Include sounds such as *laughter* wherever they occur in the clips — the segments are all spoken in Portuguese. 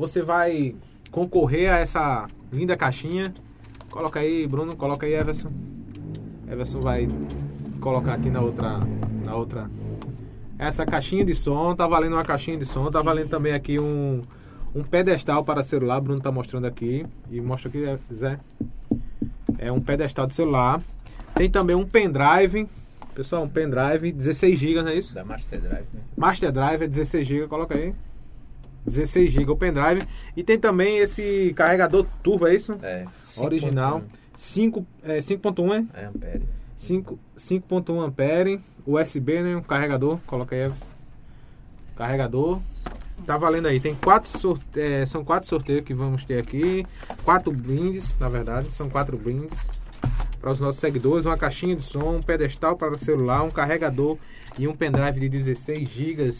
você vai concorrer a essa linda caixinha. Coloca aí, Bruno, coloca aí, Everson. Everson vai colocar aqui na outra, na outra. Essa caixinha de som, tá valendo uma caixinha de som, tá valendo também aqui um, um pedestal para celular, Bruno tá mostrando aqui. E mostra aqui, Zé. É um pedestal de celular. Tem também um pendrive. Pessoal, um pendrive, 16 GB, não é isso? Da Master Drive, né? Master Drive é 16 GB, coloca aí. 16 GB o pendrive. E tem também esse carregador turbo, é isso? É. Original. 5, é, 5.1 é? É, ampere. 5.1 ampere. USB, né? Um carregador. Coloca aí. Carregador. Tá valendo aí. Tem quatro sorte... É, são quatro sorteios que vamos ter aqui. Quatro brindes, na verdade. São quatro brindes para os nossos seguidores. Uma caixinha de som, um pedestal para o celular, um carregador e um pendrive de 16 GB.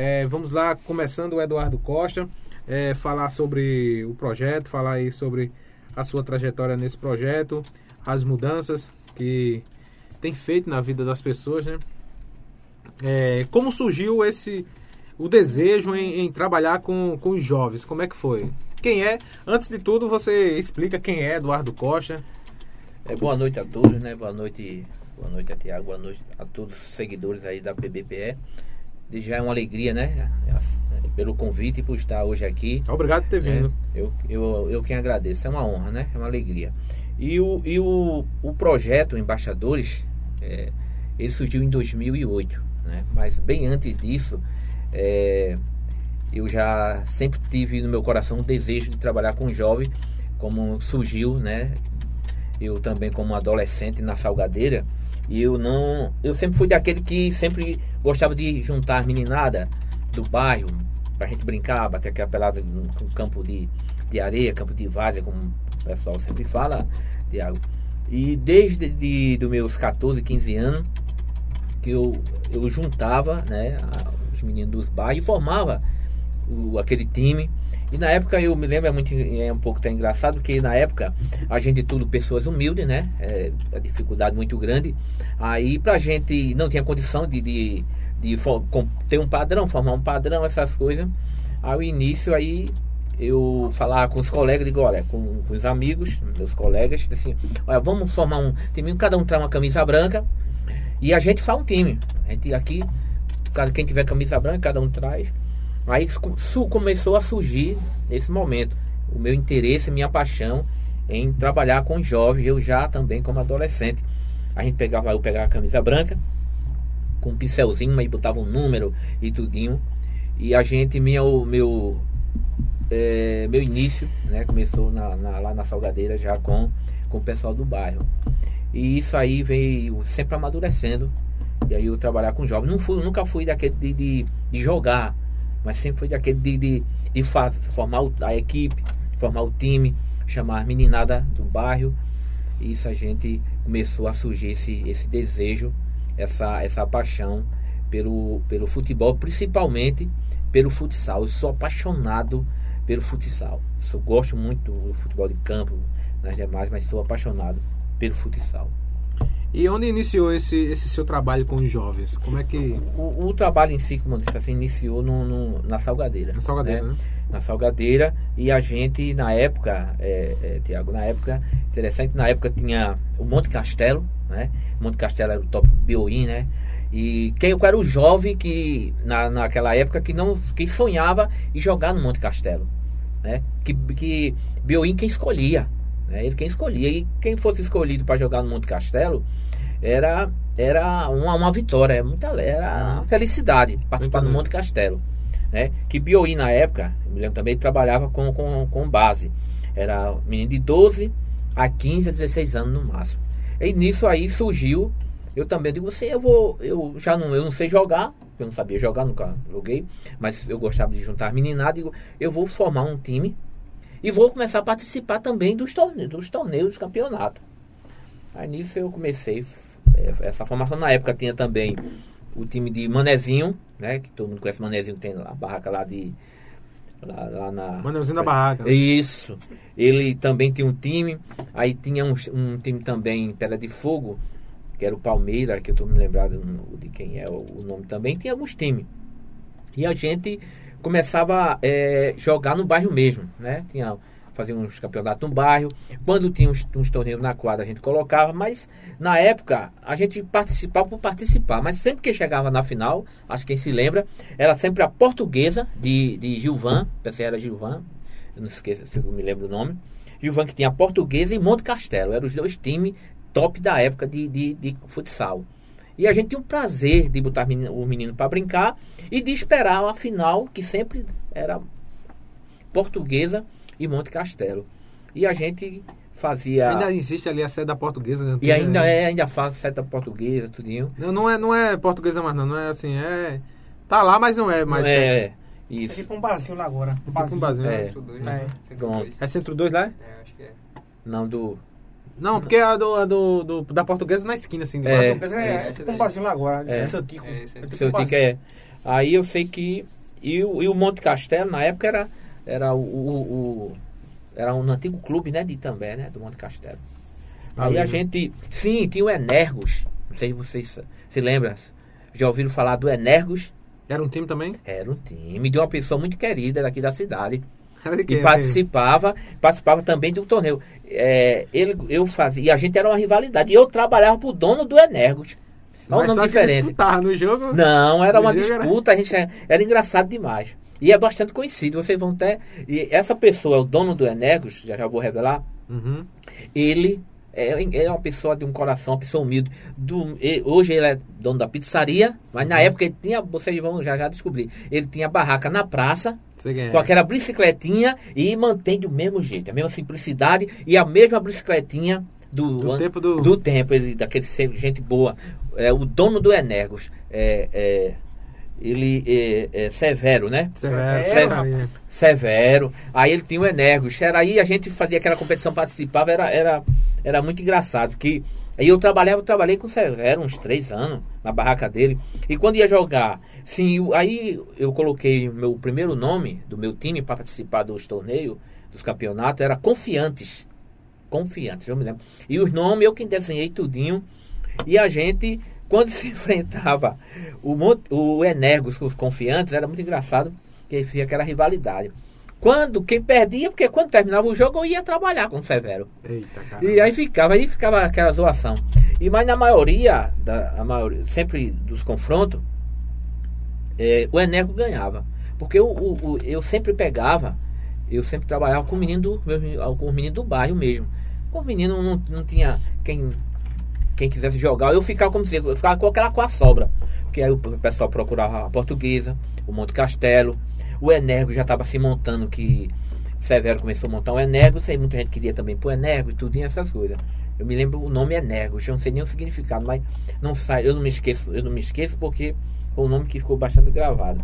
É, vamos lá, começando o Eduardo Costa. É, falar sobre o projeto, falar aí sobre a sua trajetória nesse projeto, as mudanças que tem feito na vida das pessoas, né? É, como surgiu esse o desejo em, em, trabalhar com, com os jovens? Como é que foi? Quem é? Antes de tudo, você explica quem é Eduardo Costa. É, boa noite a todos, né? Boa noite, boa noite a Tiago, boa noite a todos os seguidores aí da PBPE. Já é uma alegria, né? Pelo convite e por estar hoje aqui. Obrigado por ter vindo. É, eu, eu, eu quem agradeço, é uma honra, né? É uma alegria. E o, e o, o projeto Embaixadores, é, ele surgiu em 2008, né? Mas bem antes disso, é, eu já sempre tive no meu coração o desejo de trabalhar com jovens, como surgiu, né? Eu também como adolescente na Salgadeira, e eu não, eu sempre fui daquele que sempre gostava de juntar meninada do bairro pra gente brincar, bater aquela pelada no campo de, de areia, campo de várzea, como o pessoal sempre fala, Tiago. E desde de, meus 14, 15 anos, que eu, eu juntava né, os meninos dos bairros e formava o, aquele time. E na época eu me lembro, é, muito, é um pouco até engraçado, porque na época a gente tudo pessoas humildes, né? É, a dificuldade muito grande. Aí pra gente não tinha condição de, de, de, ter um padrão, formar um padrão, essas coisas. Ao início aí eu falava com os colegas, digo, olha, com, com os amigos, meus colegas, assim, olha, vamos formar um time, cada um traz uma camisa branca e a gente faz um time. A gente aqui, quem tiver camisa branca, cada um traz. Aí começou a surgir nesse momento o meu interesse, minha paixão em trabalhar com jovens, eu já também como adolescente. A gente pegava, eu pegava a camisa branca com um pincelzinho, aí botava um número e tudinho. E a gente, minha, meu, é, meu início, né, começou na, na, lá na Salgadeira já com, com o pessoal do bairro. E isso aí veio sempre amadurecendo. E aí eu trabalhar com jovens. Não fui, nunca fui daquele de, de, de jogar, mas sempre foi daquele de, de, de formar a equipe, formar o time, chamar a meninada do bairro. E isso a gente começou a surgir esse, esse desejo, essa, essa paixão pelo, pelo futebol, principalmente pelo futsal. Eu sou apaixonado pelo futsal. Eu gosto muito do futebol de campo, nas demais, mas sou apaixonado pelo futsal. E onde iniciou esse, esse seu trabalho com os jovens? Como é que. O, o trabalho em si, como eu disse assim, iniciou no, no na Salgadeira. Na Salgadeira, né? né? Na Salgadeira. E a gente, na época, é, é, Tiago, na época, interessante, na época tinha o Monte Castelo, né? Monte Castelo era o top Bioim, né? E quem eu era o jovem que, na, naquela época, que não que sonhava em jogar no Monte Castelo né? Que, que Bioim quem escolhia, né? Ele quem escolhia. E quem fosse escolhido para jogar no Monte Castelo era, era uma, uma vitória, era, muita, era uma felicidade participar no Monte Castelo. Né? Que Bioim na época, me lembro também, trabalhava com, com, com base. Era menino de 12 a 15 a 16 anos no máximo. E nisso aí surgiu, eu também digo, você, eu vou, eu já não, eu não sei jogar, eu não sabia jogar, nunca joguei, mas eu gostava de juntar meninada. Digo, eu vou formar um time e vou começar a participar também dos torneios, dos torneios do campeonato. Aí nisso eu comecei é, essa formação. Na época tinha também o time de Manezinho, né? Que todo mundo conhece Manezinho, tem lá, a barraca lá de. Lá, lá na. Manezinho da barraca. Isso. Ele também tinha um time. Aí tinha um, um time também em Tela de Fogo, que era o Palmeiras, que eu estou me lembrando de quem é o nome também, tinha alguns times. E a gente começava a é, jogar no bairro mesmo, né? Tinha fazia uns campeonatos no bairro. Quando tinha uns, uns, torneios na quadra, a gente colocava, mas na época a gente participava por participar. Mas sempre que chegava na final, acho que quem se lembra, era sempre a portuguesa de, de Gilvan, pensei era Gilvan, eu não esqueço se eu me lembro o nome. Gilvan que tinha a portuguesa e Monte Castelo, eram os dois times top da época de, de, de futsal. E a gente tinha um prazer de botar o menino para brincar e de esperar a final, que sempre era portuguesa e Monte Castelo. E a gente fazia. Ainda existe ali a sede da portuguesa, né? E ainda é, ainda faz sede da portuguesa, tudinho. Não, não, é, não é portuguesa mais não, não é assim, é. Tá lá, mas não é mais. Não é, é. Isso. É tipo um barzinho lá agora. Um tipo um barzinho. É. Centro 2, É. né? Centro Pronto. dois. É Centro 2 lá? é? É, acho que é. Não, do. Não, porque a, do, a do, do- da portuguesa na esquina, assim. de É. baixo. Mas é, é esse tipo um barzinho lá agora. É. É. Seu tico. É, esse é É tipo Seu um tique barzinho. é. Aí eu sei que. E o, e o Monte Castelo, na época, era, era o, o- o- Era um antigo clube, né? De Itambé, né? Do Monte Castelo. Aí Ali, a né? gente. Sim, tinha o Energos. Não sei se vocês se lembram. Já ouviram falar do Energos? Era um time também? Era um time de uma pessoa muito querida daqui da cidade. De E quê? participava, participava também do torneio. É, ele, eu fazia, e a gente era uma rivalidade. E eu trabalhava pro dono do Energos. Olha o Mas nome diferente. no jogo. Não, era uma jogo era- disputa, a gente era, era engraçado demais. E é bastante conhecido, vocês vão ter. E essa pessoa, o dono do Energos, já já vou revelar, Uhum. ele é, é uma pessoa de um coração, uma pessoa humilde. Do, e- hoje ele é dono da pizzaria, mas na época ele tinha, vocês vão já já descobrir, ele tinha barraca na praça, é. Com aquela bicicletinha e mantém do mesmo jeito, a mesma simplicidade e a mesma bicicletinha do, Do an- tempo do- do tempo, ele, daquele ser gente boa. É, o dono do Energos, é, é, ele é, é Severo, né? Severo. Severo, Severo. Severo. Aí ele tinha o Energos. Era aí a gente fazia aquela competição, participava, era, era, era muito engraçado. Que aí eu trabalhava, eu trabalhei com o Severo uns três anos na barraca dele. E quando ia jogar, sim, aí eu coloquei o meu primeiro nome do meu time para participar dos torneios, dos campeonatos, era Confiantes. Confiantes, eu me lembro. E os nomes eu que desenhei tudinho. E a gente, quando *laughs* se enfrentava o, o Energos com os Confiantes, era muito engraçado, que fica aquela rivalidade. Quando, quem perdia, porque quando terminava o jogo eu ia trabalhar com o Severo. Eita. E aí ficava, aí ficava aquela zoação. E mas na maioria, da, a maioria sempre dos confrontos, é, o Eneco ganhava. Porque o, o- o- eu sempre pegava, eu sempre trabalhava com o menino do, meu- com os meninos do bairro mesmo. Com os meninos não, não tinha quem, quem quisesse jogar, eu ficava como se eu ficava com aquela com a sobra. Porque aí o pessoal procurava a portuguesa, o Monte Castelo, o Energo já estava se montando que Severo começou a montar o Energo, aí muita gente queria também pro Energo e tudo e essas coisas. Eu me lembro o nome Energo, eu não sei nem o significado, mas não sai, eu não me esqueço, eu não me esqueço porque foi um nome que ficou bastante gravado.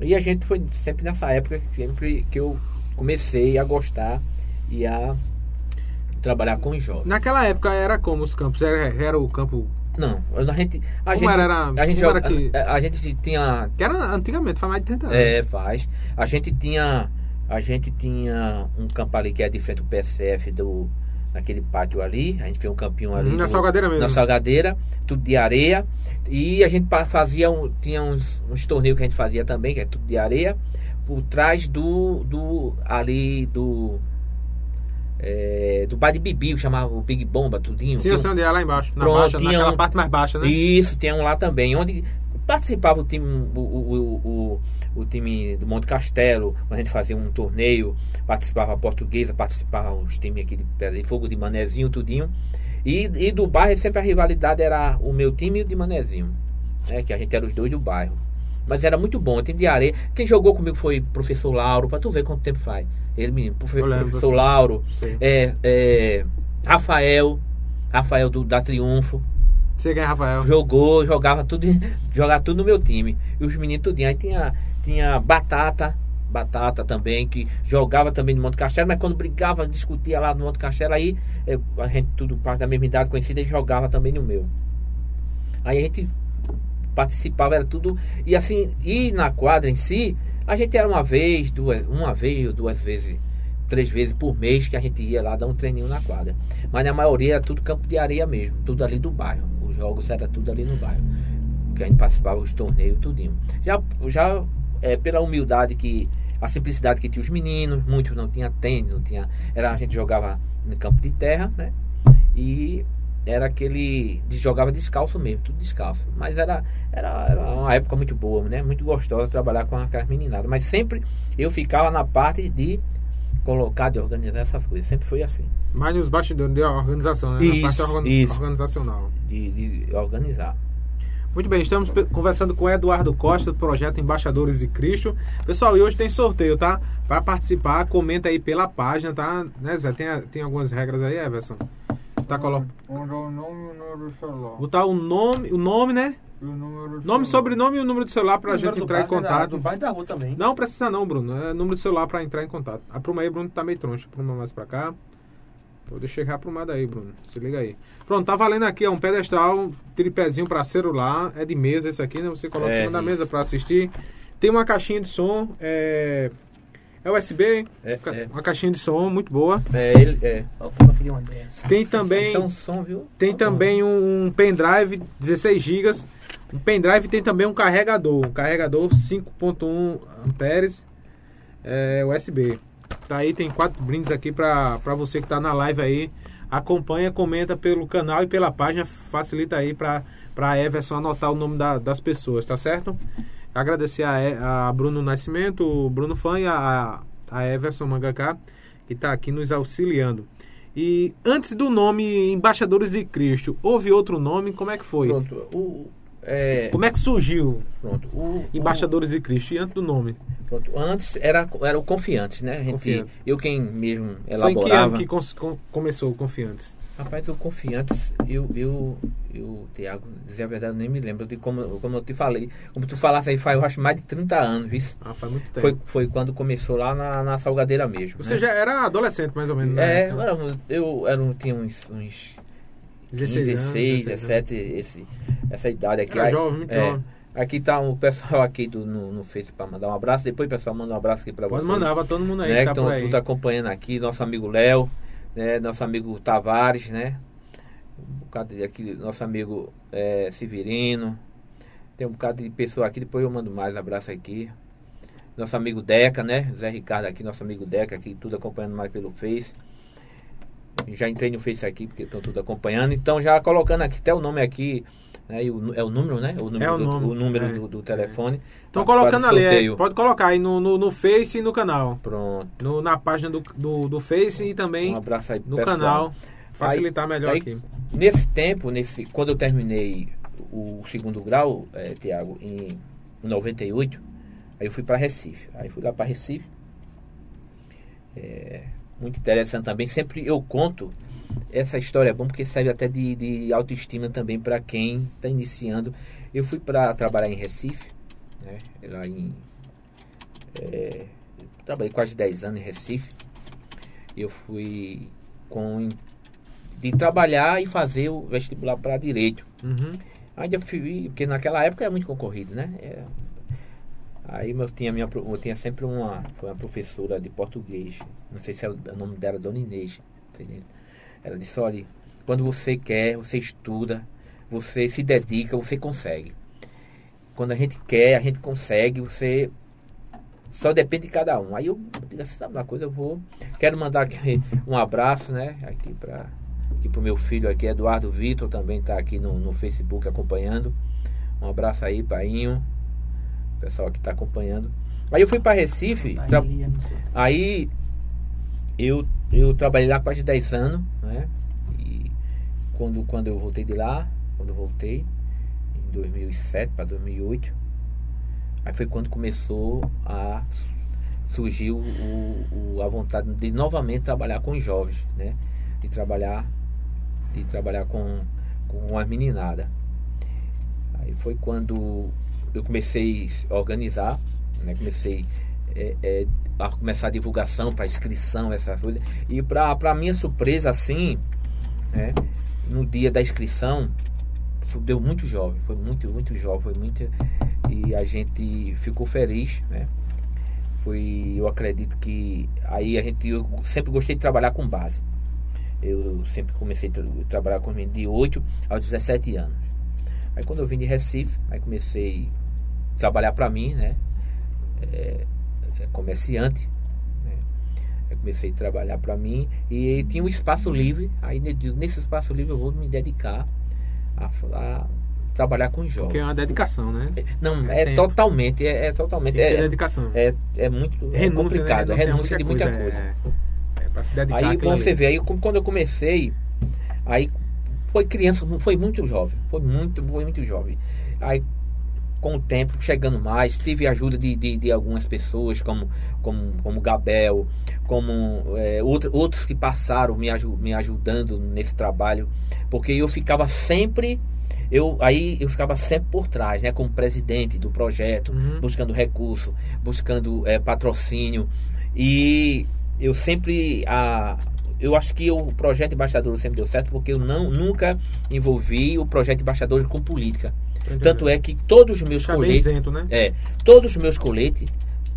E a gente foi sempre nessa época sempre que eu comecei a gostar e a trabalhar com jovens. Naquela época era como os campos? Era, era o campo. Não, a gente a Como gente era, a gente era que- a, a gente tinha Que era antigamente, faz mais de 30 anos. É, faz. A gente tinha. A gente tinha um campo ali que é de frente ao PSF do. Naquele pátio ali. A gente fez um campinho ali. Na do- Salgadeira mesmo. Na salgadeira, tudo de areia. E a gente fazia um, tinha uns, uns torneios que a gente fazia também, que é tudo de areia, por trás do. do ali do. É, do bar de Bibi, que chamava o Big Bomba, tudinho. Sim, eu sei onde é, lá embaixo. Na Pronto, baixa, naquela um- parte mais baixa, né? isso, tem um lá também, onde participava o time, o, o, o, o, time do Monte Castelo, quando a gente fazia um torneio, participava a portuguesa, participava os times aqui de Pedra de Fogo de Manezinho, tudinho. E, e do bairro sempre a rivalidade era o meu time e o de Manezinho. Né, que a gente era os dois do bairro. Mas era muito bom, time de areia. Quem jogou comigo foi o professor Lauro, pra tu ver quanto tempo faz. Ele, menino, profe- professor. Lauro, é, é, Rafael, Rafael do, da Triunfo. Você ganha, Rafael. Jogou, jogava tudo, jogava tudo no meu time. E os meninos tudinho. Aí tinha, tinha Batata, Batata também, que jogava também no Monte Castelo, mas quando brigava, discutia lá no Monte Castelo, aí eh, a gente tudo parte da mesma idade conhecida jogava também no meu. Aí a gente participava, era tudo. E assim, e na quadra em si, a gente era uma vez, duas, uma vez ou duas vezes, três vezes por mês que a gente ia lá dar um treininho na quadra. Mas na maioria era tudo campo de areia mesmo, tudo ali do bairro. Os jogos era tudo ali no bairro. Que a gente participava dos torneios, tudinho. Já, já é, pela humildade que a simplicidade que tinha os meninos, muitos não tinha tênis, não tinha, era a gente jogava no campo de terra, né? E era aquele jogava descalço mesmo, tudo descalço. Mas era, era, era uma época muito boa, né? Muito gostosa trabalhar com aquelas meninadas. Mas sempre eu ficava na parte de colocar, de organizar essas coisas. Sempre foi assim. Mas nos bastidores de organização, né? Isso, na parte organ isso. organizacional. De, de organizar. Muito bem, estamos conversando com o Eduardo Costa do projeto Embaixadores de Cristo. Pessoal, e hoje tem sorteio, tá? Para participar, comenta aí pela página, tá? Né, Zé? Tem, tem algumas regras aí, Everson? Tá colo... Mandar o nome e o número do celular. Botar o nome, o nome, né? O número Nome, celular. sobrenome e o número do celular pra O número gente entrar em bar, né, da- contato. Do bar e da rua também. Não precisa não, Bruno. É número de celular pra entrar em contato. Apruma aí, Bruno, tá meio troncho. Apruma mais pra cá. Pô, deixa eu chegar aprumado aí, Bruno. Se liga aí. Pronto, tá valendo aqui, ó, um pedestal, um tripézinho pra celular. É de mesa esse aqui, né? Você coloca É, em cima da isso. mesa pra assistir. Tem uma caixinha de som, é... É USB, É, ca- é. uma caixinha de som muito boa. É, ele, é. Tem também... Isso é um som, viu? Tem também um, um pendrive 16 GB. Um pendrive tem também um carregador, um carregador 5.1 amperes é, USB. Tá aí, tem quatro brindes aqui pra você que tá na live aí. Acompanha, comenta pelo canal e pela página, facilita aí pra, pra Everson anotar o nome da- das pessoas, tá certo? Agradecer a, a Bruno Nascimento, o Bruno Fã e a, a Everson Mangaká, que tá aqui nos auxiliando. E antes do nome Embaixadores de Cristo, houve outro nome? Como é que foi? Pronto. O, é, Como é que surgiu pronto. O, Embaixadores de Cristo? E antes do nome? o- pronto. Antes era, era o Confiantes, né? A gente, Confiantes. Eu quem mesmo Foi em que ano elaborava. que com- começou o Confiantes? Rapaz, o Confiantes, eu, eu, eu, Tiago, dizer a verdade, eu nem me lembro de como, como eu te falei. Como tu falasse aí, faz, eu acho, mais de 30 anos, viu? Ah, faz muito tempo. Foi, foi quando começou lá na, na Salgadeira mesmo. Você né? já era adolescente, mais ou menos, né? É, eu, era, eu era, um- tinha uns, uns 16 15, anos, 16, 16 17, esse, essa idade aqui. Aí- jovem, muito é, jovem. Aqui tá o pessoal aqui do, no, no Face para mandar um abraço. Depois pessoal manda um abraço aqui para Pode vocês. mandar pra todo mundo aí né, que tá que por tão, aí. tu tá acompanhando aqui, nosso amigo Léo, né, nosso amigo Tavares, né? Um bocado de aqui, nosso amigo é, Severino. Tem um bocado de pessoa aqui, depois eu mando mais abraço aqui. Nosso amigo Deca, né? Zé Ricardo aqui, nosso amigo Deca aqui, tudo acompanhando mais pelo Face. Já entrei no Face aqui, porque estão tudo acompanhando. Então já colocando aqui até o nome aqui, né? e o é o número, né? O número, É o do, nome, o número é, do, do telefone. Estão colocando do ali, é, pode colocar aí no, no, no Face e no canal. Pronto. No, na página do, do, do Face e também Um abraço aí no pessoal. canal. Facilitar melhor aí- aqui. Nesse tempo, nesse, quando eu terminei o segundo grau, é, Tiago, em 98, aí eu fui para Recife. Aí fui lá para Recife. É, muito interessante também. Sempre eu conto essa história é bom porque serve até de, de autoestima também para quem está iniciando. Eu fui para trabalhar em Recife, né? Lá em é, trabalhei quase 10 anos em Recife. Eu fui com de trabalhar e fazer o vestibular para direito. Uhum. Eu fui, porque naquela época era muito concorrido, né? É, aí eu tinha, minha, eu tinha sempre uma, foi uma professora de português, não sei se o o nome dela, Dona Inês. Ela disse, olha, quando você quer, você estuda, você se dedica, você consegue. Quando a gente quer, a gente consegue, você só depende de cada um. Aí eu digo assim, sabe uma coisa, eu vou. Quero mandar aqui um abraço, né? Aqui para aqui pro meu filho aqui, Eduardo Vitor, também está aqui no, no Facebook acompanhando. Um abraço aí, painho. Pessoal que está acompanhando. Aí eu fui para Recife, Aí, tra- aí eu, eu trabalhei lá quase 10 anos, né? E quando, quando eu voltei de lá, quando eu voltei, em 2007 para 2008, aí foi quando começou a surgir o, o- a vontade de novamente trabalhar com os jovens, né? De trabalhar, de trabalhar com, com as meninadas. Aí foi quando eu comecei a organizar, né? Comecei é, é, a começar a divulgação para inscrição, essas coisas. E para minha surpresa, assim, né? no dia da inscrição, deu muito jovem, foi muito, muito jovem, foi muito. E a gente ficou feliz, né? Foi, eu acredito que aí a gente, eu sempre gostei de trabalhar com base. Eu sempre comecei a tra- trabalhar com de 8 aos 17 anos. Aí quando eu vim de Recife, aí comecei a trabalhar para mim, né? é, é, comerciante. né? Eu comecei a trabalhar para mim e tinha um espaço livre. Aí nesse espaço livre eu vou me dedicar a, a trabalhar com jovens. Porque é uma dedicação, né? Não, É é, totalmente, é, é totalmente. É, dedicação. é, é muito é renúncia, complicado, né? é renúncia de muita coisa. É, é pra se dedicar Aí você vê, aí quando eu comecei, aí foi criança, foi muito jovem, foi muito, foi muito jovem. Aí com o tempo, chegando mais, tive ajuda de, de, de algumas pessoas, como, como, como Gabel, como é, outro- outros que passaram me, me ajudando nesse trabalho, porque eu ficava sempre, eu, aí eu ficava sempre por trás, né, como presidente do projeto, Uhum. buscando recurso, buscando é, patrocínio, e eu sempre, a, eu acho que o projeto Embaixador sempre deu certo, porque eu não, nunca envolvi o projeto Embaixador com política. Tanto é que todos os meus Fica bem coletes, isento, né? é, todos os meus coletes,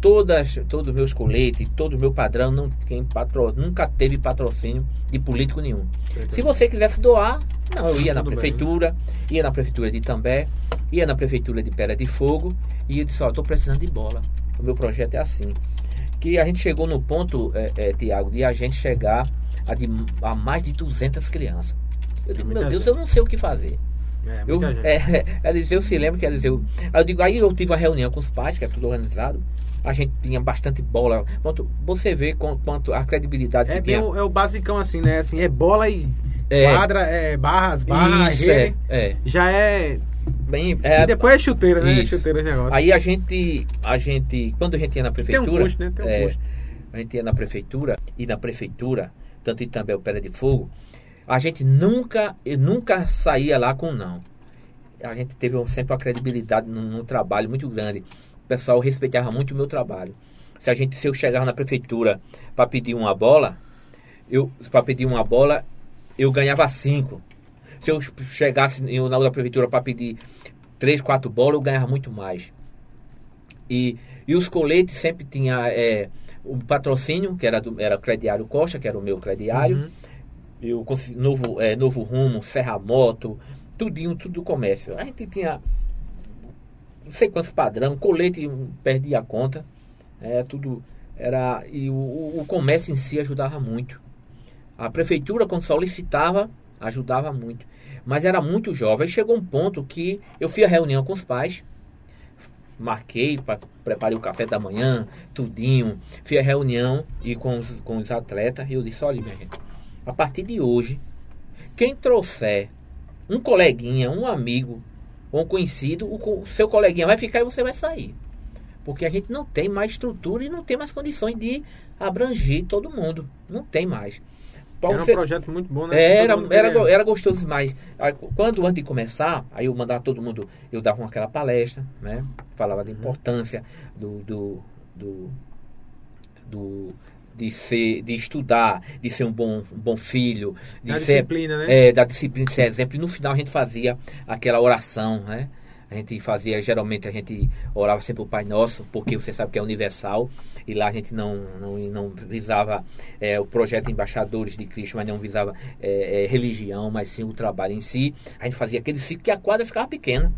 todas, todos os meus coletes, todo o meu padrão, não, quem patro, nunca teve patrocínio de político nenhum. Se você quisesse doar, não, eu ia na Tudo bem. prefeitura, ia na prefeitura de Itambé, ia na prefeitura de Pera de Fogo e eu disse, ó, estou precisando de bola. O meu projeto é assim. Que a gente chegou no ponto, é, é, Tiago, de a gente chegar a, de, a mais de 200 crianças. Eu digo, muita meu Deus, gente. eu não sei o que fazer. É, Eu, *laughs* é, Eliseu se lembra que Eliseu. Aí eu digo, aí eu tive uma reunião com os pais, que é tudo organizado. A gente tinha bastante bola. Quanto, você vê quanto a credibilidade É, que bem tinha. o, é o basicão assim, né? Assim, é bola e É. quadra, é barras, barras, Isso, rede. é, é. Já é. Bem, é, e depois é chuteira, né? Isso. Chuteira negócio. Aí a gente, a gente, quando a gente ia na Tem um prefeitura, custo, né? Tem um é, custo. a gente ia na prefeitura e na prefeitura, tanto em também o Pera de Fogo, a gente nunca, nunca saía lá com não. A gente teve sempre uma credibilidade no, no trabalho muito grande. O pessoal respeitava muito o meu trabalho. Se a gente, se eu chegava na prefeitura para pedir uma bola, eu para pedir uma bola, eu ganhava cinco. Se eu chegasse eu, na outra prefeitura para pedir três, quatro bolas, eu ganhava muito mais. E, e os coletes sempre tinha é, o patrocínio, que era do era o crediário Costa, que era o meu crediário. Uhum. E o novo, é, novo Rumo, Serra Moto, tudinho, tudo do comércio. A gente tinha não sei quantos padrão, colete perdia a conta. É, tudo era. E o, o- comércio em si ajudava muito. A prefeitura, quando solicitava, ajudava muito. Mas era muito jovem. Aí chegou um ponto que eu fiz a reunião com os pais. Marquei, pra, preparei o café da manhã, tudinho. Fiz a reunião e com os, com os atletas. E eu disse: olha, minha gente, a partir de hoje, quem trouxer um coleguinha, um amigo ou um conhecido, o, o seu coleguinha vai ficar e você vai sair. Porque a gente não tem mais estrutura e não tem mais condições de abranger todo mundo. Não tem mais. Era um você- projeto muito bom, né? era, mundo era, go- era gostoso demais. Aí, Quando antes de começar, aí eu mandava todo mundo, eu dava aquela palestra, né? Falava da importância do, do, do, do- de ser, de estudar, de ser um bom, um bom filho, de Da ser disciplina, né? é, da disciplina de ser exemplo. E no final a gente fazia aquela oração, né? A gente fazia, geralmente a gente orava sempre o Pai Nosso, porque você sabe que é universal. E lá a gente não, não, não visava é, o projeto Embaixadores de Cristo, mas não visava é, é, religião, mas sim o trabalho em si. A gente fazia aquele ciclo que a quadra ficava pequena.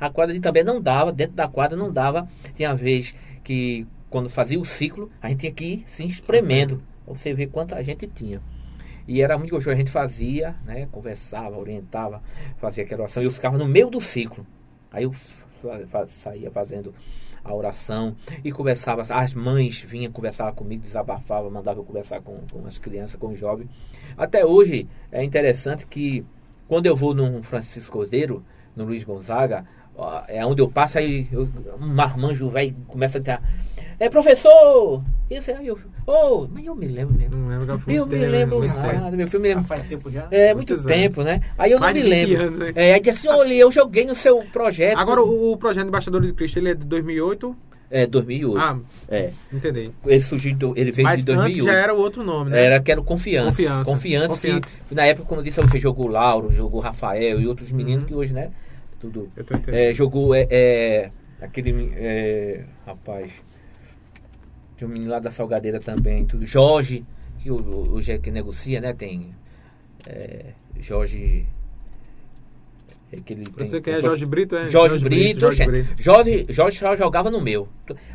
A quadra de também não dava, dentro da quadra não dava. Tinha vez que quando fazia o ciclo, a gente tinha que ir se espremendo. Pra você ver quanta gente tinha. E era muito gostoso, a gente fazia, né? Conversava, orientava, fazia aquela oração. E eu ficava no meio do ciclo. Aí eu saía fazendo a oração e conversava. As mães vinham conversar comigo, desabafavam, mandavam eu conversar com, com as crianças, com os jovens. Até hoje é interessante que quando eu vou no Francisco Cordeiro, no Luiz Gonzaga, é onde eu passo, aí eu, um marmanjo velho começa a dizer, é professor! Isso aí eu, oh, mas eu me lembro mesmo. Não lembro que foi Eu me lembro nada, meu filme me Ah, faz tempo já? É, muito Muitos anos. tempo, né? Aí eu não Mais me de 20 lembro. anos, né? é, aí disse assim, olha, eu joguei no seu projeto. Agora, o, o projeto Embaixadores de Cristo, ele é de 2008? É, 2008. Ah, É. entendi. Ele surgiu, do- ele veio Mas de 2008. antes já era o outro nome, né? Era que era o Confiança. Confiança. Confiança, Confiança. que na época, como eu disse, você jogou Lauro, jogou Rafael e outros meninos Uhum. que hoje, né? Tudo. Eu tô entendendo. É, jogou é, é, aquele. É, rapaz. Tem um menino lá da Salgadeira também. Tudo. Jorge, que hoje é que negocia, né? Tem. é, Jorge. Aquele, Você que é Jorge Brito, é? Jorge, Brito, Jorge Jorge, Brito. Jorge, Jorge só jogava no meu.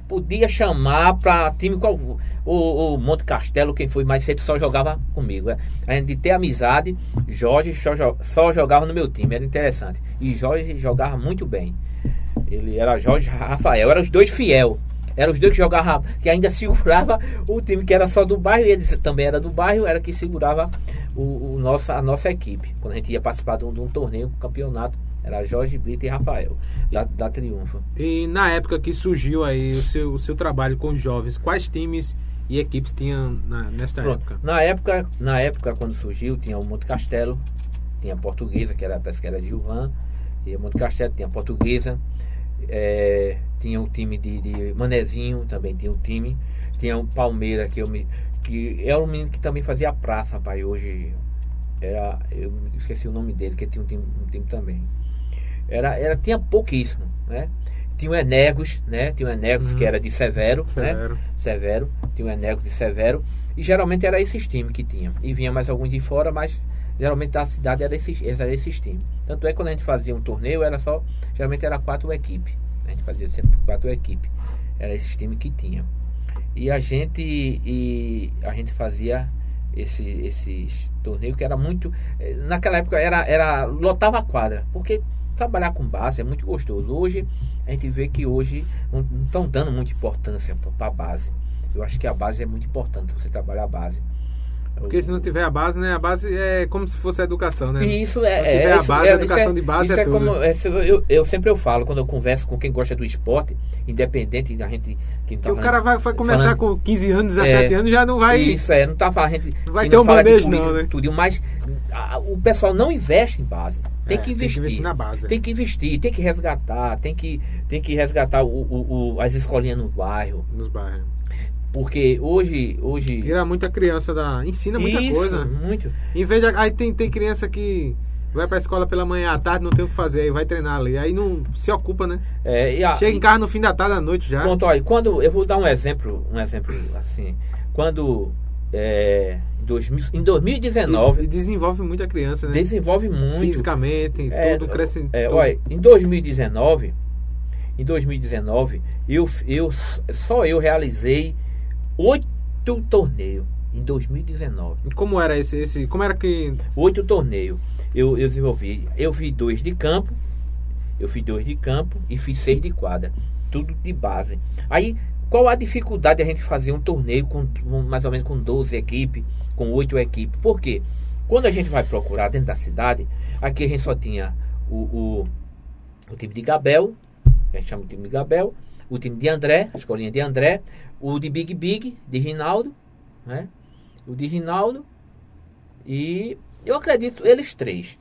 Podia chamar pra time qual. O, o Monte Castelo, quem foi mais cedo, só jogava comigo. é. A gente de ter amizade, Jorge só, só jogava no meu time, era interessante. E Jorge jogava muito bem. Ele era Jorge Rafael, eram os dois fiel. Eram os dois que jogavam, que ainda segurava o time que era só do bairro, e ele também era do bairro, era que segurava o, o nossa, a nossa equipe. Quando a gente ia participar de um, de um torneio, um campeonato, era Jorge Brito e Rafael, da, da Triunfo. E na época que surgiu aí o seu, o seu trabalho com os jovens, quais times e equipes tinham na, nesta Pronto. época? Na época, na época quando surgiu, tinha o Monte Castelo, tinha a Portuguesa, que era parece que era Gilvan, tinha Monte Castelo, tinha a Portuguesa, é, tinha o time de, de Manezinho, também tinha o time, tinha o Palmeira, que eu me. que era um menino que também fazia praça, pai, hoje. Era. Eu esqueci o nome dele, que tinha um time, um time também. Era, era, tinha pouquíssimo, né? Tinha o Enegos, né? Tinha o Enegos, Uhum. que era de Severo, né? Severo. Severo, tinha o Eneco de Severo, e geralmente era esses times que tinha. E vinha mais alguns de fora, mas geralmente da cidade era esses, era esses times. Tanto é que quando a gente fazia um torneio, era só, geralmente era quatro equipes. A gente fazia sempre quatro equipes. Era esses times que tinha. E a gente, e a gente fazia esse, esses torneios que era muito. eh, Naquela época era, era lotava a quadra, porque trabalhar com base é muito gostoso. Hoje a gente vê que hoje não estão dando muita importância para a base. Eu acho que a base é muito importante você trabalhar a base. Porque se não tiver a base, né? A base é como se fosse a educação, né? E isso é, Se não tiver é, a isso- base, é- a educação isso de base isso é tudo. como- é, se eu, eu sempre eu falo quando eu converso com quem gosta do esporte, independente da gente que Que o cara vai, vai começar falando- com 15 anos, 17 É. anos, já não vai. Isso é, não tá falando. a gente Não vai que ter um política, não, né? Tudo, mas a- o pessoal não investe em base. Tem É, que investir. na base. Tem que investir, tem que resgatar, tem que, tem que resgatar o, o- o- as escolinhas no bairro. Nos bairros. Porque hoje. hoje Tira muita criança da. Ensina muita isso, coisa. muito. Em vez de. Aí tem, tem criança que vai pra escola pela manhã à tarde, não tem o que fazer, aí vai treinar ali. Aí não se ocupa, né? É, e a- Chega em casa no fim da tarde à noite já. Pronto, olha, quando eu vou dar um exemplo, um exemplo assim, quando é, em, 2000, em E, 2019 e desenvolve muita criança, né? desenvolve muito Fisicamente, É, tudo cresce. é, tudo. olha, em 2019, em 2019, eu, eu só eu realizei oito torneios em 2019. E Como era esse, esse. Como era que. Oito torneios eu, eu desenvolvi. Eu fiz dois de campo, eu fiz dois de campo e fiz seis de quadra. Tudo de base. Aí, qual a dificuldade de a gente fazer um torneio com mais ou menos com 12 equipes, com oito equipes? Por quê? Quando a gente vai procurar dentro da cidade, aqui a gente só tinha o, o, o time de Gabel, que a gente chama de time de Gabel, o time de André, a escolinha de André, o de Big Big, de Rinaldo, né? O de Rinaldo e eu acredito eles três.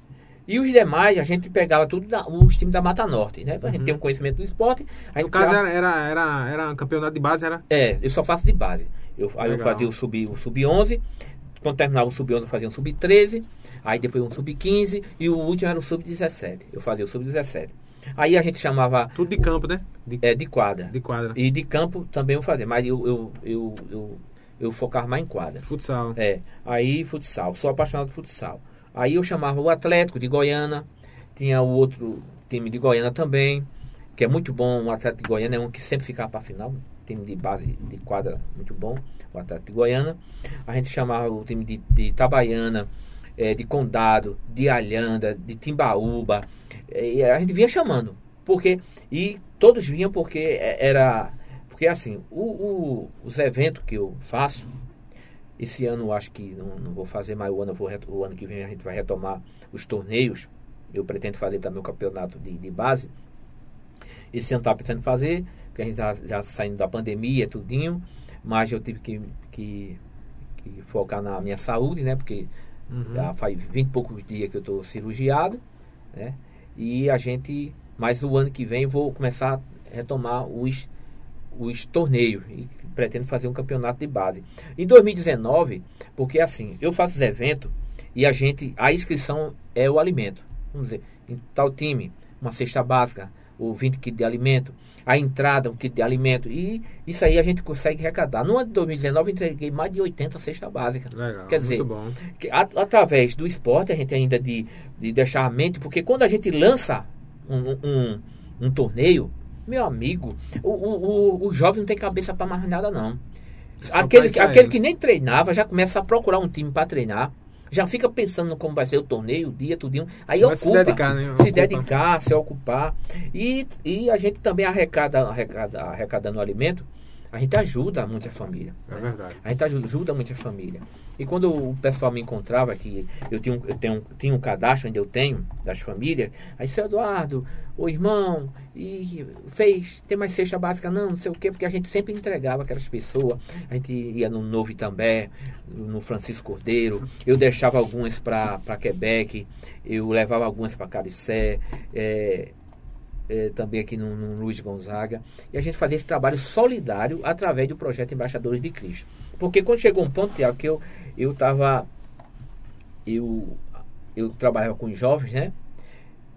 E os demais, a gente pegava tudo da, os times da Mata Norte, né? Pra gente ter um conhecimento do esporte. A gente No caso era, era, era, era campeonato de base, era. é, eu só faço de base. Eu, aí eu fazia o sub, o sub 11, quando terminava o sub 11 eu fazia um sub 13, aí depois um sub 15 e o último era o sub 17. Eu fazia o sub 17. Aí a gente chamava Tudo de campo, né? De, é, de quadra. de quadra. E de campo também eu fazia, mas eu, eu, eu, eu, eu focava mais em quadra. Futsal. É, aí futsal, sou apaixonado por futsal. Aí eu chamava o Atlético de Goiânia, tinha o outro time de Goiânia também, que é muito bom. O Atlético de Goiânia é um que sempre ficava para final, time de base de quadra muito bom, o Atlético de Goiânia. A gente chamava o time de, de Itabaiana, eh, de Condado, de Alhanda, de Timbaúba. eh, E a gente vinha chamando, porque e todos vinham porque eh, era porque assim, o- o- os eventos que eu faço esse ano acho que não, não vou fazer mais o ano, vou o ano que vem a gente vai retomar os torneios. Eu pretendo fazer também o campeonato de, de base. Esse ano estava pretendendo fazer, porque a gente já, já saindo da pandemia, tudinho, mas eu tive que, que, que focar na minha saúde, né? Porque Uhum. já faz 20 e poucos dias que eu estou cirurgiado, né? E a gente, mas o ano que vem vou começar a retomar os, os torneios e pretendo fazer um campeonato de base. Em 2019, porque assim, eu faço os eventos e a gente, a inscrição é o alimento. Vamos dizer, em tal time, uma cesta básica, ou 20 quilos de alimento, a entrada, um kit de alimento. E isso aí a gente consegue arrecadar. No ano de 2019 eu entreguei mais de 80 cesta básica. Legal, Quer dizer, que através do esporte, a gente ainda de, de deixar a mente, porque quando a gente lança um, um, um torneio, meu amigo, o, o, o, o jovem não tem cabeça para mais nada, não. Só Aquele, aquele que nem treinava já começa a procurar um time para treinar. Já fica pensando como vai ser o torneio, o dia, tudinho. Aí se ocupa. dedicar, né? Se Ocupa. dedicar, se ocupar. E, e a gente também arrecada, arrecada, arrecadando alimento, a gente ajuda muita família. É verdade. A gente aju- ajuda muito a família. E quando o pessoal me encontrava, que eu tinha um, eu tenho, tinha um cadastro, ainda eu tenho, das famílias, aí, seu Eduardo, o irmão, e fez, tem mais cesta básica? Não, não sei o quê, porque a gente sempre entregava aquelas pessoas. A gente ia no Novo Itambé, no Francisco Cordeiro, eu deixava algumas para Quebec, eu levava algumas para Caricé, é, é, também aqui no, no Luiz Gonzaga. E a gente fazia esse trabalho solidário através do projeto Embaixadores de Cristo. Porque quando chegou um ponto, Tiago, que eu eu estava eu eu trabalhava com os jovens, né?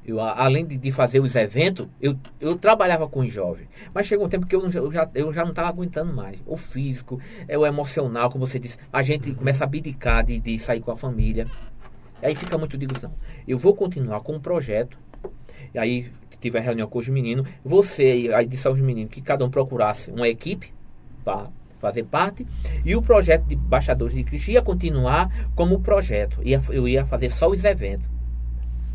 Eu, além de, de fazer os eventos, eu, eu trabalhava com os jovens. Mas chegou um tempo que eu, não- eu já, eu já não estava aguentando mais. O físico, é o emocional, como você disse. A gente começa a abdicar de, de sair com a família. Aí fica muito, digo, não. Eu vou continuar com o projeto. E aí tive a reunião com os meninos. Você, e aí disse aos meninos que cada um procurasse uma equipe para fazer parte. E o projeto de Baixadores de Cristo ia continuar como projeto. Ia, eu ia fazer só os eventos.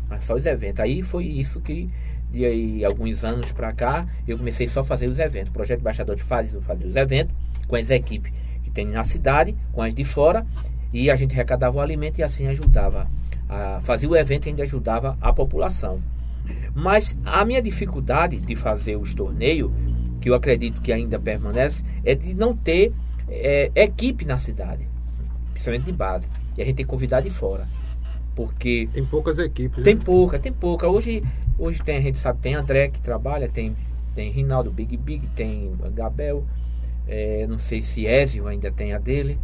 Mas Só os eventos. Aí foi isso que, de aí, alguns anos para cá, eu comecei só a fazer os eventos. O projeto de Baixadores faz, fazer os eventos com as equipes que tem na cidade, com as de fora. E a gente arrecadava o alimento e assim ajudava. A, fazia o evento e ainda ajudava a população. Mas a minha dificuldade de fazer os torneios, que eu acredito que ainda permanece, é de não ter é, equipe na cidade, principalmente de base. E a gente tem que convidar de fora. Porque Tem poucas equipes. tem né? pouca, tem pouca. Hoje, hoje tem, a gente sabe, tem André que trabalha, tem, tem Rinaldo Big Big, tem Gabel, é, não sei se Ezio ainda tem a dele.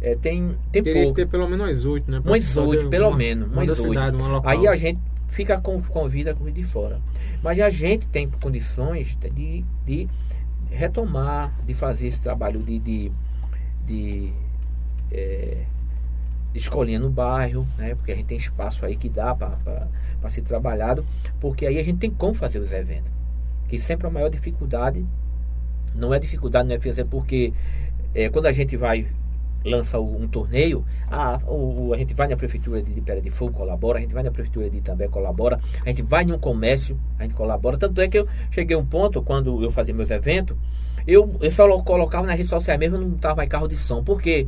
É, tem tem Teria que pouco. ter pelo menos umas oito, né? Umas oito, pelo uma- menos, Uma umas oito. Aí a gente fica com convida com de fora. Mas a gente tem condições de, de retomar, de fazer esse trabalho de, de, de é, escolinha no bairro, né? Porque a gente tem espaço aí que dá para ser trabalhado, porque aí a gente tem como fazer os eventos. Que sempre a maior dificuldade não é dificuldade, não é fazer porque é, quando a gente vai lança um torneio, a, a gente vai na prefeitura de, Pera de Fogo, colabora, a gente vai na prefeitura de Itambé, colabora, a gente vai em um comércio, a gente colabora. Tanto é que eu cheguei a um ponto, quando eu fazia meus eventos, eu, eu só colocava na rede social mesmo, não estava em carro de som, porque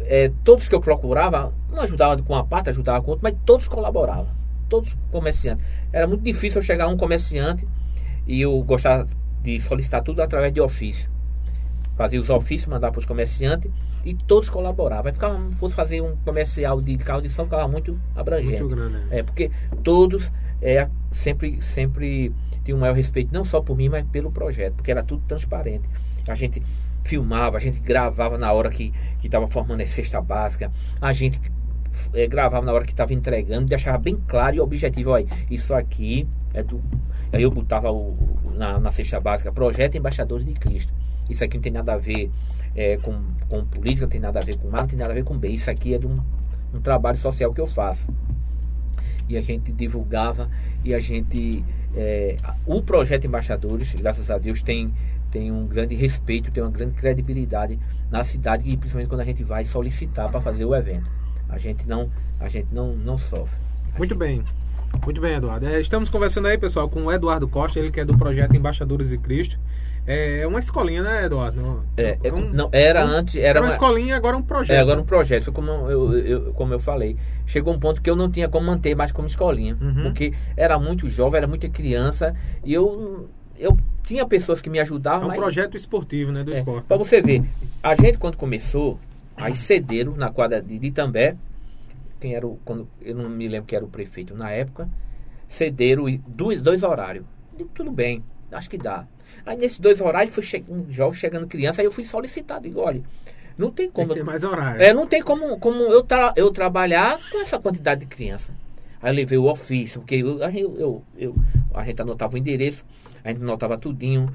é, todos que eu procurava, um ajudava com uma parte, ajudava com outra, mas todos colaboravam, todos comerciantes. Era muito difícil eu chegar a um comerciante e eu gostava de solicitar tudo através de ofício. Fazia os ofícios, mandava para os comerciantes e todos colaboravam. Aí ficava, fosse fazer um comercial de carro de som, ficava muito abrangente. Muito grande, né? É, porque todos é, sempre, sempre tinham um maior respeito, não só por mim, mas pelo projeto, porque era tudo transparente. A gente filmava, a gente gravava na hora que estava formando a cesta básica, a gente é, gravava na hora que estava entregando, deixava bem claro e objetivo, olha, isso aqui é do. Aí eu botava o- na, na cesta básica, projeto Embaixadores de Cristo. Isso aqui não tem nada a ver é, com, com política, não tem nada a ver com A, não tem nada a ver com B. Isso aqui é de um, um trabalho social que eu faço e a gente divulgava e a gente é, o projeto embaixadores graças a Deus tem tem um grande respeito tem uma grande credibilidade na cidade e principalmente quando a gente vai solicitar para fazer o evento a gente não a gente não não sofre A Muito gente- bem. Muito bem, Eduardo. É, estamos conversando aí, pessoal, com o Eduardo Costa, ele que é do projeto Embaixadores de Cristo. É é uma escolinha, né, Eduardo? é, é, um- não era um- antes Era era uma uma- escolinha, agora um projeto. É, agora um projeto, como eu, eu- como eu falei, chegou um ponto que eu não tinha como manter mais como escolinha, Uhum. porque era muito jovem, era muita criança, e eu, eu tinha pessoas que me É ajudavam, um mas projeto esportivo, né, do é, esporte. Pra você ver, a gente quando começou, aí cederam na quadra de, Itambé, quem era o. Quando, eu não me lembro quem era o prefeito na época, cederam dois, dois horários. Digo, tudo bem, acho que dá. Aí nesses dois horários foi che um jovem chegando criança, aí eu fui solicitado, digo, olha, não tem Tem como. ter mais horário. É, não tem como, como eu, tra eu trabalhar com essa quantidade de criança. Aí eu levei o ofício, porque eu, a, gente- eu, eu- a gente anotava o endereço, a gente anotava tudinho,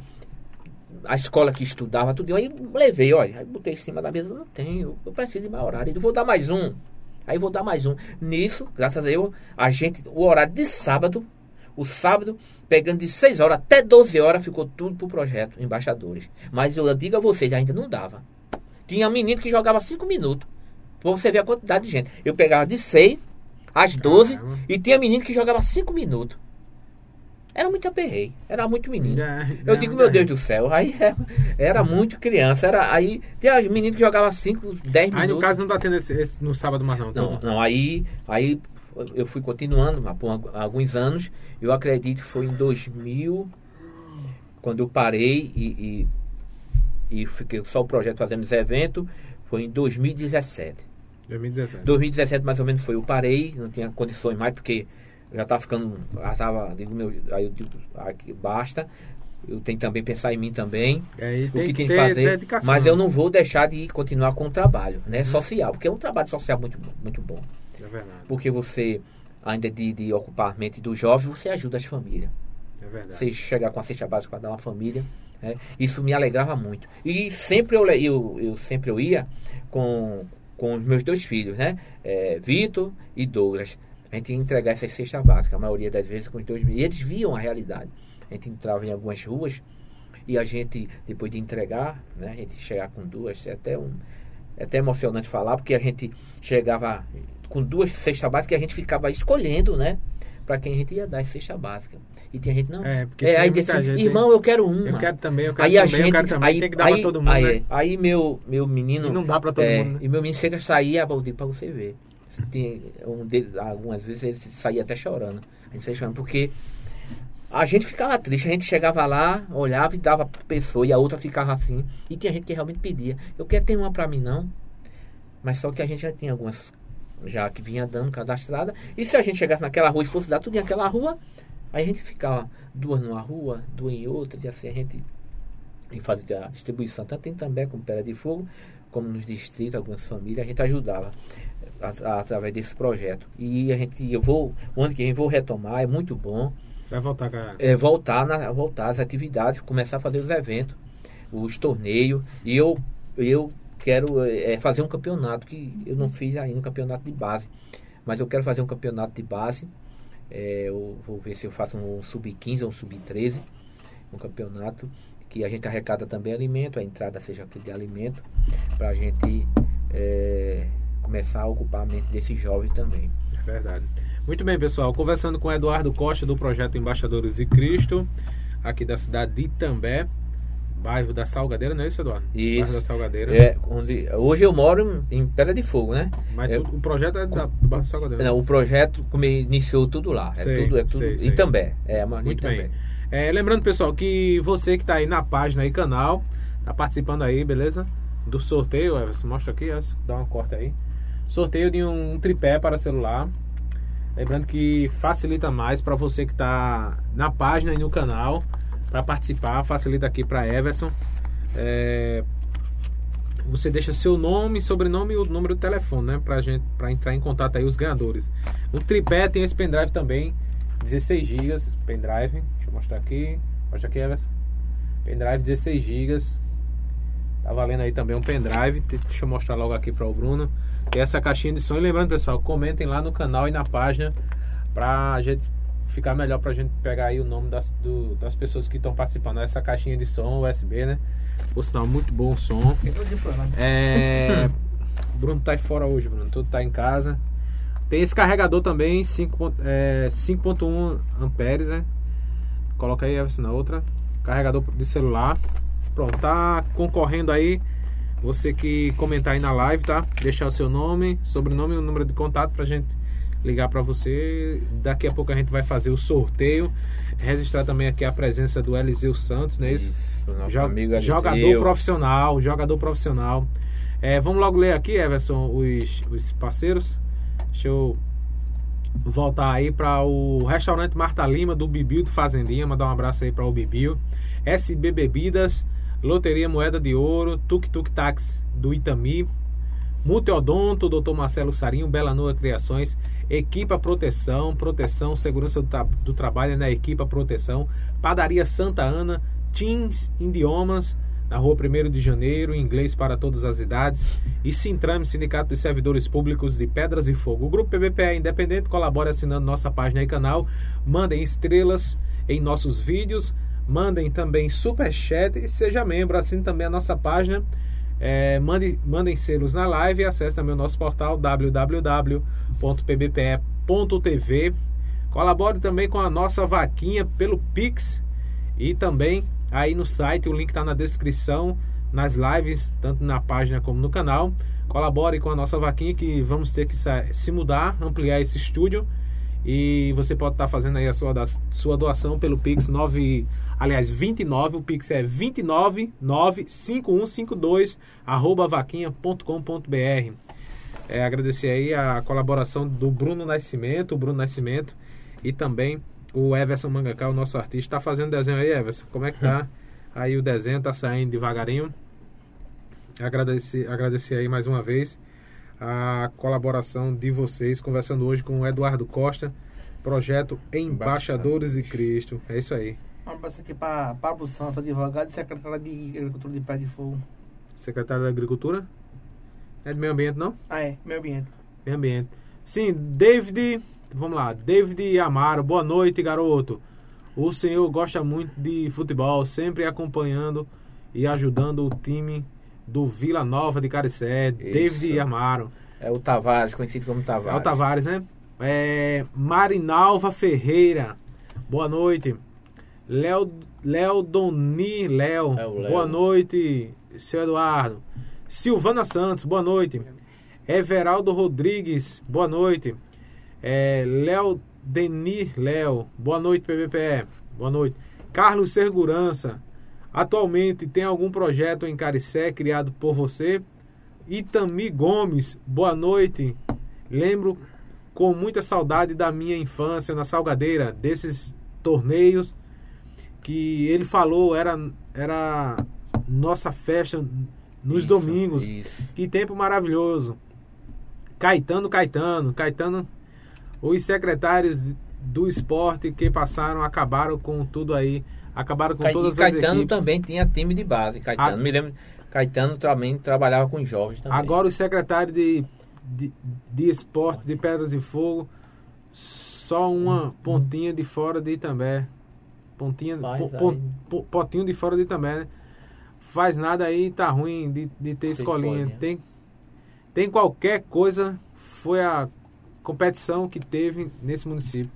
a escola que estudava, tudinho. Aí levei, olha, aí botei em cima da mesa, não tenho, eu preciso de mais horário, eu vou dar mais um. Aí vou dar mais um. Nisso, graças a Deus, a gente, o horário de sábado, o sábado, pegando de 6 horas até 12 horas, ficou tudo pro projeto, embaixadores. Mas eu digo a vocês, ainda não dava. Tinha menino que jogava 5 minutos. Pra você ver a quantidade de gente. Eu pegava de 6 às 12 Caramba. e tinha menino que jogava 5 minutos. Era muito aperreio, era muito menino. Eu digo, meu Deus do céu, aí *laughs* era, era muito criança. Era, aí tinha menino que jogava 5, 10 minutos. Aí no caso não tá tendo esse, esse no sábado mais não. Não, tá? não, aí, aí eu fui continuando por algu- alguns anos. Eu acredito que foi em 2000, quando eu parei e, e, e fiquei só o projeto fazendo os eventos, foi em 2017. 2017. 2017 mais ou menos foi, eu parei, não tinha condições mais, porque já estava ficando, já tava, digo, meu, aí eu digo, aqui, basta. Eu tenho também pensar em mim também Aí o que tem que fazer, dedicação. mas eu não vou deixar de continuar com o trabalho, né, social, porque é um trabalho social muito muito bom, É verdade. porque você ainda de, de ocupar a mente do jovem, você ajuda as famílias, É verdade. você chegar com a cesta básica para dar uma família, né, isso me alegrava muito, e sempre eu, eu, eu sempre eu ia com, com os meus dois filhos, né, é, Vitor e Douglas, a gente ia entregar essa cesta básica, a maioria das vezes com os dois, e eles viam a realidade, a gente entrava em algumas ruas, e a gente, depois de entregar, né, a gente chegar com duas, até, um, é até emocionante falar, porque a gente chegava com duas cestas básicas a gente ficava escolhendo, né, para quem a gente ia dar essa cesta básica. E tinha gente, não. É, porque É, aí disse, gente- irmão, eu quero uma. Eu quero também, eu quero aí a também, gente, eu quero também. aí, tem que dar aí, pra todo mundo, aí, né? aí meu, meu menino. E não dá pra todo é, mundo, né? E meu menino chega a sair, eu digo pra você ver. Tem um deles, algumas vezes ele saía até chorando. A gente saía chorando, porque a gente ficava triste, a gente chegava lá, olhava e dava pra pessoa, e a outra ficava assim. E tinha gente que realmente pedia. Eu quero ter uma pra mim, não. Mas só que a gente já tinha algumas já que vinha dando cadastrada. E se a gente chegasse naquela rua e fosse dar tudo naquela rua, aí a gente ficava duas numa rua, duas em outra, e assim a gente em fazer a distribuição, tanto em També como Pedra de Fogo, como nos distritos, algumas famílias, a gente ajudava a- a- através desse projeto. E a gente, eu vou, o ano que vem vou retomar, é muito bom Vai voltar com a... é, voltar, na, voltar às atividades, começar a fazer os eventos, os torneios. E eu, eu quero é, fazer um campeonato que eu não fiz ainda, um campeonato de base. Mas eu quero fazer um campeonato de base. É, eu vou ver se eu faço um sub-15 ou um sub-13. Um campeonato que a gente arrecada também alimento, a entrada seja de alimento, para a gente é, começar a ocupar a mente desses jovens também. É verdade. Muito bem, pessoal. Conversando com Eduardo Costa do projeto Embaixadores de Cristo, aqui da cidade de Itambé, bairro da Salgadeira, não é isso, Eduardo? Isso. Bairro da Salgadeira. É, onde, hoje eu moro em Pedra de Fogo, né? Mas é- tudo- o projeto é da, do bairro da Salgadeira. Não, o projeto come- iniciou tudo lá. É Sei, tudo, é tudo. sei, sei. E também. É, mas Muito também. bem. É, lembrando, pessoal, que você que está aí na página e canal, tá participando aí, beleza? Do sorteio, Everson, mostra aqui, Everson, dá uma corta aí. Sorteio de um tripé para celular. Lembrando que facilita mais para você que está na página e no canal para participar, facilita aqui para Everson. É, você deixa seu nome, sobrenome e o número do telefone, né? Pra gente para entrar em contato aí os ganhadores. O tripé tem esse pendrive também, 16 GB pendrive. Deixa eu mostrar aqui. Mostra aqui, Everson. Pendrive 16 GB. Tá valendo aí também um pendrive. Deixa eu mostrar logo aqui para o Bruno. Que é essa caixinha de som. E lembrando, pessoal, comentem lá no canal e na página pra gente ficar melhor pra gente pegar aí o nome das, do- das pessoas que estão participando. Essa caixinha de som USB, né? Por sinal, muito bom o som. É. *laughs* Bruno tá aí fora hoje, Bruno. Tudo tá em casa. Tem esse carregador também, 5 ponto- é, 5.1 amperes, né? Coloca aí Everson, na outra. Carregador de celular. Pronto, tá concorrendo aí. Você que comentar aí na live, tá? Deixar o seu nome, sobrenome e o número de contato pra gente ligar pra você. Daqui a pouco a gente vai fazer o sorteio. Registrar também aqui a presença do Eliseu Santos, não é isso? nosso Jo- amigo Eliseu. jogador profissional, jogador profissional. É, vamos logo ler aqui, Everson, os, os parceiros. Deixa eu voltar aí para o restaurante Marta Lima do Bibil do Fazendinha. Mandar um abraço aí para o Bibil. SB Bebidas, Loteria Moeda de Ouro, Tuk Tuk Tax do Itami, Multiodonto, Dr. Marcelo Sarinho, Bela Noa Criações, Equipa Proteção, Proteção, Segurança do, do Trabalho na Equipa Proteção, Padaria Santa Ana, Teams Idiomas, na rua 1 de janeiro, inglês para todas as idades, e Sintrame, Sindicato dos Servidores Públicos de Pedras e Fogo. O Grupo PBPE é independente, colabore assinando nossa página e canal, mandem estrelas em nossos vídeos, mandem também superchat e seja membro, assim também a nossa página. É, mande, mandem selos na live e acesse também o nosso portal www.pbpe.tv. Colabore também com a nossa vaquinha pelo Pix e também aí no site, o link está na descrição, nas lives, tanto na página como no canal. Colabore com a nossa vaquinha que vamos ter que se mudar, ampliar esse estúdio. E você pode estar fazendo aí a sua, da- sua doação pelo Pix 9, aliás, 29, o Pix é 2995152 arroba vaquinha.com.br. É, agradecer aí a colaboração do Bruno Nascimento, o Bruno Nascimento e também o Everson Mangaká, o nosso artista. Tá fazendo desenho aí, Everson? Como é que tá? *laughs* Aí o desenho tá saindo devagarinho. Agradecer, agradecer aí mais uma vez a colaboração de vocês, conversando hoje com o Eduardo Costa, projeto Embaixadores de Cristo. É isso aí. Um abraço aqui para Pablo Santos, advogado e secretário de Agricultura de Pé de Fogo. Secretário da Agricultura? É de meio ambiente, não? Ah, é, meio ambiente. Meio ambiente. Sim, David, vamos lá, David Amaro, boa noite, garoto. O senhor gosta muito de futebol, sempre acompanhando e ajudando o time do Vila Nova de Caricé. David Amaro. É o Tavares, conhecido como Tavares. É o Tavares, né? É, Marinalva Ferreira, boa noite. Léo, Léo Doni Léo, É boa noite, seu Eduardo. Silvana Santos, boa noite. Everaldo Rodrigues, boa noite. É, Léo Denis Léo, boa noite, PBPE, boa noite. Carlos Segurança, atualmente tem algum projeto em Caricé criado por você? Itami Gomes, boa noite. Lembro com muita saudade da minha infância na Salgadeira, desses torneios que ele falou era era nossa festa nos Isso, domingos. Isso. Que tempo maravilhoso. Caetano, Caetano, Caetano, os secretários do esporte que passaram acabaram com tudo aí, acabaram com Cai- todas e as Caetano também tinha time de base. Caetano, Ah. me lembro. Caetano também trabalhava com jovens também. Agora os secretários de, de, de esporte de Pedras e Fogo, só uma pontinha de fora de Itambé. Pontinha, po- po- aí. po- potinho de fora de Itambé, né? Faz nada aí, tá ruim de, de ter escolinha. escolinha. Tem, tem qualquer coisa, foi a competição que teve nesse município.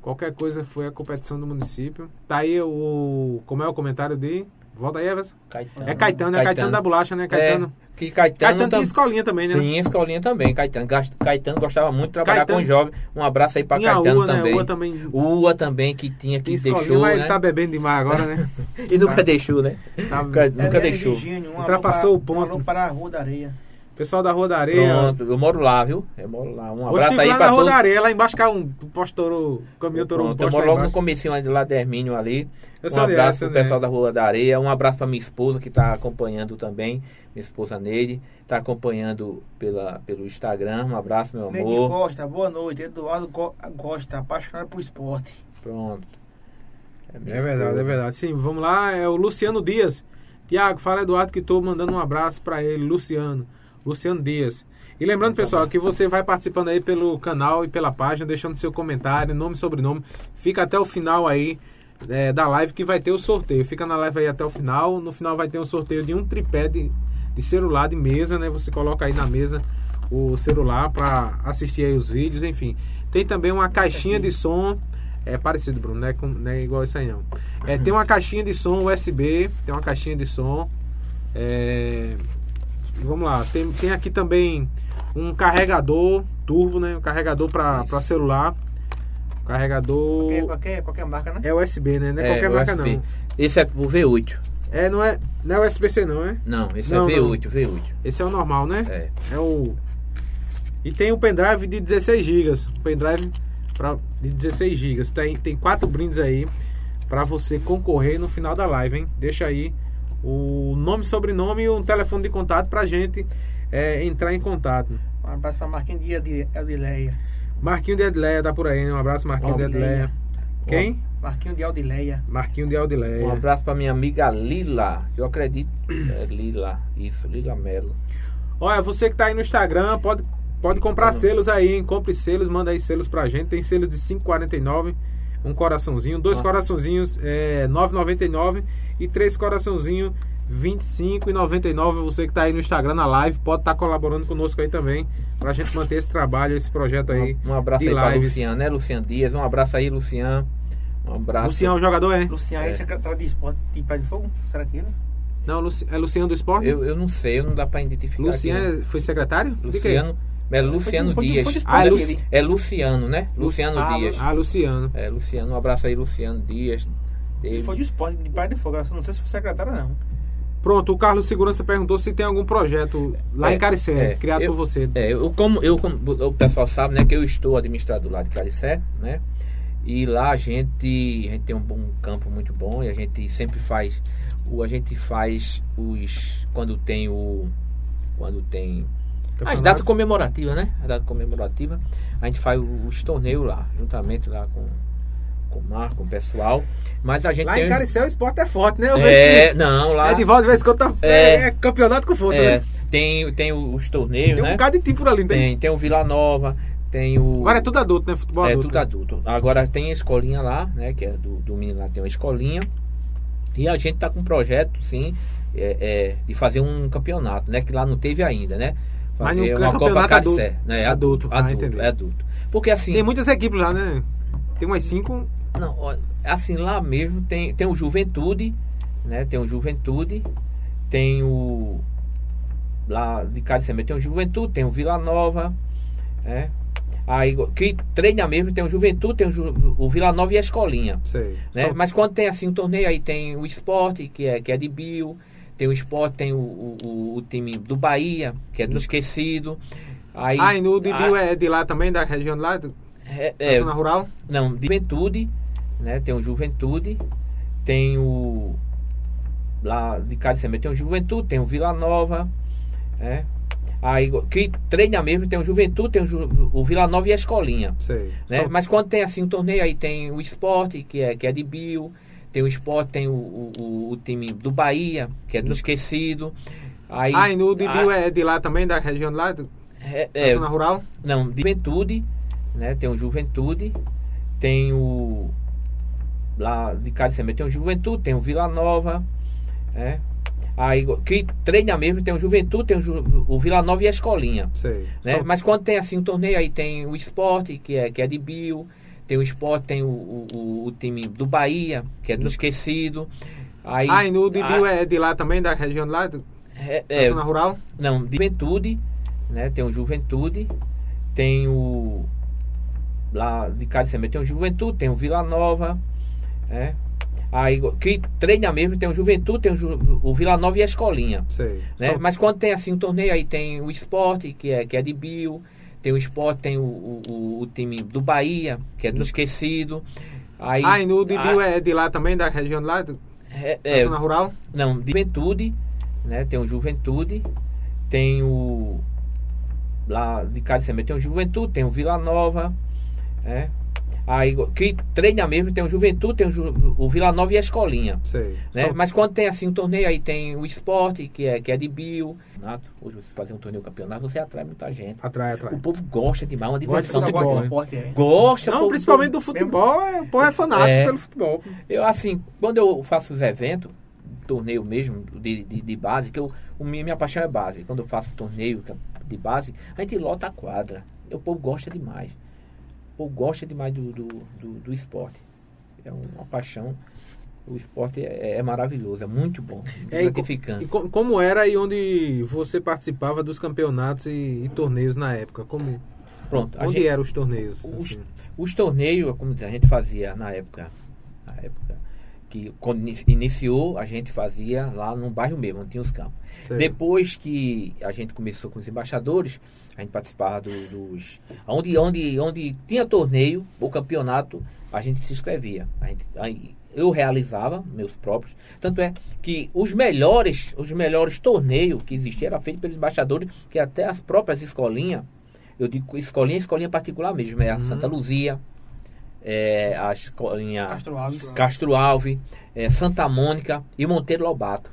Qualquer coisa foi a competição do município. Tá aí o. Como é o comentário de. Volta aí, Everson. Caetano. É Caetano, é Caetano da bolacha, né? Caetano. É, que Caetano, Caetano tam- tinha escolinha também, né? Tinha escolinha também. Caetano, Gast- Caetano gostava muito de trabalhar Caetano- com jovens. Um abraço aí pra Tinha a Caetano Ua, né? também. Ua também. Ua também que tinha que deixou, mas né? ele tá bebendo demais agora, né? *laughs* E nunca deixou, né? Tá- Nunca, nunca Eliane deixou. Um Ultrapassou para- o ponto. Alô para a Rua da Areia. Pessoal da Rua da Areia. Pronto, eu moro lá, viu? Eu moro lá. Um Hoje abraço aí lá pra na Rua todos. da Areia, lá embaixo cá um posto torou, caminhão torou um Pronto, eu moro logo no comecinho ali lá de Hermínio ali. Eu Um é, abraço pro onde é. pessoal da Rua da Areia. Um abraço pra minha esposa que tá acompanhando também. Minha esposa Neide. Tá acompanhando pela, pelo Instagram. Um abraço, meu Neide amor. Costa, boa noite. Eduardo Costa, apaixonado por esporte. Pronto. minha É verdade, esposa. é verdade. Sim, vamos lá, é o Luciano Dias. Tiago, fala Eduardo que tô mandando um abraço pra ele, Luciano. Luciano Dias. E lembrando, pessoal, que você vai participando aí pelo canal e pela página, deixando seu comentário, nome e sobrenome. Fica até o final aí é, da live que vai ter o sorteio. Fica na live aí até o final. No final vai ter um sorteio de um tripé de, de celular, de mesa, né? Você coloca aí na mesa o celular para assistir aí os vídeos, enfim. Tem também uma caixinha de som. É parecido, Bruno, não é, com- não é igual isso aí não. É, tem uma caixinha de som USB, tem uma caixinha de som. É, vamos lá, tem, tem aqui também um carregador turbo, né? Um carregador para celular. Carregador. Qualquer, qualquer, qualquer marca, né? É USB, né? Não é, É, qualquer marca USB. não. Esse é o V8. É, não é, não é USB-C não, é? Não, esse Não, é não. V8, V8. Esse é o normal, né? É. É o. E tem um pendrive de 16 GB. Um pendrive pra, de 16 GB. Tem, tem quatro brindes aí para você concorrer no final da live, hein? Deixa aí o nome, sobrenome e um telefone de contato pra gente é, entrar em contato. Um abraço pra Marquinhos de Eldileia. Marquinho de Edleia tá por aí, né? Um abraço, Marquinho de Aldileia. Edleia. Quem? Marquinhos de Aldileia. Marquinho de Aldileia. Um abraço pra minha amiga Lila, que eu acredito. É Lila, isso, Lila Melo. Olha, você que tá aí no Instagram, pode, pode comprar selos aí, hein? Compre selos, manda aí selos pra gente. Tem selo de 5,49, um coraçãozinho, dois Ah. coraçãozinhos, é, 9,99 e três coraçãozinhos, 25,99. Você que tá aí no Instagram, na live, pode estar colaborando conosco aí também, pra gente manter esse trabalho, esse projeto aí. Um, um abraço de aí pra lives. Luciano, né? Luciano Dias. Um abraço aí, Luciano. Um abraço. Luciano, o jogador é? Luciano, é. secretário de esporte de Pé de Fogo? Será que ele? Não, Luci- é Luciano do Esporte? Eu, eu não sei, eu não dá pra identificar. Luciano aqui, é- foi secretário? não. De quê? Luciano. É Luciano Foi Dias. foi Ah, é Luci-. É Luciano, né? Luciano Ah, Dias. Ah, Luciano. É, Luciano, um abraço aí, Luciano Dias. Ele Ele- foi de esporte de Pé de Fogo. Não sei se foi secretário não. Pronto, o Carlos Segurança perguntou se tem algum projeto lá É, em Caricé, é, criado eu- por você. É, eu como, eu como o pessoal sabe, né, que eu estou administrador lá de Caricé, né? E lá a gente, a gente tem um, bom campo muito bom e a gente sempre faz o a gente faz os quando tem o quando tem as datas comemorativas, né? A data comemorativa, a gente faz os torneios lá, juntamente lá com com o Marco, com o pessoal. Mas a gente Lá tem em Caricé o esporte é forte, né? Eu é, não, lá que Edivaldo de vez em quando tá, É. é, campeonato com força, é, né? tem tem os torneios, Tem um né? bocado de time por ali, tem? Tem, tem o Vila Nova, tem o. Agora é tudo adulto, né? Futebol é adulto. tudo adulto. Agora tem a escolinha lá, né? Que é do, do menino lá, tem uma escolinha. E a gente tá com um projeto, sim, é, é, de fazer um campeonato, né? Que lá não teve ainda, né? Mas Fazer não é uma Copa adulto. Né? Adulto, ah, Adulto, entendi. é adulto. Porque assim. Tem muitas equipes lá, né? Tem umas cinco. Não, assim, lá mesmo tem, tem o Juventude, né? Tem o Juventude, tem o. Lá de Caricé tem o Juventude, tem o Vila Nova, né? Aí, que treina mesmo, tem o Juventude, tem o, Ju- o Vila Nova e a Escolinha. Sei. Né? Só- Mas quando tem assim um torneio aí tem o esporte, que é, que é de Bio, tem o esporte, tem o, o, o- time do Bahia, que é do esquecido. Aí, Ah, e no de Bio ah, é de lá também, da região de lá, do- é, da é, zona rural? não, de Juventude, né? Tem o Juventude, tem o lá de Caricé tem o Juventude, tem o Vila Nova, né? Aí que treina mesmo tem o Juventude, tem o, Ju- o Vila Nova e a Escolinha, Sei. né? Só- Mas quando tem assim um torneio aí tem o esporte, que é, que é de Bio, tem o esporte, tem o, o, o- time do Bahia, que é do esquecido. Aí, Ah, e no de Bio é de lá também, da região de lá, do- é, é, zona rural? não, de Juventude, né? Tem o Juventude, tem o lá de Caricé tem o Juventude, tem o Vila Nova, né? Aí que treina mesmo tem o Juventude, tem o, Ju- o Vila Nova e a Escolinha, Sei. né? Só- Mas quando tem assim um torneio aí tem o esporte, que é, que é de Bio, tem o esporte, tem o, o, o- time do Bahia, que é do esquecido. Aí, Ah, e no de Bio é de lá também, da região de lá, do- é, da é, zona rural? não, de Juventude, né? Tem o Juventude, tem o lá de Caricé tem o Juventude, tem o Vila Nova, né? Aí que treina mesmo tem o Juventude, tem o, Ju- o Vila Nova e a Escolinha, Sei. né? Só- Mas quando tem assim um torneio aí tem o esporte, que é, que é de Bio, tem o esporte, tem o, o, o- time do Bahia, que é do esquecido. Aí, Ah, e no Bio é de lá também, da região de lá, do- é, da é, zona rural? não, de Juventude, né? Tem o Juventude, tem o lá de Caricé tem o Juventude, tem o Vila Nova, né? Aí que treina mesmo tem o Juventude, tem o, Ju- o Vila Nova e a Escolinha, Sei. né? Só- Mas quando tem assim um torneio aí tem o esporte, que é, que é de Bio. Nato, Hoje você fazer um torneio campeonato, você atrai muita gente. Atrai, atrai. O povo gosta demais, uma Gosta diversão gosta bola. de esporte, é. Gosta, Não, povo- principalmente do futebol, é, o povo é fanático É. pelo futebol. Eu, assim, quando eu faço os eventos, torneio mesmo, de, de, de base, que eu, o minha, minha paixão é base. Quando eu faço torneio de base, a gente lota a quadra. O povo gosta demais. O povo gosta demais do, do, do, do esporte. É uma paixão. O esporte é, é maravilhoso, é muito bom, É, gratificante. E co- como era e onde você participava dos campeonatos e, e torneios na época? Como, Pronto, onde gente- eram os torneios? Os, assim? os torneios, como a gente fazia na época, na época que quando ini- iniciou, a gente fazia lá no bairro mesmo, onde tinha os campos. Sei. Depois que a gente começou com os embaixadores, a gente participava do- dos. Onde, onde, onde tinha torneio ou campeonato, a gente se inscrevia. A gente, aí, eu realizava, meus próprios. Tanto é que os melhores, os melhores torneios que existiam eram feitos pelos embaixadores, que até as próprias escolinhas, eu digo escolinha, escolinha particular mesmo, é a Santa Luzia, é, a escolinha Castro Alves. Castro Alves, eh, Santa Mônica e Monteiro Lobato.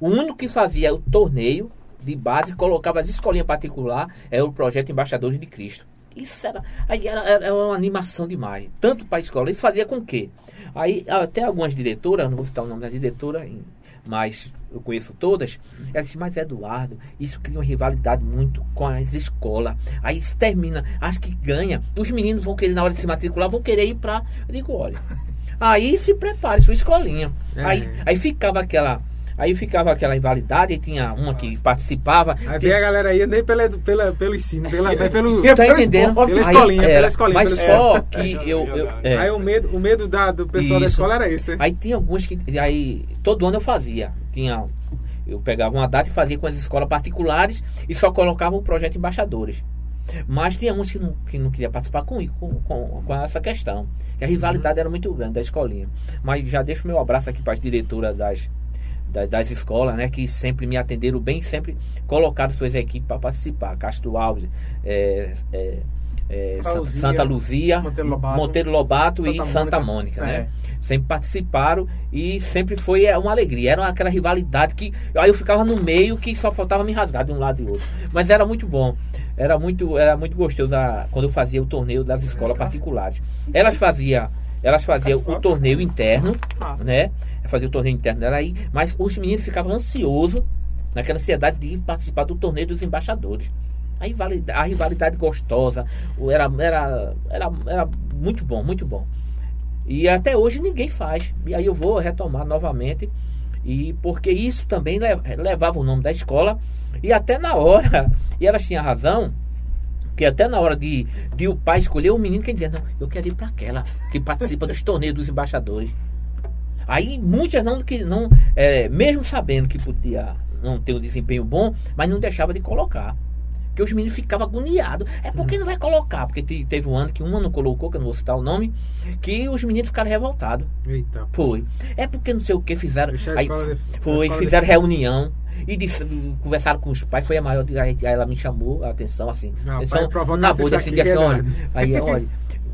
O único que fazia o torneio de base, colocava as escolinhas particular, era o projeto Embaixadores de Cristo. Isso era, aí era, era uma animação demais, tanto para a escola. Isso fazia com que? Aí até algumas diretoras, não vou citar o nome da diretora, mas eu conheço todas, ela disse, mas Eduardo, isso cria uma rivalidade muito com as escolas. Aí se termina, acho que ganha. Os meninos vão querer, na hora de se matricular, vão querer ir para. Eu digo, olha, aí se prepare, sua escolinha. É. Aí, aí ficava aquela. Aí ficava aquela rivalidade, e tinha uma que participava. Aí tem- a galera aí nem pela, pela, pelo ensino, pela, mas pelo. Tá pelo entendendo? esporte, Pela Aí escolinha, era, pela escolinha. Mas pelo só que eu. eu é. Aí o medo, o medo da, do pessoal da Isso. escola era esse, né? Aí tinha alguns que. Aí todo ano eu fazia. Tinha. Eu pegava uma data e fazia com as escolas particulares e só colocava o projeto embaixadores. Mas tinha uns que não, que não queria participar com, com, com, com essa questão. E a rivalidade era muito grande da escolinha. Mas já deixo meu abraço aqui para as diretoras das, das, das escolas, né? Que sempre me atenderam bem, sempre colocaram suas equipes para participar. Castro Alves, é, é, é, Luzia, Santa Luzia, Monteiro Lobato, Monteiro Lobato Santa e Mônica. Santa Mônica, né? É. sempre participaram e sempre foi é, uma alegria. Era aquela rivalidade que aí eu ficava no meio que só faltava me rasgar de um lado e outro. Mas era muito bom. Era muito, era muito gostoso a- quando eu fazia o torneio das escolas particulares. Elas faziam, elas faziam o torneio interno, Massa. né? Fazia o torneio interno dela aí, mas os meninos ficavam ansiosos naquela ansiedade de participar do torneio dos embaixadores. A rivalidade, a rivalidade gostosa, era, era, era, era muito bom, muito bom. E até hoje ninguém faz. E aí eu vou retomar novamente. E porque isso também le- levava o nome da escola. E até na hora, *laughs* e elas tinham razão, que até na hora de, de o pai escolher o menino que dizia, não, eu quero ir para aquela que participa dos torneios dos embaixadores. Aí muitas não, que não é, mesmo sabendo que podia não ter um desempenho bom, mas não deixava de colocar. Porque os meninos ficavam agoniados. É porque não vai colocar? Porque te- teve um ano que uma não colocou, que eu não vou citar o nome, que os meninos ficaram revoltados. Eita. Foi. É porque não sei o que fizeram. Aí, foi, fizeram reunião e disse- conversaram com os pais. Foi a maior. Aí ela me chamou a atenção assim. Não, pai, provocasse na boa assim, é olha. nada. Aí, *laughs* olha,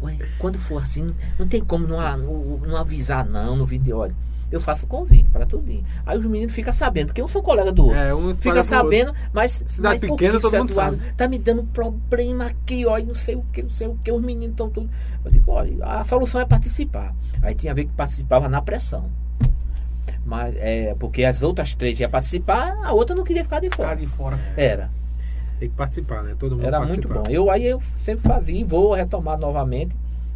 ué, quando for assim, não tem como não, não, não avisar não no vídeo. Olha, eu faço convite para tudinho. Aí os meninos ficam sabendo, porque um são colega do outro. É, um Fica sabendo, mas. Cidade mas pequena, que todo mundo Eduardo? sabe. Tá me dando problema aqui, ó, e não sei o que, não sei o que, os meninos estão tudo. Eu digo, olha, a solução é participar. Aí tinha a ver que participava na pressão. Mas é porque as outras três iam participar, a outra não queria ficar de fora. de fora. Era. Tem que participar, né? Todo mundo Era muito bom. Eu aí eu sempre fazia e vou retomar novamente,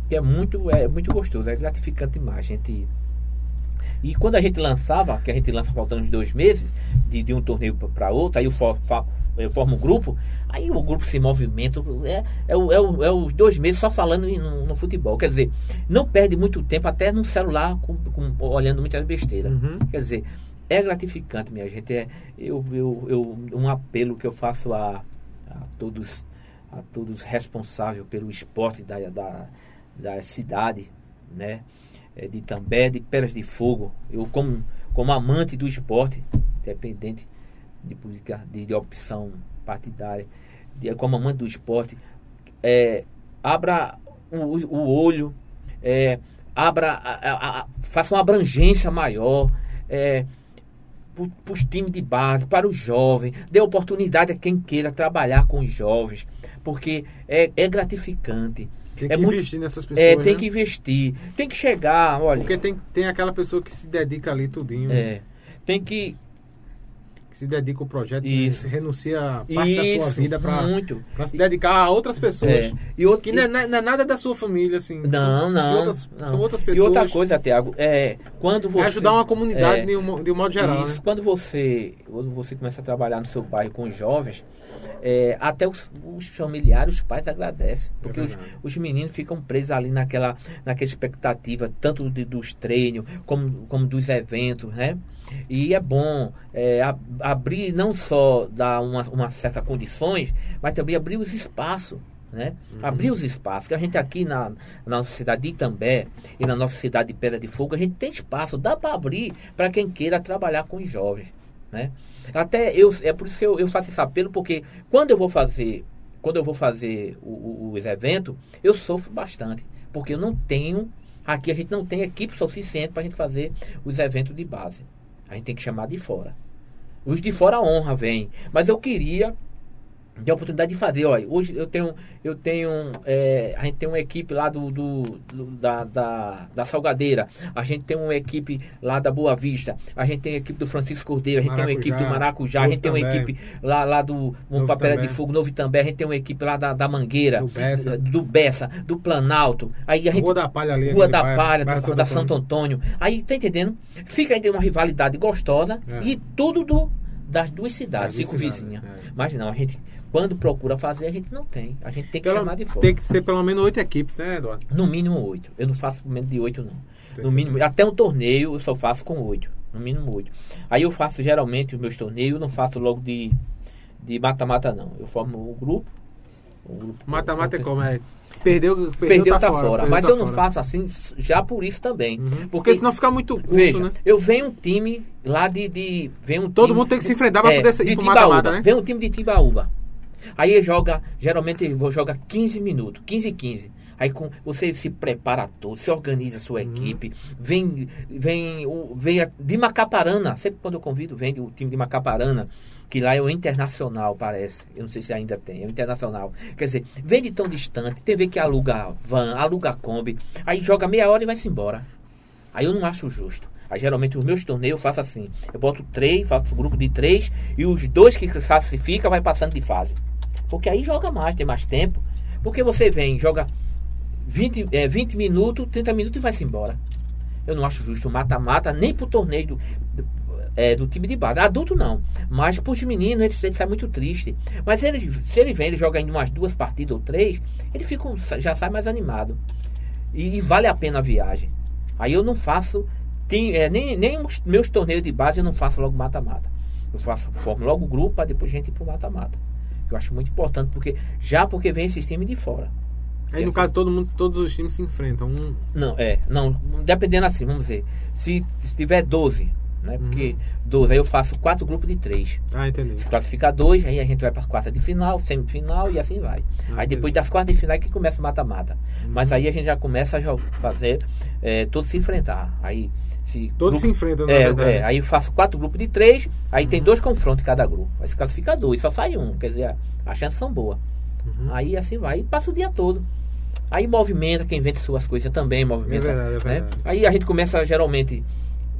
que é muito, é muito gostoso, é gratificante demais. Gente. E quando a gente lançava, que a gente lança faltando uns dois meses, de, de um torneio para outro, aí eu, for, eu formo um grupo, aí o grupo se movimenta, é, é, o- é, o- é os dois meses só falando no, no futebol. Quer dizer, não perde muito tempo até no celular com, com- olhando muitas besteiras. Uhum. Quer dizer, é gratificante, minha gente. É, eu, eu, eu, um apelo que eu faço a, a todos a todos responsáveis pelo esporte da, da, da cidade, né? É, de També, de Pedras de Fogo. Eu, como, como amante do esporte, independente de política, de, de opção partidária, de, como amante do esporte, é, abra o, o olho, é, abra, a, a- a- faça uma abrangência maior. É, para os times de base, para os jovens, dê oportunidade a quem queira trabalhar com os jovens, porque é, é gratificante. Tem é que muito- investir nessas pessoas. É, tem né? que investir, tem que chegar, olha, Porque tem, tem aquela pessoa que se dedica ali tudinho. é, tem Que se dedica ao projeto. Isso. Renuncia parte da sua isso, vida pra se dedicar a outras pessoas. É. E outro, Que não é, não é- é nada da sua família, assim. não, São- não, outras- não. São outras E pessoas. outra coisa, Tiago, é quando É você ajudar uma comunidade é, de, um, de um modo geral, Isso, né? quando você quando você começa a trabalhar no seu bairro com os jovens, é, até os, os familiares, os pais agradecem, porque os, verdade. os meninos ficam presos ali naquela, naquela expectativa, tanto de- dos treinos como, como dos eventos, né? E é bom é, abrir, não só dar uma, uma certa condições, mas também abrir os espaços Né? Abrir os espaços. Que a gente aqui na, na nossa cidade de Itambé e na nossa cidade de Pedra de Fogo, a gente tem espaço, dá para abrir para quem queira trabalhar com os jovens. Né? Até eu, é por isso que eu, eu faço esse apelo, porque quando eu vou fazer, quando eu vou fazer o- o- os eventos, eu sofro bastante. Porque eu não tenho, aqui a gente não tem equipe suficiente para a gente fazer os eventos de base. A gente tem que chamar de fora. Os de fora honra vem. Mas eu queria a oportunidade de fazer. Olha, hoje eu tenho, eu tenho, é, a gente tem uma equipe lá do, do- do- da, da, da Salgadeira, a gente tem uma equipe lá da Boa Vista, a gente tem a equipe do Francisco Cordeiro, a gente tem uma equipe do Maracujá, a Novo gente tem uma equipe lá, lá do Montapera de. Fogo, Novo Itambé, a gente tem uma equipe lá da, da Mangueira, Do Bessa. do Bessa, do Planalto. Aí a gente Rua da Palha ali. Rua da bairro, Palha, bairro do, da Santo Antônio. Aí, tá entendendo? Fica aí uma rivalidade gostosa É. e tudo do, das duas cidades, Das cinco cidades, vizinhas. é. Mas não, a gente, quando procura fazer, a gente não tem. A gente tem que Pelo- chamar de fora. Tem que ser pelo menos oito equipes, né, Eduardo? No mínimo oito. Eu não faço menos de oito, não. Tem No que- mínimo, até um torneio eu só faço com oito. No mínimo oito. Aí eu faço geralmente os meus torneios, eu não faço logo de de mata-mata, não. Eu formo um grupo. um Mata-mata é como? É, perdeu, perdeu, Perdeu, tá, fora. perdeu, Mas tá eu não fora. faço assim já por isso também. Uhum. Porque senão fica muito curto, Veja, né? eu venho um time lá de. de vem um Todo time- mundo tem que se enfrentar pra é, poder ir pro mata-mata, né? Vem um time de Timbaúba. Aí joga, geralmente jogar 15 minutos, 15 e 15. Aí com, você se prepara todo, se organiza a sua Uhum. equipe, vem, vem, o, vem a- de Macaparana, sempre quando eu convido, vem o time de Macaparana, que lá é o Internacional, parece. Eu não sei se ainda tem, é o Internacional. Quer dizer, vem de tão distante, tem ver que aluga van, aluga Kombi, aí joga meia hora e vai-se embora. Aí eu não acho justo. Aí geralmente os meus torneios eu faço assim. Eu boto três, faço um grupo de três e os dois que classifica vai passando de fase. Porque aí joga mais, tem mais tempo. Porque você vem, joga 20, é, 20 minutos, 30 minutos e vai-se embora. Eu não acho justo mata-mata nem pro torneio do, do, é, do time de base. Adulto não. Mas pros meninos eles, eles saem muito triste. Mas ele, se ele vem, ele joga ainda umas duas partidas ou três, ele fica, já sai mais animado. E, e vale a pena a viagem. Aí eu não faço, tem, é, nem, nem os meus torneios de base eu não faço logo mata-mata. Eu faço, formo logo grupo depois a gente ir pro mata-mata. Eu acho muito importante, porque já porque vem esses times de fora. Aí no caso todo mundo, todos os times se enfrentam. Um, Não, é, não, dependendo assim, vamos dizer, se, se tiver 12, né? Porque 12, aí eu faço quatro grupos de três. ah, entendi. Se classificar dois, aí a gente vai para as quartas de final, semifinal e assim vai. Ah, aí depois entendi. das quartas de final é que começa o mata-mata. Mas aí a gente já começa a fazer é, todos se enfrentar. Aí se Todos se enfrentam, é, verdade. é, aí eu faço quatro grupos de três, aí tem dois confrontos em cada grupo. Aí se classifica dois, só sai um, quer dizer, as chances são boas. Uhum. Aí assim vai, e passa o dia todo. Aí movimenta, quem vende suas coisas também movimenta. É verdade, é né? verdade. Aí a gente começa geralmente,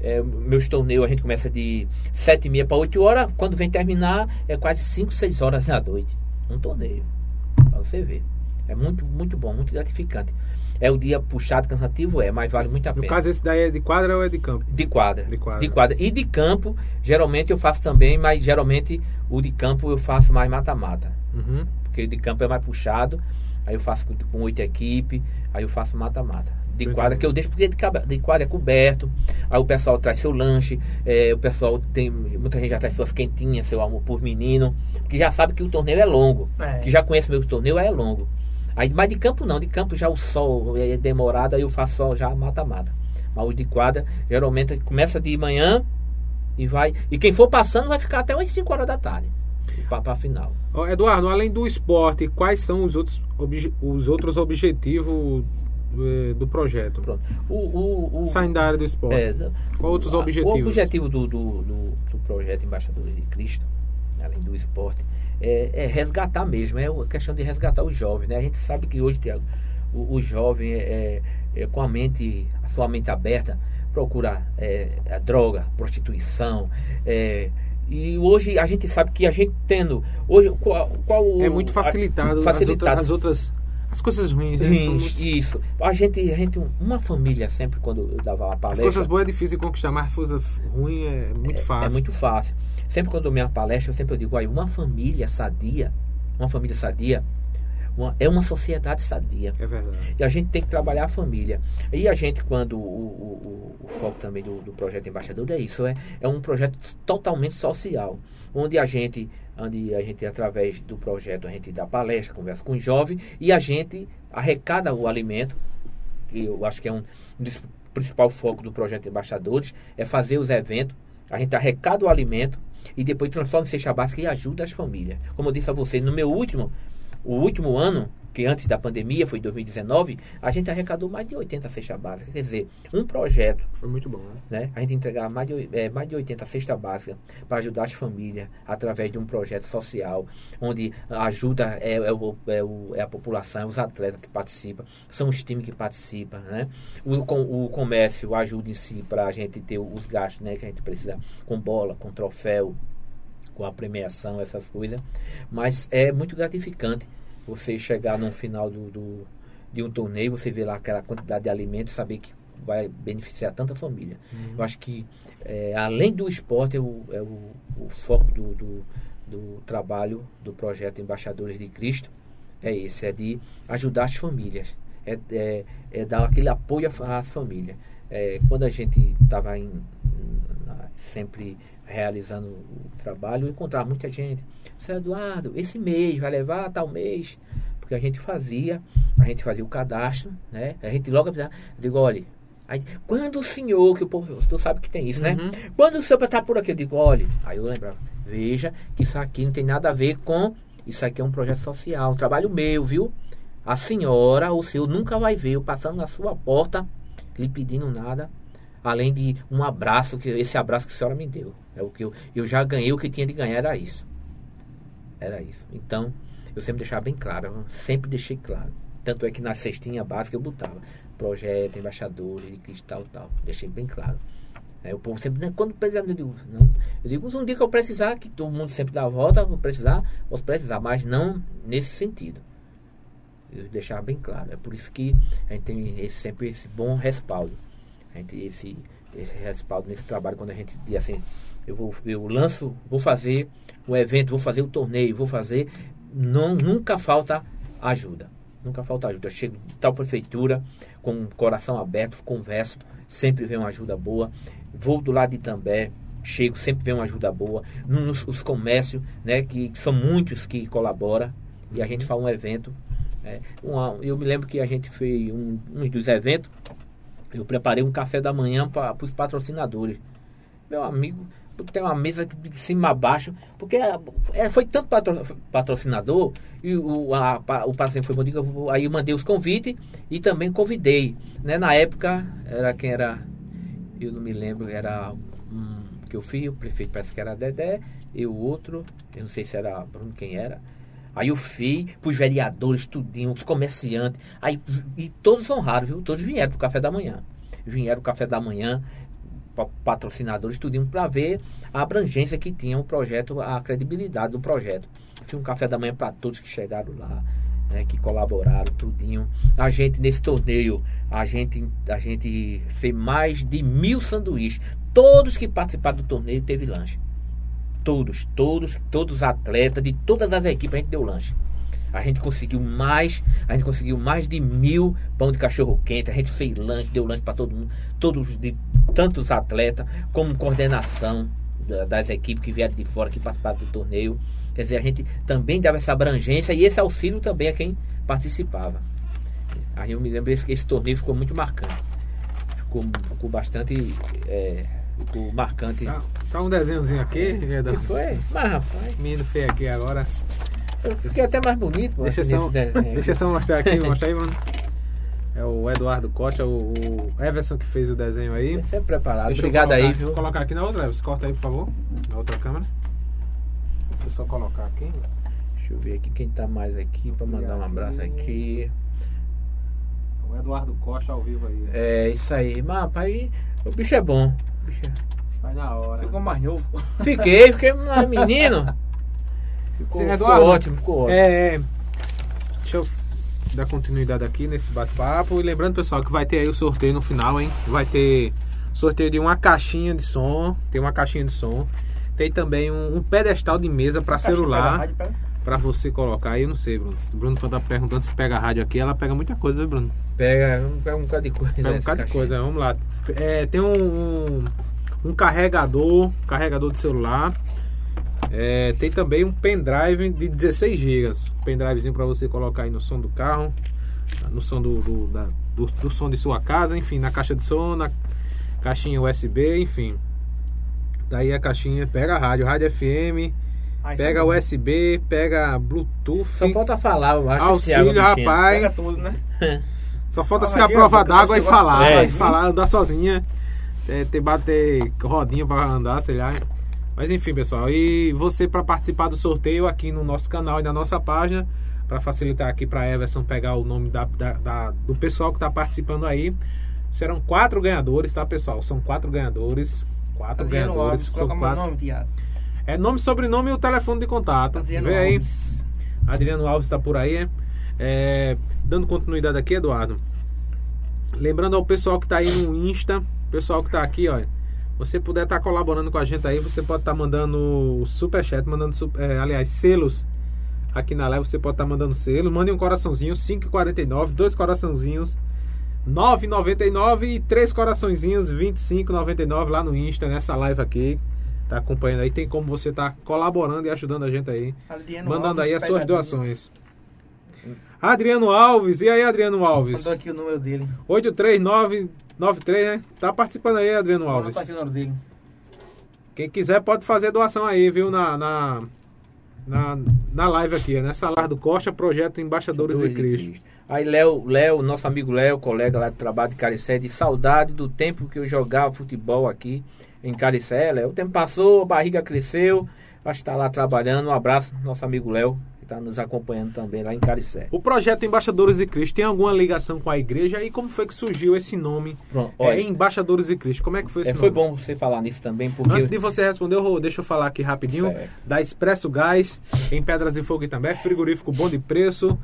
é, meus torneios a gente começa de sete e meia para 8 horas, quando vem terminar é quase 5, 6 horas da noite. Um torneio, pra você ver. É muito, muito bom, muito gratificante. É o dia puxado, cansativo, é, mas vale muito a No pena. caso, esse daí é de quadra ou é de campo? De quadra. De quadra. E de campo, geralmente eu faço também, mas geralmente o de campo eu faço mais mata-mata. Uhum. Porque o de campo é mais puxado, aí eu faço com- oito equipes, aí eu faço mata-mata. De Entendi. quadra que eu deixo porque de, caba- de quadra é coberto, aí o pessoal traz seu lanche, é, o pessoal tem. Muita gente já traz suas quentinhas, seu almoço por menino, porque já sabe que o torneio é longo. É. Que já conhece meu torneio é longo. Aí, mas de campo não, de campo já o sol é demorado, aí eu faço só já mata-mata. Mas os de quadra, geralmente começa de manhã e vai. E quem for passando vai ficar até umas 5 horas da tarde. Pra, pra final. Eduardo, além do esporte, quais são os outros, os outros objetivos eh, do projeto? Pronto. O, o, o, Saindo da área do esporte. é, Qual outros a- objetivos? O objetivo do, do, do, do projeto Embaixadores de Cristo, além do esporte, é, é resgatar mesmo, é a questão de resgatar os jovens. Né? A gente sabe que hoje, Tiago, o, o jovem é, é, com a mente, a sua mente aberta, procura é, a droga, prostituição. é, e hoje a gente sabe que a gente tendo. Hoje, qual, qual É muito facilitado. a- facilitado. As outras, as outras- as coisas ruins. né? Isso, muito- isso. A gente, a gente, uma família, sempre quando eu dava uma As palestra. coisas boas é difícil de conquistar, mas as coisas ruins é muito fácil. É muito fácil. Sempre quando eu minha palestra, eu sempre digo, olha, uma família sadia, uma família sadia, uma, é uma sociedade sadia. É verdade. E a gente tem que trabalhar a família. E a gente, quando o, o, o, o foco também do, do projeto Embaixador é isso, é, é um projeto totalmente social, onde a gente, onde a gente, através do projeto, a gente dá palestra, conversa com os jovens e a gente arrecada o alimento, que eu acho que é um, dos principal foco do projeto Embaixadores, é fazer os eventos, a gente arrecada o alimento e depois transforma em cesta básica e ajuda as famílias. Como eu disse a você, no meu último, o último ano, que antes da pandemia, foi 2019, a gente arrecadou mais de 80 cestas básicas. Quer dizer, um projeto, Foi muito bom, né? né? A gente entregar mais de, é, mais de 80 cestas básicas para ajudar as famílias através de um projeto social, onde ajuda é, é, o- é, o- é a população, é os atletas que participam, são os times que participam, né? O, com- o comércio ajuda em si para a gente ter os gastos né, que a gente precisa com bola, com troféu, com a premiação, essas coisas. Mas é muito gratificante você chegar no final do, do- de um torneio, você ver lá aquela quantidade de alimentos, saber que vai beneficiar tanta família. Eu acho que, é, além do esporte, é o, é o, o foco do, do, do trabalho do projeto Embaixadores de Cristo é esse, é de ajudar as famílias, é, é, é dar aquele apoio à- às famílias. É, quando a gente estava sempre realizando o trabalho, eu encontrava muita gente. Seu Eduardo, esse mês vai levar tal mês, porque a gente fazia, a gente fazia o cadastro, né? A gente logo avisava, digo, olha, aí, quando o senhor, que o povo, tu sabe que tem isso, né? Uhum. Quando o senhor está por aqui, eu digo, olha, aí eu lembrava, veja que isso aqui não tem nada a ver com, isso aqui é um projeto social, um trabalho meu, viu? A senhora, o senhor nunca vai ver eu passando na sua porta, lhe pedindo nada, além de um abraço, que esse abraço que a senhora me deu. É o que eu, eu já ganhei, o que tinha de ganhar era isso. Era isso. Então, eu sempre deixava bem claro, sempre deixei claro. Tanto é que na cestinha básica eu botava projeto, embaixadores, de cristal tal. Deixei bem claro. Aí o povo sempre, "Não, quando precisar, eu digo, não. Eu digo, um dia que eu precisar, que todo mundo sempre dá a volta, vou precisar, posso precisar, mas não nesse sentido. Eu deixava bem claro. É por isso que a gente tem esse- sempre esse bom respaldo. A gente esse, esse respaldo nesse trabalho quando a gente diz assim, eu vou eu lanço, vou fazer o evento, vou fazer o torneio, vou fazer, não nunca falta ajuda. Nunca falta ajuda. Eu chego em tal prefeitura com o coração aberto, converso, sempre vem uma ajuda boa. Vou do lado de Itambé, chego, sempre vem uma ajuda boa. Nos os comércios, né, que são muitos que colaboram e a gente faz um evento. é, uma- eu me lembro que a gente fez um, um dos eventos, eu preparei um café da manhã para os patrocinadores. Meu amigo, tem uma mesa de cima a baixo, porque é, foi tanto patro- patrocinador, e o, a, o patrocinador foi bom, aí eu mandei os convites e também convidei. Né? Na época, era quem era, eu não me lembro, era um que eu fiz, o prefeito parece que era Dedé, e o outro, eu não sei se era Bruno quem era. Aí eu fiz pros vereadores, tudinho, os comerciantes. Aí, e todos honraram, viu? Todos vieram pro café da manhã. Vieram pro café da manhã, patrocinadores, tudinho, para ver a abrangência que tinha o projeto, a credibilidade do projeto. Fiz um café da manhã para todos que chegaram lá, né, que colaboraram, tudinho. A gente, nesse torneio, a gente, a gente fez mais de mil sanduíches. Todos que participaram do torneio teve lanche. Todos, todos, todos os atletas de todas as equipes a gente deu lanche. A gente conseguiu mais, a gente conseguiu mais de mil pão de cachorro quente. A gente fez lanche, deu lanche para todo mundo, todos de tantos atletas, como coordenação da- das equipes que vieram de fora, que participaram do torneio. Quer dizer, a gente também dava essa abrangência e esse auxílio também a quem participava. Aí eu me lembro que esse torneio ficou muito marcante. Ficou, ficou bastante. é, ficou marcante. Só, só um desenhozinho aqui, E Edão. foi? Mas rapaz, Menino feio aqui agora. Eu fiquei até mais bonito. Deixa só, *laughs* deixa só mostrar aqui, *laughs* mostrar aí, mano. É o Eduardo Costa, o, o Everson que fez o desenho aí. Você é preparado. Deixa eu Obrigado aí, colocar- viu? Vou colocar aqui na outra, Everson. Corta aí, por favor. Na outra câmera. Deixa eu só colocar aqui. Deixa eu ver aqui quem tá mais aqui pra mandar um abraço aqui. O Eduardo Costa ao vivo aí. É isso aí. Mas rapaz, o bicho é bom. O bicho é- Vai na hora. Ficou mais novo. Fiquei, fiquei mais menino. *laughs* Ficou, Sim, ficou Eduardo. ótimo, ficou ótimo. É, é. Deixa eu dar continuidade aqui nesse bate-papo. E lembrando, pessoal, que vai ter aí o sorteio no final, hein? Vai ter sorteio de uma caixinha de som. Tem uma caixinha de som. Tem também um, um pedestal de mesa para celular. pra você colocar aí, eu não sei, Bruno. O Bruno tá perguntando se pega a rádio aqui, ela pega muita coisa, viu, Bruno? Pega, pega um bocado de coisa. Pega um bocado de coisa, vamos lá. É, tem um, um, um carregador, carregador de celular. É, tem também um pendrive de 16 GB. Pendrivezinho para você colocar aí no som do carro, no som do, do, da- do- do som de sua casa, enfim, na caixa de som, na caixinha USB, enfim. Daí a caixinha pega a rádio, rádio FM, Ai, pega sabe? USB, pega Bluetooth. Só falta falar, eu acho. Auxílio, rapaz. Pega tudo, né? *laughs* Só falta Ah, ser a prova d'água e falar. é. e falar, andar sozinha. É, ter bater rodinha pra andar, sei lá. Mas enfim, pessoal. E você para participar do sorteio aqui no nosso canal e na nossa página, para facilitar aqui para Everson pegar o nome da, da- da- do pessoal que está participando aí. Serão quatro ganhadores, tá, pessoal? São quatro ganhadores. Quatro Adriano ganhadores. Alves, São quatro. nome, Tiago. É nome, sobrenome e o telefone de contato. Adriano Vê aí. Alves. Adriano Alves está por aí. É, dando continuidade aqui, Eduardo. Lembrando ao pessoal que está aí no Insta, pessoal que está aqui, olha. Você puder estar colaborando com a gente aí, você pode estar mandando superchat, mandando, é, aliás, selos aqui na live. Você pode estar mandando selo. Mande um coraçãozinho, 5,49, dois coraçãozinhos, 9,99 e três coraçõezinhos, 25,99 lá no Insta, nessa live aqui. Tá acompanhando aí, tem como você estar colaborando e ajudando a gente aí Adriano mandando Alves, aí as suas doações. Adriano Alves, e aí Adriano Alves? Mandou aqui o número dele. 83993, né? Tá participando aí, Adriano Alves. Tá aqui o número dele. Quem quiser pode fazer doação aí, viu? Na, na, na, na live aqui, nessa live do Costa, projeto Embaixadores de Cristo. Aí Léo, Léo, nosso amigo Léo, colega lá de trabalho de Caricé, de saudade do tempo que eu jogava futebol aqui em Caricé. Léo, o tempo passou, a barriga cresceu, acho que está lá trabalhando. Um abraço, nosso amigo Léo, está nos acompanhando também lá em Caricé. O projeto Embaixadores de Cristo tem alguma ligação com a igreja? E como foi que surgiu esse nome? Pronto, É, Embaixadores de Cristo. Como é que foi esse é, foi nome? bom você falar nisso também, porque... Antes de você responder, Rô, deixa eu falar aqui rapidinho Certo. da Expresso Gás, em Pedras e Fogo e também, frigorífico bom de preço,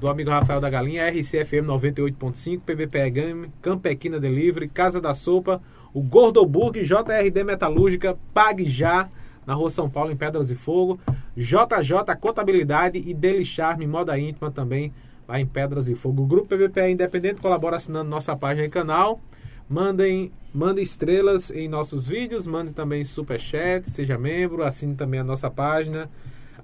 do amigo Rafael da Galinha, RCFM 98.5, PBPE Game, Campequina Delivery, Casa da Sopa, o Gordoburg, JRD Metalúrgica, Pague Já, na Rua São Paulo, em Pedras e Fogo, JJ Contabilidade e Deli Charme Moda Íntima também, lá em Pedras e Fogo. O Grupo PVPE Independente colabora assinando nossa página e canal. Mandem, mandem estrelas em nossos vídeos, mandem também superchat, seja membro, assine também a nossa página.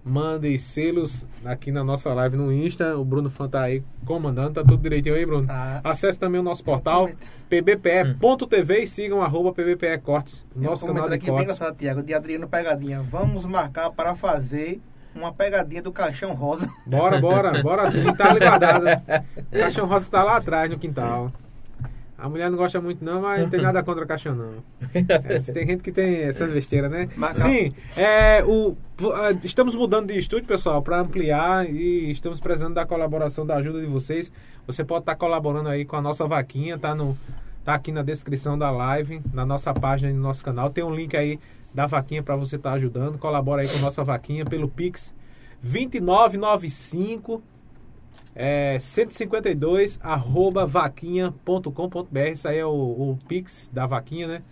Mandem selos aqui na nossa live no Insta. O Bruno Fan tá aí comandando, tá tudo direitinho aí, Bruno? Tá. Acesse também o nosso portal pbpe.tv e sigam arroba pbpe cortes, nosso canal de aqui bem cortes. engraçado, Tiago, de Adriano Pegadinha. Vamos marcar para fazer uma pegadinha do caixão rosa. Bora, bora, bora sim, tá guardado. O *laughs* caixão rosa tá lá atrás no quintal. A mulher não gosta muito não, mas não tem nada contra caixão não. É, *laughs* tem gente que tem essas besteiras, né? Mas- Sim, é, o, ah, estamos mudando de estúdio, pessoal, para ampliar e estamos precisando da colaboração, da ajuda de vocês. Você pode estar colaborando aí com a nossa vaquinha, tá, no, tá aqui na descrição da live, na nossa página e no nosso canal. Tem um link aí da vaquinha para você estar ajudando. Colabora aí com a nossa vaquinha pelo Pix 2995 é, 152 arroba vaquinha.com.br. Isso aí é o, o Pix da vaquinha, né?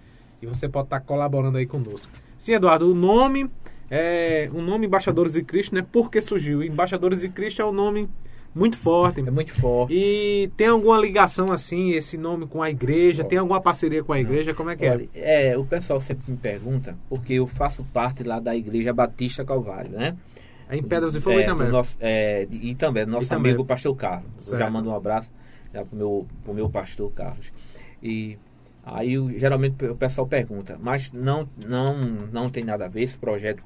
E você pode estar colaborando aí conosco. Sim, Eduardo, o nome é o nome Embaixadores de Cristo, né? Por que surgiu? Embaixadores de Cristo é um nome muito forte. É muito forte. E tem alguma ligação assim, esse nome com a igreja? Tem alguma parceria com a igreja? Como é que é? Olha, é, o pessoal sempre me pergunta, porque eu faço parte lá da Igreja Batista Calvário, né? É em Pedras e Fogo é, e também. nosso, é, e também nosso E também. amigo pastor Carlos. Eu Certo. já mando um abraço já pro meu, pro meu pastor Carlos. E aí eu- geralmente o pessoal pergunta, mas não, não, não tem nada a ver, esse projeto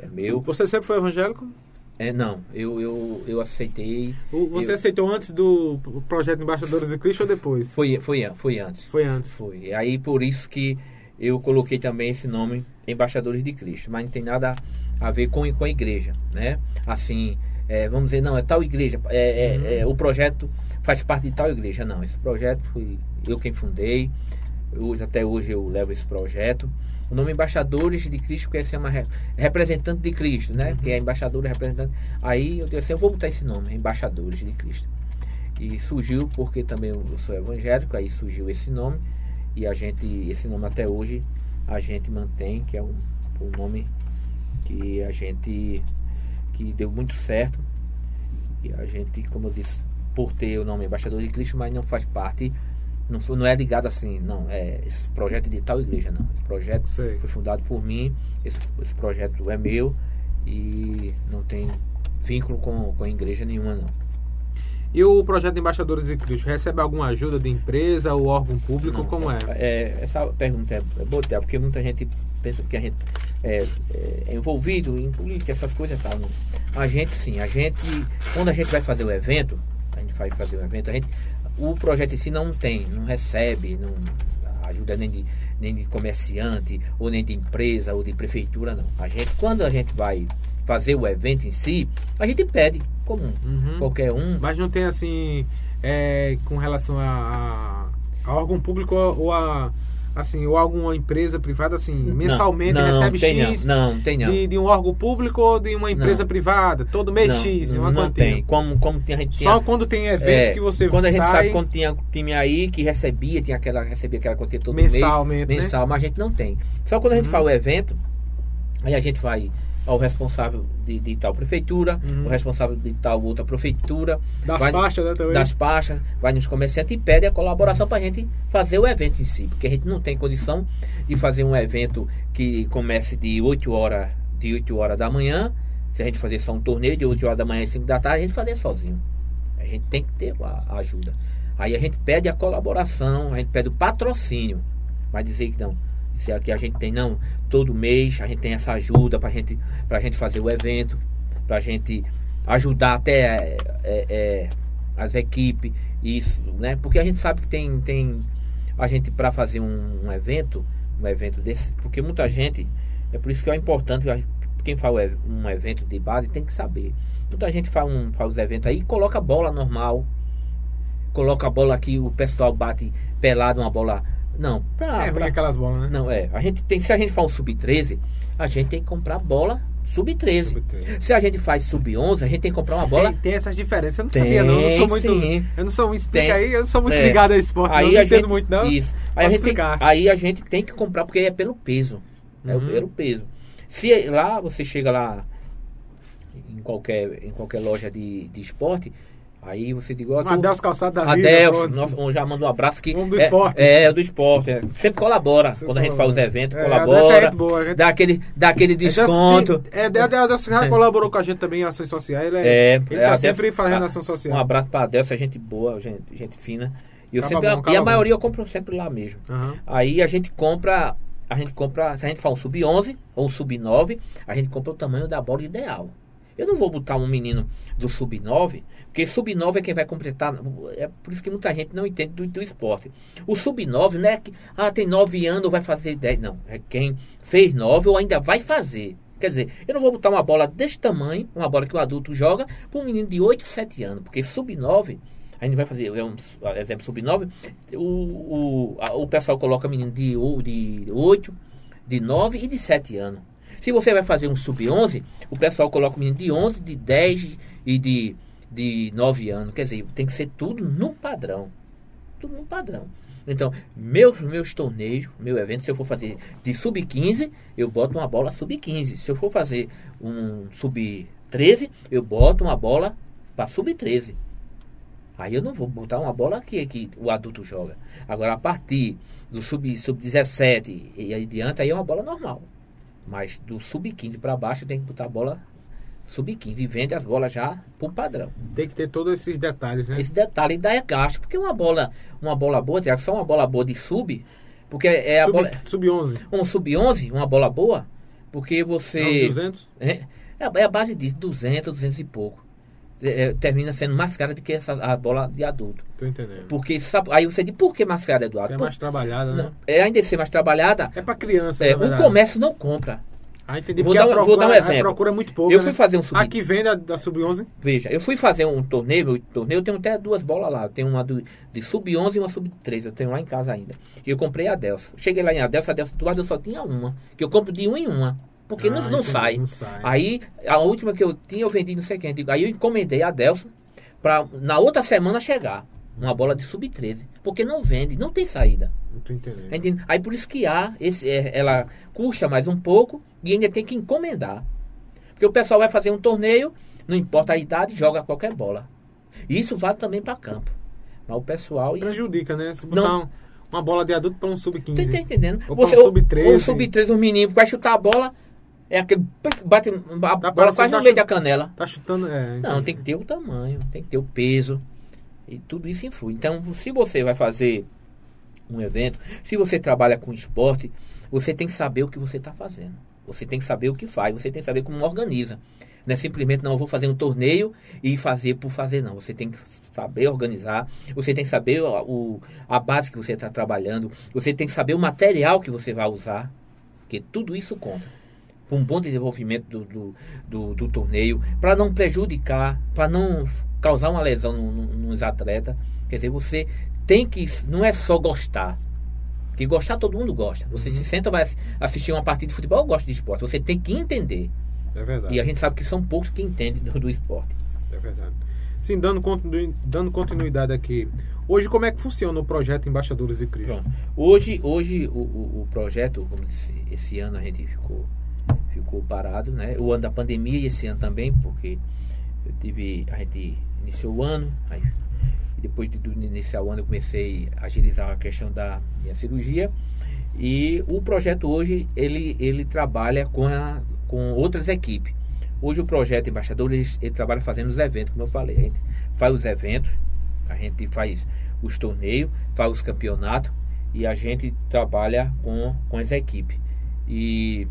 é meu. Você sempre foi evangélico? É, não, eu, eu, eu aceitei. O- Você Eu- aceitou antes do projeto Embaixadores de Cristo ou depois? Foi, foi, foi antes. Foi antes. Foi. Aí por isso que eu coloquei também esse nome Embaixadores de Cristo, mas não tem nada a ver com, com a igreja, né? Assim, é, vamos dizer, não, é tal igreja, é, é- é, o projeto faz parte de tal igreja. Não, esse projeto fui eu quem fundei, hoje, até hoje eu levo esse projeto. O nome Embaixadores de Cristo, porque se chama re- representante de Cristo, né? Que é embaixador representante. Aí eu disse assim, eu vou botar esse nome, Embaixadores de Cristo. E surgiu porque também eu sou evangélico, aí surgiu esse nome e a gente, esse nome até hoje a gente mantém, que é um, um nome que a gente que deu muito certo. E a gente, como eu disse, por ter o nome Embaixador de Cristo, mas não faz parte, não, não é ligado assim, não, é esse projeto de tal igreja, não. Esse projeto Sei. foi fundado por mim, esse, esse projeto é meu e não tem vínculo com, com igreja nenhuma, não. E o projeto de Embaixadores de Cristo recebe alguma ajuda de empresa ou órgão público? Não, como é? É, essa pergunta é, é boa, porque muita gente pensa que a gente é, é, é envolvido em política, essas coisas e tal. Não. A gente sim, a gente, quando a gente vai fazer o evento, a gente vai fazer o evento, a gente, o projeto em si não tem, não recebe, não ajuda nem de, nem de comerciante, ou nem de empresa, ou de prefeitura, não. A gente, quando a gente vai fazer o evento em si, a gente pede, como Uhum. qualquer um, Mas não tem assim, é, com relação a- a órgão público ou a assim, ou alguma empresa privada assim, mensalmente não, recebe tem X Não, não tem não. de, de um órgão público ou de uma empresa Não. privada, todo mês não, X, uma não quantia. tem. Como, como tem, a gente Só tinha- quando tem eventos é, que você Quando a gente sai sabe quando tinha time aí que recebia, tinha aquela, recebia aquela quantia todo mensalmente, mês. né? Mensal, mas a gente não tem. Só quando a gente Uhum. faz o evento, aí a gente vai ao responsável de, de tal prefeitura, Uhum. o responsável de tal outra prefeitura, das vai- pastas, né, também. das pastas, vai nos comerciantes e pede a colaboração para a gente fazer o evento em si, porque a gente não tem condição de fazer um evento que comece de 8 horas, de 8 horas da manhã, se a gente fazer só um torneio de 8 horas da manhã e 5 da tarde, a gente fazer sozinho. A gente tem que ter a, a ajuda. Aí a gente pede a colaboração, a gente pede o patrocínio. Vai dizer que não. Se aqui a gente tem, não, todo mês a gente tem essa ajuda pra gente, pra gente fazer o evento, pra gente ajudar até é, é, as equipes, isso, né? Porque a gente sabe que tem, tem a gente para fazer um, um evento, um evento desse, porque muita gente, é por isso que é importante, a- quem faz um evento de base tem que saber. Muita gente faz, um, faz os eventos aí, coloca a bola normal, coloca a bola aqui, o pessoal bate pelado uma bola. Não, pra, é, pra- aquelas bolas, né? não, é. A gente tem, se a gente faz um sub-13, a gente tem que comprar bola sub-13. Sub-13. Se a gente faz sub-11, a gente tem que comprar uma bola. Tem, tem essas diferenças, eu não Tem, sabia não, eu não sou muito, sim. eu não sou, explica Tem. aí, eu não sou muito É. ligado a esporte, não, Aí não a entendo gente, muito não. Isso. Aí a, gente tem, aí a gente tem que comprar porque é pelo peso. É o- Uhum. pelo peso. Se lá você chega lá em qualquer, em qualquer loja de, de esporte, aí você diz, Um tu- Adelso Calçado da Vida, Adelso, nossa, já manda um abraço que Homem do é, esporte. É, do esporte. é. Sempre colabora Sempre quando a gente faz os eventos, É, colabora. É boa, a gente- Dá aquele, dá aquele desconto. É, é, Adelso já *laughs* colaborou com a gente também em ações sociais, ele, é, É, ele é, tá Adelso- sempre fazendo ah, ação social. Um abraço pra Adelso, é gente boa, gente, gente fina. E, eu Acaba sempre, bom, e a bom. maioria eu compro sempre lá mesmo. Aham. Aí a gente compra, a gente compra, se a gente faz um sub-11 ou um sub-9, a gente compra o tamanho da bola ideal. Eu não vou botar um menino do sub-9, porque sub-9 é quem vai completar. É por isso que muita gente não entende do, do esporte. O sub-9 não é que ah, tem 9 anos, vai fazer 10. Não. É quem fez 9 ou ainda vai fazer. Quer dizer, eu não vou botar uma bola desse tamanho, uma bola que o adulto joga, para um menino de 8, 7 anos. Porque sub-9, a gente vai fazer, é um exemplo sub-9, o, o, o pessoal coloca menino de, de 8, de 9 e de 7 anos. Se você vai fazer um sub-11, o pessoal coloca menino de 11, de 10 e de, de 9 anos. Quer dizer, tem que ser tudo no padrão. Tudo no padrão. Então, meus, meus torneios, meu evento, se eu for fazer de sub-15, eu boto uma bola sub-15. Se eu for fazer um sub-13, eu boto uma bola para sub-13. Aí eu não vou botar uma bola que, que o adulto joga. Agora, a partir do sub- sub-17 e aí diante, aí é uma bola normal. Mas do sub-15 para baixo, tem que botar a bola sub-15 e vende as bolas já por padrão. Tem que ter todos esses detalhes, né? Esse detalhe dá é gasto, porque uma bola, uma bola boa, Tiago, só uma bola boa de sub, porque é a Sub, bola, sub 11. um sub-11, uma bola boa, porque Não, você 200? é, a- é a base disso, 200, 200 e pouco. É, é, termina sendo mais cara do que essa, a bola de adulto. Tô entendendo. Porque sabe, aí você diz, por que mais cara, Eduardo? é mais trabalhada, né? não, é ainda ser mais trabalhada, É pra criança, é, o comércio não compra. Ah, entendi. Vou dar a um- vou procura, dar um a exemplo. procura é muito pouco, Eu né? fui fazer um sub Aqui vem da, da sub 11. Veja, eu fui fazer um torneio, meu torneio, eu tenho até duas bolas lá. Eu tenho uma do, de sub-11 e uma sub-13. Eu tenho lá em casa ainda. E eu comprei a Delsa. Cheguei lá em Adelsa, a Delsa do lado eu só tinha uma. Que eu compro de um em uma. Porque não, Ah, não entendi, sai. não sai. Aí, a última que eu tinha, eu vendi não sei quem. Aí eu encomendei a Delsa pra na outra semana chegar. Uma bola de sub-13. Porque não vende, não tem saída. Não tô entendendo. Entende? Aí por isso que há, esse, é, ela custa mais um pouco e ainda tem que encomendar. Porque o pessoal vai fazer um torneio, não importa a idade, joga qualquer bola. Isso vale também para campo. Mas o pessoal. Prejudica, né? Se botar Não. um- uma bola de adulto para um sub-15. Você tá entendendo? Ou Você, um o sub-13. o sub-13, um menino vai chutar a bola, é aquele. Bate a bola parecendo quase tá no meio chu- da canela. Tá chutando. É, Não, tem que ter o tamanho, tem que ter o peso. E tudo isso influi. Então, se você vai fazer um evento, se você trabalha com esporte, você tem que saber o que você está fazendo. Você tem que saber o que faz, você tem que saber como organiza. Não é simplesmente, não, eu vou fazer um torneio e fazer por fazer, não. Você tem que saber organizar, você tem que saber o, o- a base que você está trabalhando, você tem que saber o material que você vai usar, porque tudo isso conta para um bom desenvolvimento do, do, do, do torneio, para não prejudicar, para não causar uma lesão no- no- nos atletas. Quer dizer, você tem que, não é só gostar. Que gostar todo mundo gosta. Você se senta vai assi- assistir uma partida de futebol, eu gosto de esporte. Você tem que entender. É verdade. E a gente sabe que são poucos que entendem do, do esporte. É verdade. Sim, dando, continu- dando continuidade aqui. Hoje, como é que funciona o projeto Embaixadores de Cristo? Pronto. Hoje, hoje o, o, o projeto, como disse, esse ano a gente ficou, ficou parado, né? O ano da pandemia e esse ano também, porque eu tive, a gente iniciou o ano, aí depois de, do iniciar o ano eu comecei a agilizar a questão da minha cirurgia e o projeto hoje ele, ele trabalha com, a, com outras equipes. Hoje o projeto Embaixadores ele trabalha fazendo os eventos, como eu falei. A gente faz os eventos, a gente faz os torneios, faz os campeonatos e a gente trabalha com, com as equipes. E,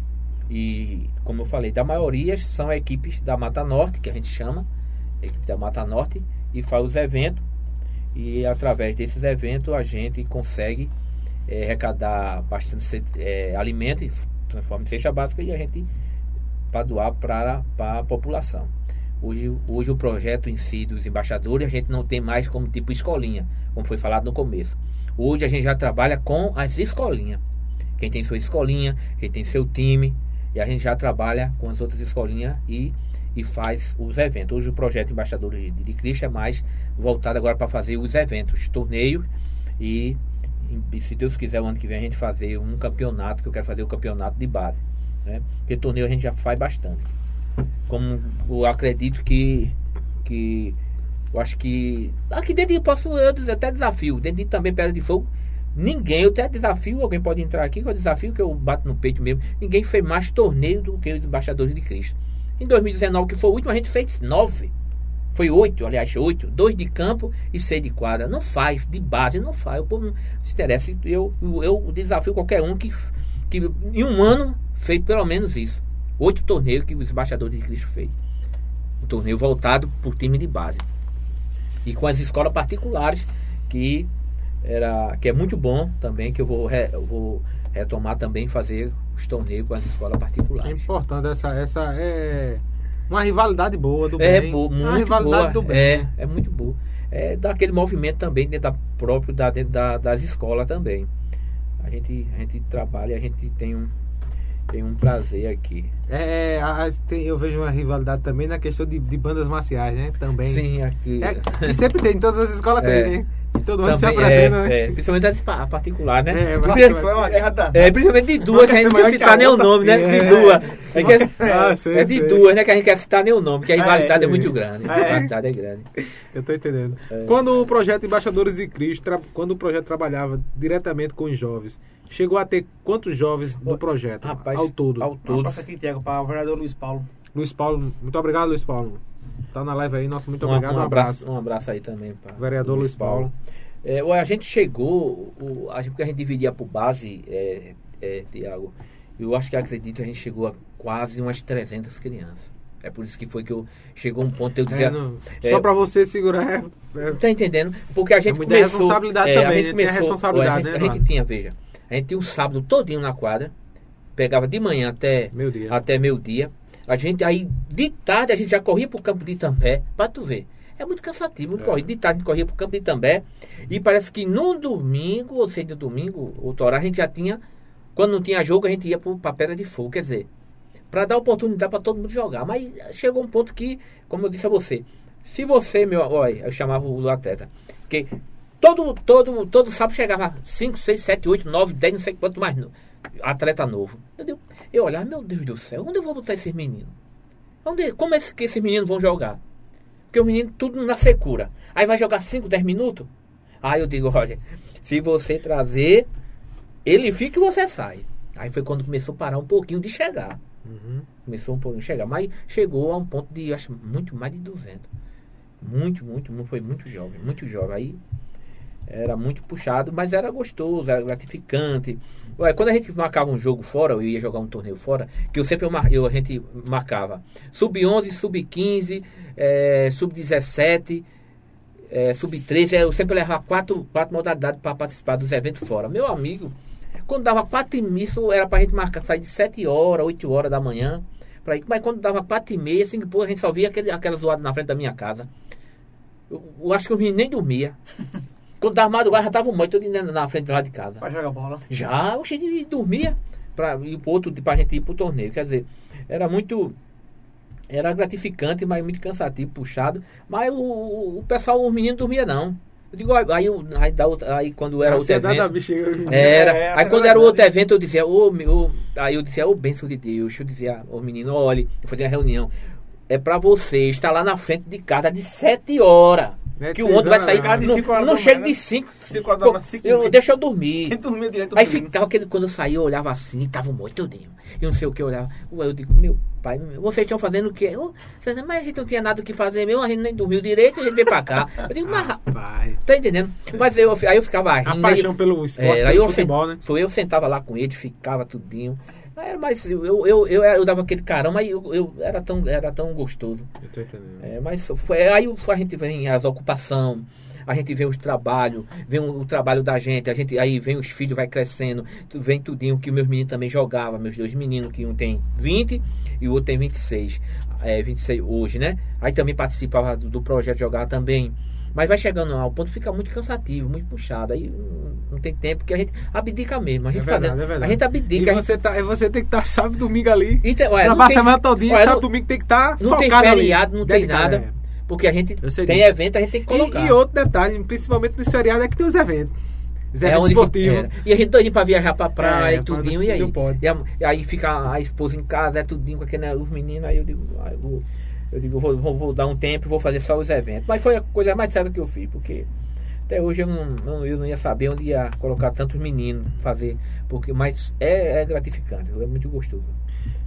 e como eu falei, da maioria são equipes da Mata Norte, que a gente chama, equipe da Mata Norte, e faz os eventos. E através desses eventos a gente consegue eh, arrecadar bastante eh, alimento transforma em cesta básica e a gente para doar para a população. Hoje, hoje o projeto em si dos embaixadores a gente não tem mais como tipo escolinha, como foi falado no começo. Hoje a gente já trabalha com as escolinhas. Quem tem sua escolinha, quem tem seu time, e a gente já trabalha com as outras escolinhas e, e faz os eventos. Hoje o projeto Embaixadores de, Cristo é mais voltado agora para fazer os eventos, torneios e, e se Deus quiser o ano que vem a gente fazer um campeonato, que eu quero fazer o campeonato de base. Né? Porque torneio a gente já faz bastante. Como eu acredito que, que eu acho que. Aqui dentro eu posso eu dizer, até desafio. Dentro de também Pedra de Fogo. Ninguém, eu até desafio, alguém pode entrar aqui, que eu desafio que eu bato no peito mesmo. Ninguém fez mais torneio do que os embaixadores de Cristo. Em 2019, que foi o último, a gente fez nove. Foi oito, aliás, oito. Dois de campo e seis de quadra. Não faz, de base não faz. O povo não se interessa. Eu, eu, eu desafio qualquer um que, que em um ano fez pelo menos isso. Oito torneios que os embaixadores de Cristo fez. Um torneio voltado por time de base. E com as escolas particulares, que, era, que é muito bom também, que eu vou, re- eu vou retomar também fazer os torneios com as escolas É particulares. importante essa, essa é uma rivalidade boa do É bem. uma muito rivalidade boa. do bem. É, né? é muito boa. É daquele movimento também dentro da próprio da, dentro da, das escolas também. A gente, a gente trabalha, a gente tem um, tem um prazer aqui. É, tem- eu vejo uma rivalidade também na questão de, de bandas marciais, né? Também. Sim, aqui. É, que sempre tem, em todas as escolas É. tem, né? E todo mundo se também, apresenta, é, né? é, principalmente as pa- particular, né? É, mas- foi uma guerra danada. É, principalmente de duas, que a gente não quer citar a nem o nome, né? De É. duas. A gente quer- Ah, sei, é de sei. duas, né? Que a gente quer citar nem o nome, que a Ah, rivalidade é, muito grande. A Ah, é? rivalidade é grande. *laughs* Eu tô entendendo. É. Quando o projeto Embaixadores de Cristo, tra- quando o projeto trabalhava diretamente com os jovens, chegou a ter quantos jovens do projeto Rapaz, ao todo? Ao todo. aqui, Tiago, para o vereador Luiz Paulo. Luiz Paulo, muito obrigado, Luiz Paulo. Tá na live aí, nosso muito obrigado, um um abraço. um abraço aí também para Vereador Luiz Paulo. É, o- a gente chegou, o, a gente, porque a gente dividia por base, é, é, Tiago, eu acho que acredito que a gente chegou a quase umas 300 crianças. É por isso que foi que eu chegou um ponto eu dizia, É, é, só pra você segurar. é- é- Tá entendendo? Porque a gente muita começou... responsabilidade é, também, a gente? Tem a começou, responsabilidade, ó, a gente, né, a gente tinha, veja, a gente tinha um sábado todinho na quadra, pegava de manhã até Meu dia. até meio dia. A gente aí, de tarde, a gente já corria pro campo de Itambé, pra tu ver. É muito cansativo, muito É. corrido. De tarde a gente corria pro campo de Itambé. E parece que no domingo, ou seja, no domingo, outro horário, a gente já tinha. Quando não tinha jogo, a gente ia pro, pra Pedra de Fogo. Quer dizer, para dar oportunidade para todo mundo jogar. Mas chegou um ponto que, como eu disse a você, se você, meu, olha, eu chamava o atleta, que todo, todo, todo sábado chegava 5, 6, 7, 8, 9, 10, não sei quanto mais no- atleta novo. Eu, digo, eu olhava, meu Deus do céu, onde eu vou botar esses meninos? Onde, como é que esses meninos vão jogar? Porque os meninos tudo na secura. Aí vai jogar 5, 10 minutos? Aí eu digo, olha, se você trazer, ele fica e você sai. Aí foi quando começou a parar um pouquinho de chegar. Uhum. Começou um pouquinho de chegar. Mas chegou a um ponto de, acho, muito mais de 200. Muito, muito, muito foi muito jovem, muito jovem. Aí era muito puxado, mas era gostoso, era gratificante. Ué, quando a gente marcava um jogo fora, eu ia jogar um torneio fora, que eu sempre eu, eu- a gente marcava sub-11, sub-15, eh, sub-17, eh, sub-13, eu sempre levava quatro, quatro modalidades para participar dos eventos fora. Meu amigo, quando dava quatro e meia, era pra gente marcar, sair de 7 horas, 8 horas da manhã, pra ir, mas quando dava quatro e meia, cinco e a gente só via aquele, aquela zoada na frente da minha casa. Eu, eu acho que meninos nem dormia. *laughs* Quando dava madrugada, já tava morto todo na, na frente lá de casa. Pra jogar bola. Já, a gente dormia pra ir pro outro, pra gente ir pro torneio. Quer dizer, era muito. Era gratificante, mas muito cansativo, puxado. Mas o, o, o pessoal, os meninos dormiam não. Eu digo, aí, aí, aí, quando era A outro evento. bexiga. Era. É, a aí quando era o outro evento, eu dizia, ô, meu, aí eu dizia, ô bênção de Deus, eu dizia, ô menino, olhe, eu fazia uma reunião. É pra você estar lá na frente de casa de 7 horas. Né, que o ônibus vai sair. né? Não, cinco horas não da chega manhã, de né? 5. Cinco horas da manhã, cinco e Eu, deixa eu dormir. Quem dormia direito Aí ficava aquele, quando eu saía, eu olhava assim, tava morto todinho. Eu não sei o que eu olhava. Eu digo, meu pai, vocês estão fazendo o quê? Eu, "Vocês- mas a gente não tinha nada o que fazer mesmo, a gente nem dormiu direito, a gente veio pra cá. Eu digo, mas Vai. tá entendendo? Mas eu, aí eu ficava rindo. A aí- paixão pelo esporte, é, aí pelo eu, futebol, né? Foi eu sentava lá com ele, ficava tudinho. Aí, mas eu, eu, eu, eu, eu dava aquele carão, mas eu, eu era, tão, era tão gostoso. Eu tô entendendo. É, mas foi, aí a gente vem as ocupações, a gente vê os trabalhos, vem o, trabalho da gente, a gente aí vem os filhos, vai crescendo, vem tudinho que meus meninos também jogavam, meus dois meninos, que um tem 20 e o outro tem 26, é, 26 hoje, né? Aí também participava do, do projeto jogar também. Mas vai chegando ao ponto fica muito cansativo, muito puxado. Aí hum, não tem tempo, que a gente abdica mesmo. A É gente verdade, fazendo, é. A gente abdica. E a gente- você, tá, você tem que estar sábado e domingo ali. e tem- ué, Trabalha a tem- semana todinha, sábado e domingo tem que estar não tem focado ali. feriado, não tem nada. é. Porque a gente tem disso. evento, a gente tem que colocar. E, e outro detalhe, principalmente nos feriados, é que tem os eventos. Os É esportivos. é. E a gente doidinho pra viajar pra praia É, e tudinho, e aí? E, a- e aí fica a esposa em casa, é tudinho com aquele, os meninos, aí eu digo, ah, eu vou, eu digo, vou, vou, vou dar um tempo e vou fazer só os eventos. Mas foi a coisa mais séria que eu fiz, porque até hoje eu não, não- eu não ia saber onde ia colocar tantos meninos fazer, porque, mas é, é gratificante, é muito gostoso.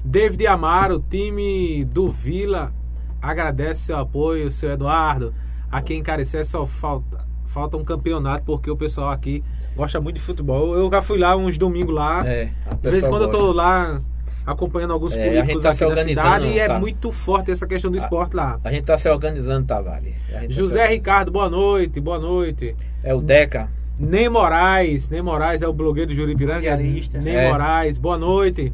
David Amaro, time do Vila, agradece seu apoio, seu Eduardo. Aqui em Caricé só falta, falta um campeonato, porque o pessoal aqui gosta muito de futebol. Eu já fui lá uns domingos lá. É, de vez em quando eu tô gosta. lá acompanhando alguns É, a gente políticos tá aqui se da organizando, cidade e é tá. muito forte essa questão do Ah. esporte lá. A gente tá se organizando, Tavares. A tá José se- Ricardo, boa noite, boa noite. É o Deca. Ney Moraes, Ney Moraes é o blogueiro do Juripiranga. Ney É. Moraes, boa noite.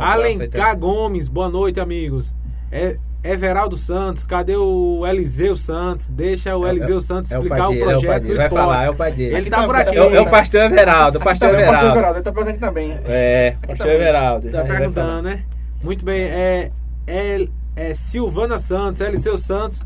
Aí, Alencar Gomes, boa noite, amigos. É, Everaldo Santos, cadê o Eliseu Santos? Deixa o É- Eliseu Santos É o explicar o é o projeto do dele. Vai esporte. falar, é o pai dele. Ele tá por aqui. É, o- é o pastor Everaldo, o pastor Também, pastor Everaldo. Ele tá presente também. É, pastor. Everaldo. Tá perguntando, né? Muito bem. É, é, é Silvana Santos, Eliseu Santos,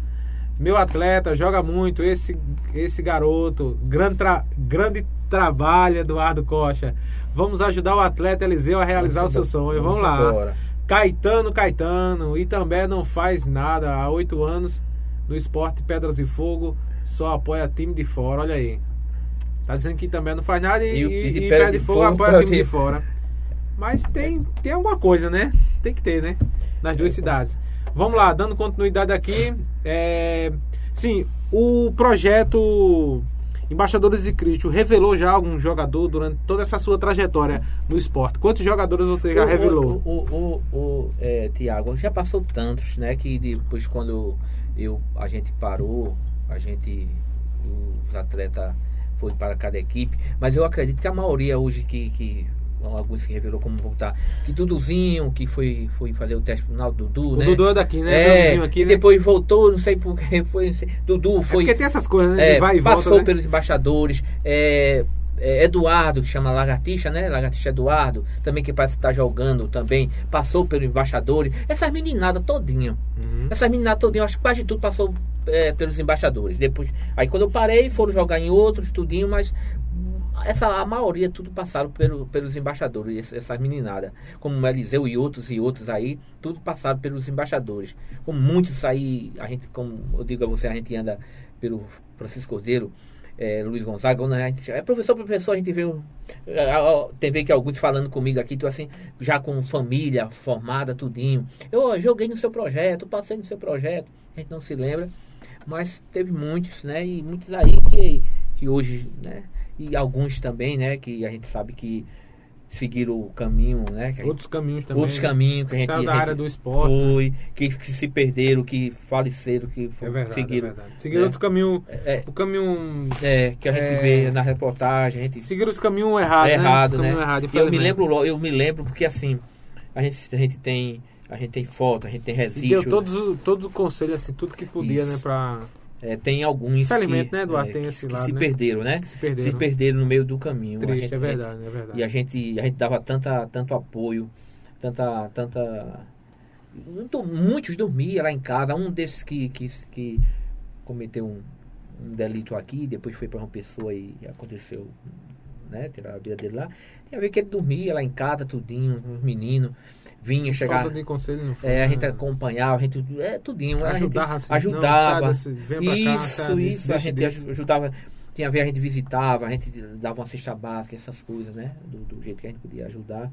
meu atleta, joga muito. Esse, esse garoto, grande, tra- grande trabalho, Eduardo Costa. Vamos ajudar o atleta Eliseu a realizar o seu sonho. Vamos, lá. embora. Caetano Caetano, e também não faz nada há oito anos no esporte Pedras e Fogo, só apoia time de fora, olha aí. Tá dizendo que também não faz nada e, E e, e Pedra de de Fogo Fogo apoia time de fora. Mas tem, tem alguma coisa, né? Tem que ter, né? Nas duas cidades. Vamos lá, dando continuidade aqui. É, sim, o projeto Embaixadores de Cristo revelou já algum jogador durante toda essa sua trajetória no esporte? Quantos jogadores você já O- revelou? O, o, o, é, Tiago, já passou tantos, né? Que depois quando eu, a gente parou, a gente, os atletas foi para cada equipe, mas eu acredito que a maioria hoje que, que alguns se revelou como voltar, que Duduzinho, que foi, foi fazer o teste final, Dudu, O né? Dudu é daqui, né? É, Duduzinho aqui, e né? depois voltou, não sei por que foi. sei. Dudu É foi. porque tem essas coisas, né? É, vai e passou volta, né? pelos embaixadores. é, é, Eduardo, que chama Lagartixa, né? Lagartixa Eduardo, também que parece estar jogando também, passou pelos embaixadores. Essas meninadas todinha. Uhum. Essas meninadas todinha, acho que quase tudo passou é, pelos embaixadores. Depois, aí quando eu parei, foram jogar em outros, tudinho, mas essa, a maioria tudo passaram pelo, pelos embaixadores, essa, essa meninada. Como Eliseu e outros e outros aí, tudo passaram pelos embaixadores. Como muitos aí, a gente, como eu digo a você, a gente anda pelo Francisco Cordeiro, é, Luiz Gonzaga, a gente, é professor, professor, a gente vê, é, tem vê que alguns falando comigo aqui, tô assim, já com família formada, tudinho. Eu joguei no seu projeto, passei no seu projeto, a gente não se lembra, mas teve muitos, né? E muitos aí que, que hoje, né? E alguns também, né? Que a gente sabe que seguiram o caminho, né? gente- Outros caminhos também. outros caminhos que a gente, da área do esporte. foi, que, que se perderam, que faleceram, que É verdade, seguiram. é. Seguiram né? outros caminhos. É, O caminho. é, que a gente É. vê na reportagem, a gente Seguiram os caminhos errados, né? errado, né? caminhos errados, eu me lembro, eu me lembro porque assim, a gente, a gente tem a gente tem foto, a gente tem E deu todos, todos os conselhos, assim, tudo que podia, Isso. né? Pra. É, tem alguns que, né, Eduardo, é, tem que, esse que lado, se né? perderam, né? Que se perderam. Se perderam no meio do caminho. Triste, gente- é gente- verdade, é verdade. E a gente, a gente dava tanta, tanto apoio, tanta, tanta. muito- Muitos dormiam lá em casa. Um desses que, que, que cometeu um, um delito aqui, depois foi para uma pessoa e aconteceu, né? Tirar a vida dele lá. Tinha a ver que ele dormia lá em casa, tudinho, os meninos. Vinha, chegava. Falta de conselho não foi. É, a né? gente acompanhava, a gente. É, tudinho. a gente Ajudava, assim, ajudava. não, desse- pra cá, isso, isso. A gente disso. ajudava. Tinha a ver, a gente visitava, a gente dava uma cesta básica, essas coisas, né? Do, do jeito que a gente podia ajudar.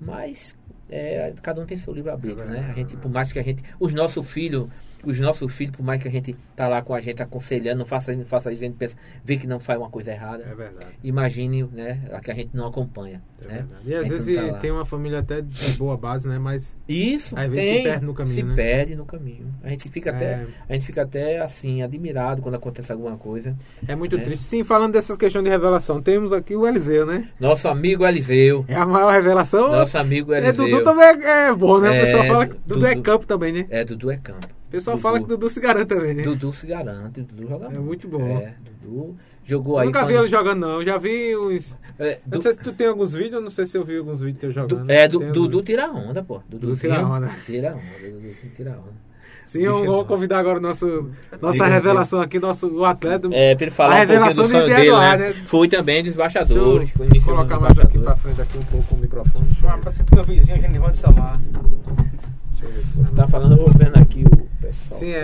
Mas é, cada um tem seu livre-arbítrio, né? A gente, por mais que a gente. Os nossos filhos, os nossos filhos, por mais que a gente tá lá com a gente aconselhando, não faça isso, não faça isso, a gente pensa, vê que não faz uma coisa errada. É verdade. Imagine, né? A que a gente não acompanha. É né? verdade. E às vezes tá tem uma família até de boa base, né? Mas Isso, Às vezes tem, se perde no caminho, Se né? perde no caminho. A gente fica até, É. a gente fica até assim admirado quando acontece alguma coisa. é muito É. triste. Sim, falando dessas questões de revelação, temos aqui o Eliseu, né? Nosso amigo Eliseu, É a maior revelação. nosso amigo é, Eliseu. Dudu também é, é bom, né? O É, pessoal fala que Dudu, é Dudu. campo também, né? É, Dudu é campo. O pessoal Dudu. fala que Dudu se garante também, né? Dudu se garante, Dudu joga É muito bom. É, Dudu jogou Eu aí. nunca vi quando- ele jogando, não. Eu já vi uns. É, Eu Du- não sei se tu tem alguns vídeos, eu não sei se eu vi alguns vídeos teus Du- jogando. é, du- Tem uns Dudu tira onda, pô. Dudu tira onda. Tira onda, Dudu tira onda. Sim, eu é vou convidar agora o nosso, nossa revelação aqui, nosso, o atleta. É, pra ele falar A um pouquinho revelação do de sonho dele, né? né? Foi também dos Deixa embaixadores. eu colocar mais aqui pra frente aqui um pouco o microfone. Deixa Um eu ver, abraço pro meu vizinho, Genival de Salar. deixa eu ver se Tá falando, eu vou vendo aqui o pessoal. Sim, é,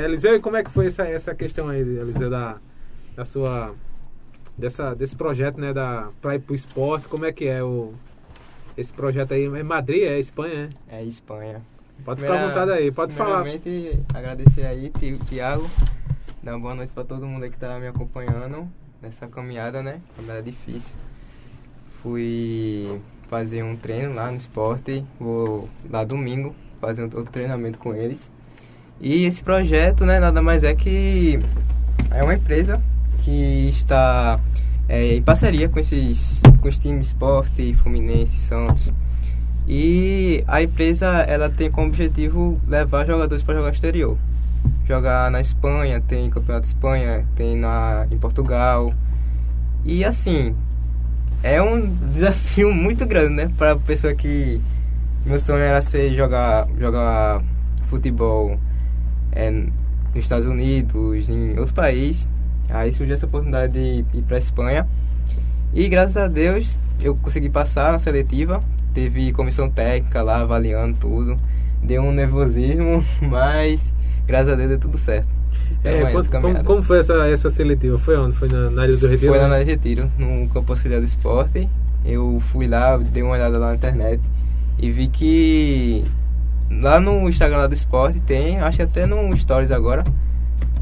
é, Eliseu, e como é que foi essa, essa questão aí, Eliseu, da, da sua. Dessa, desse projeto, né, da, pra ir pro esporte, como é que é o. Esse projeto aí é Madrid, é Espanha, é? É Espanha. Pode ficar à vontade aí, pode falar. Primeiramente, agradecer aí, Ti- Tiago. Dar uma boa noite pra todo mundo aí que tá me acompanhando nessa caminhada, né? Caminhada difícil. Fui fazer um treino lá no esporte. Vou lá domingo fazer outro treinamento com eles. E esse projeto, né, nada mais é que é uma empresa que está é, em parceria com esses com os times Esporte, Fluminense, Santos. E a empresa ela tem como objetivo levar jogadores para jogar no exterior. Jogar na Espanha, tem campeonato de Espanha, tem na em Portugal. E assim, é um *laughs* desafio muito grande, né, para pessoa que meu sonho era ser jogar jogar futebol é, nos Estados Unidos, em outro país. Aí surgiu essa oportunidade de ir para Espanha. E graças a Deus eu consegui passar na seletiva. Teve comissão técnica lá avaliando tudo. Deu um nervosismo, *laughs* mas graças a Deus deu tudo certo. Então, É, é quanto- como, como foi essa, essa seletiva? Foi onde? Foi na, na Ilha do Retiro? Foi né? na Retiro, no Campo Auxiliar do Esporte. Eu fui lá, dei uma olhada lá na internet e vi que lá no Instagram lá do Esporte tem, acho que até no Stories agora,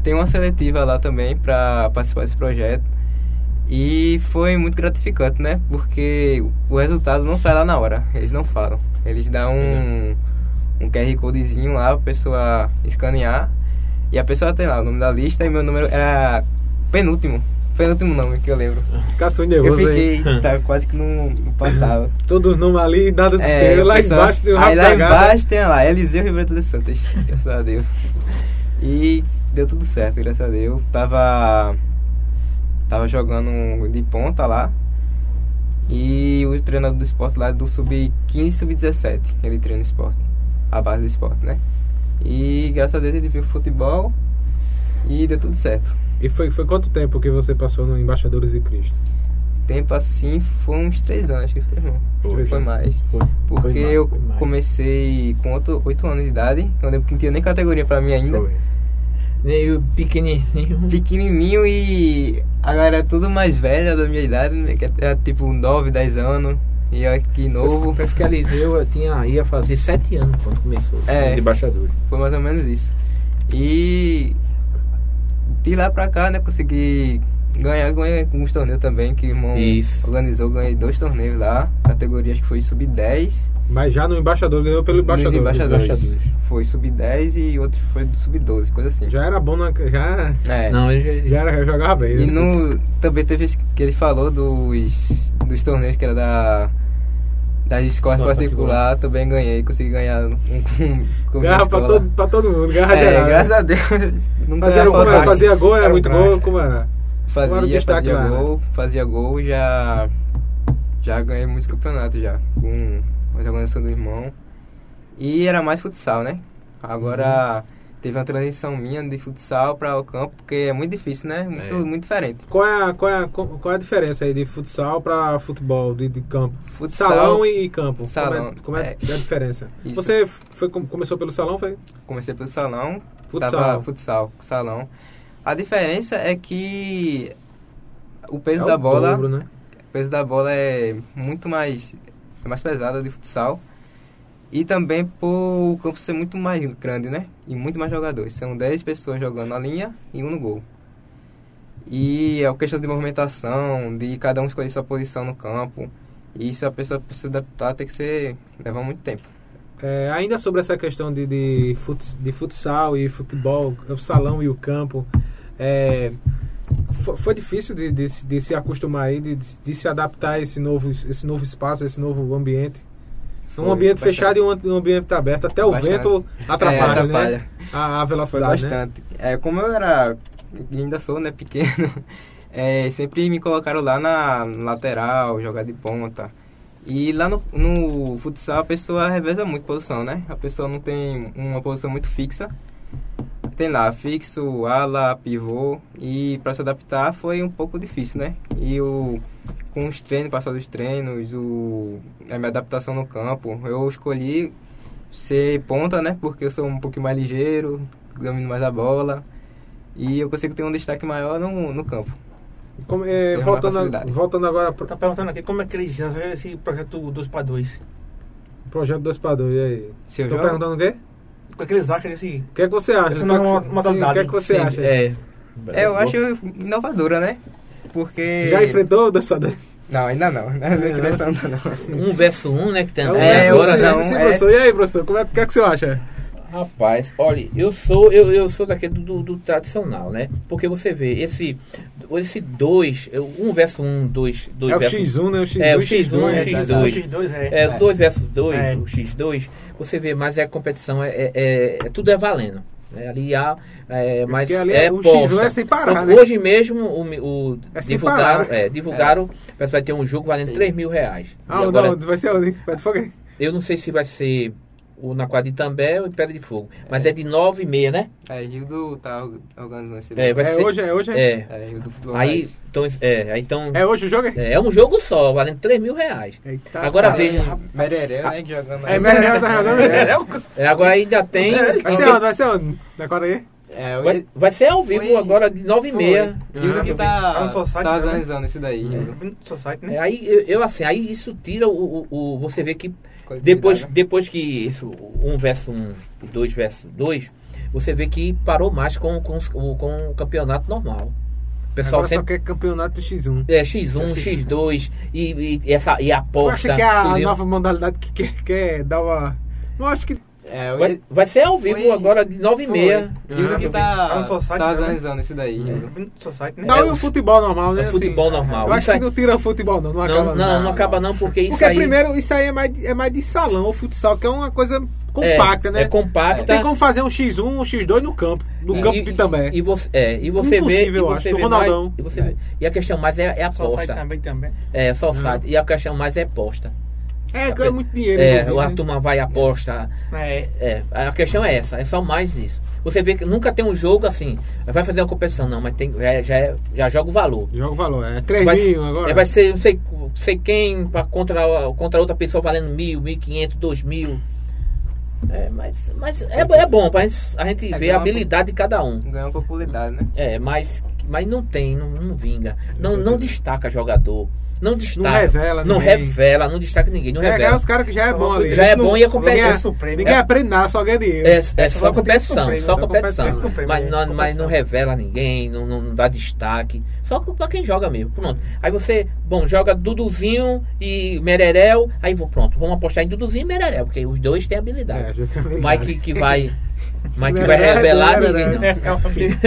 tem uma seletiva lá também para participar desse projeto. E foi muito gratificante, né? Porque o resultado não sai lá na hora, eles não falam. Eles dão um, um QR Codezinho lá pra pessoa escanear. E a pessoa tem lá o nome da lista e meu número era penúltimo. Penúltimo nome que eu lembro. Caçou Eu nervoso fiquei, aí. *laughs* tá, quase que não, não passava. *laughs* Todos os nomes ali, nada de É, teu. o Lá pessoal- embaixo tem o Aí lá embaixo tem lá, Eliseu Ribeiro de Santos. *laughs* Graças a Deus. E deu tudo certo, graças a Deus. Tava. Tava jogando de ponta lá. E o treinador do esporte lá é do sub-15 sub-17. Ele treina o esporte. A base do esporte, né? E graças a Deus ele viu futebol. E deu tudo certo. E foi, foi quanto tempo que você passou no Embaixadores de Cristo? tempo assim foi uns três anos que foi, irmão. Foi. Foi, mais. Foi. Porque Foi mais, eu mais. comecei com oito, oito anos de idade, eu não tinha nem categoria pra mim ainda. Foi. Meio pequenininho. *laughs* Pequenininho e a galera é tudo mais velha da minha idade, né? Que é tipo 9, 10 anos. E eu aqui novo. Parece que a Eliseu eu tinha, ia fazer sete anos quando começou. É. Os embaixadores. Foi mais ou menos isso. E de lá pra cá, né, consegui ganhar, ganhei alguns torneios também, que o irmão Isso. organizou, ganhei dois torneios lá, categoria acho que foi sub-10. Mas já no embaixador, ganhou pelo embaixador. Nos embaixadores. embaixadores. Foi sub-10 e outro foi do sub-12, coisa assim. Já era bom, na, já, É. Não, já, já era, já jogava bem. E né? no, também teve que ele falou dos, dos torneios que era da das escolas Escola particular, também ganhei, consegui ganhar um com, Garra pra todo, pra todo mundo, garra É, geral. né? graças a Deus. *laughs* Nunca Fazia, ia como era? fazia gol, era, Era muito gol, como era? Qual era o Fazia, fazia lá, né? gol, fazia gol, já já ganhei muitos campeonatos já, com a organização do irmão. E era mais futsal, né? Agora Uhum. Teve uma transição minha de futsal para o campo, porque é muito difícil, né? Muito, É. muito diferente. Qual é, a, qual, é a, qual é a diferença aí de futsal pra futebol, de, de campo? Futsal, Salão e campo. Salão, Como é, como é, é. a diferença? Isso. Você foi, com- começou pelo salão, foi? comecei pelo salão, Futsal. futsal, salão. A diferença é que o peso É da o bola, dobro, né? o peso da bola é muito mais é mais pesado de futsal. E também por o campo ser muito mais grande, né? E muito mais jogadores. São 10 pessoas jogando na linha e um no gol. E é a questão de movimentação, de cada um escolher sua posição no campo. E isso a pessoa precisa adaptar, tem que ser. levar muito tempo. É, ainda sobre essa questão de, de, futs- de futsal e futebol, o salão e o campo, é, fo- foi, difícil de, de, se- de se acostumar aí, de, de se adaptar a esse novo, esse novo espaço, esse novo ambiente. Um Foi ambiente bastante. fechado e um, um ambiente aberto. Até o Bastante. vento atrapalha, É, atrapalha. Né? A, a Foi velocidade, né? bastante. É, como eu era, ainda sou, né, pequeno, *laughs* é, sempre me colocaram lá na lateral, jogar de ponta. E lá no, no futsal a pessoa reveza muito posição, né? A pessoa não tem uma posição muito fixa. Tem lá fixo, ala, pivô. E para se adaptar foi um pouco difícil, né? E o, com os treinos, passar dos treinos, o, a minha adaptação no campo, eu escolhi ser ponta, né? Porque eu sou um pouquinho mais ligeiro, domino mais a bola. E eu consigo ter um destaque maior no, no campo. Como, é, voltando, a- voltando agora pro Tá perguntando aqui como é que eles esse projeto 2 para 2 projeto 2 para 2, e aí? Se eu Tô jogo- perguntando o quê? O que é que eles acham desse. O que é que você acha? Essa O que é que nova você- modalidade. O que é que você Sim, acha? É, É, eu acho inovadora, né? Porque. Já enfrentou o dançador? Não, ainda não. Não é ainda não. um versus um, né? Que tem É, É, verso, sei, não, sim, é. professor. E aí, professor, como é, o que é que você acha? Rapaz, olha, eu sou eu, eu sou daquele do, do- do tradicional, né? Porque você vê esse esse dois, um versus um, dois, dois é o versus X1, né? O X1, É, o X2, X1, o é, X2. tá. O X2 é. É, É. 2 versus 2, É. o X2, você vê, mas é competição, é, é, é- é- tudo é valendo. né? Ali há, é, mas ali é é- o posta. X1 é sem parar, Porque né? Hoje mesmo o, o É sem divulgaram, parar. é, divulgaram, que vai ter um jogo valendo 3 mil reais. Ah, E não, agora, vai ser onde? Vai de fogo aí. eu não sei se vai ser o na quadra de També ou em Pedra de Fogo, mas é, de 9 e meia, né? É, Rildo tá organizando esse É, vai É ser- hoje, é hoje? É. É, Rildo Futebol Aí, então, é, aí, então É hoje o jogo? é, é um jogo só, valendo 3 mil reais. Eita, Agora tá. veja, Mereré, né? que Jogando É, Mereré tá *laughs* jogando? É, É, o- é, agora ainda tem. Vai ser onde? Vai ser onde? Na Cora aí? é, Vai, o vai ser ao vivo Foi- agora de 9 e meia. Rildo que Ah, tá, no Society, tá né? organizando isso daí. É, né? aí eu, eu, assim, aí isso tira o, o, o- você vê que depois né? depois que isso um versus um e dois versus dois, você vê que parou mais com, com, com o campeonato normal. O pessoal Agora só sempre quer campeonato do X1. é X1, X2 e, e, essa e a Eu aposta. acho que é a entendeu? nova modalidade que quer, quer dar uma... Eu acho que... É, o Vai, vai ser ao vivo Foi- agora de 9 e meia. Rildo que tá, no Society, tá né? organizando isso daí. Society, né? Não, É, e o o- futebol normal, né? o futebol assim. normal. Eu acho que não tira futebol, não. Não, acaba Não, não, não acaba não, porque isso Porque aí primeiro, isso aí é mais, de- é mais de salão, o futsal, que é uma coisa compacta, é, né? É compacta. Tem como fazer um X1, um X2 no campo. No E- campo e, de também. E você, é, e você vê, Impossível, eu você acho, vê do mais, Ronaldão. e, você vê- e a questão mais é, é a Society aposta. também, também. É, só o site. E a questão mais é aposta. É, ganha muito dinheiro. É, envolvido, a né? turma vai e aposta. É. É, a questão é essa, é só mais isso. Você vê que nunca tem um jogo assim, vai fazer uma competição, não, mas tem, já, já, é- já joga o valor. Joga o valor. É 3 Vai, mil agora. é, vai ser não sei, sei quem pra, contra, contra outra pessoa valendo mil, mil e quinhentos, dois mil. É, mas, mas é, é bom pra gente, a gente É, ver a habilidade de cada um. Ganhar popularidade, né? É, mas, mas não tem, não, não vinga. Não, não destaca jogador. Não destaca. revela Não ninguém. revela, não destaca ninguém. Não É, revela. ganha os caras que já é Só bom ali. Já é Isso bom e no- competição. Ninguém. Ninguém aprende nada, só ganha dinheiro. É, é É, só só competição, competição, só só competição. Mas é, não, mas competição. não revela ninguém, não, não, não dá destaque. Só pra quem joga mesmo. Pronto. Aí você, bom, joga Duduzinho e Mererel. Aí vou, pronto, vamos apostar em Duduzinho e Mererel, porque os dois têm É, habilidade. habilidade. Mas que, que vai. Mas que vai Mererel, revelar ninguém, É não.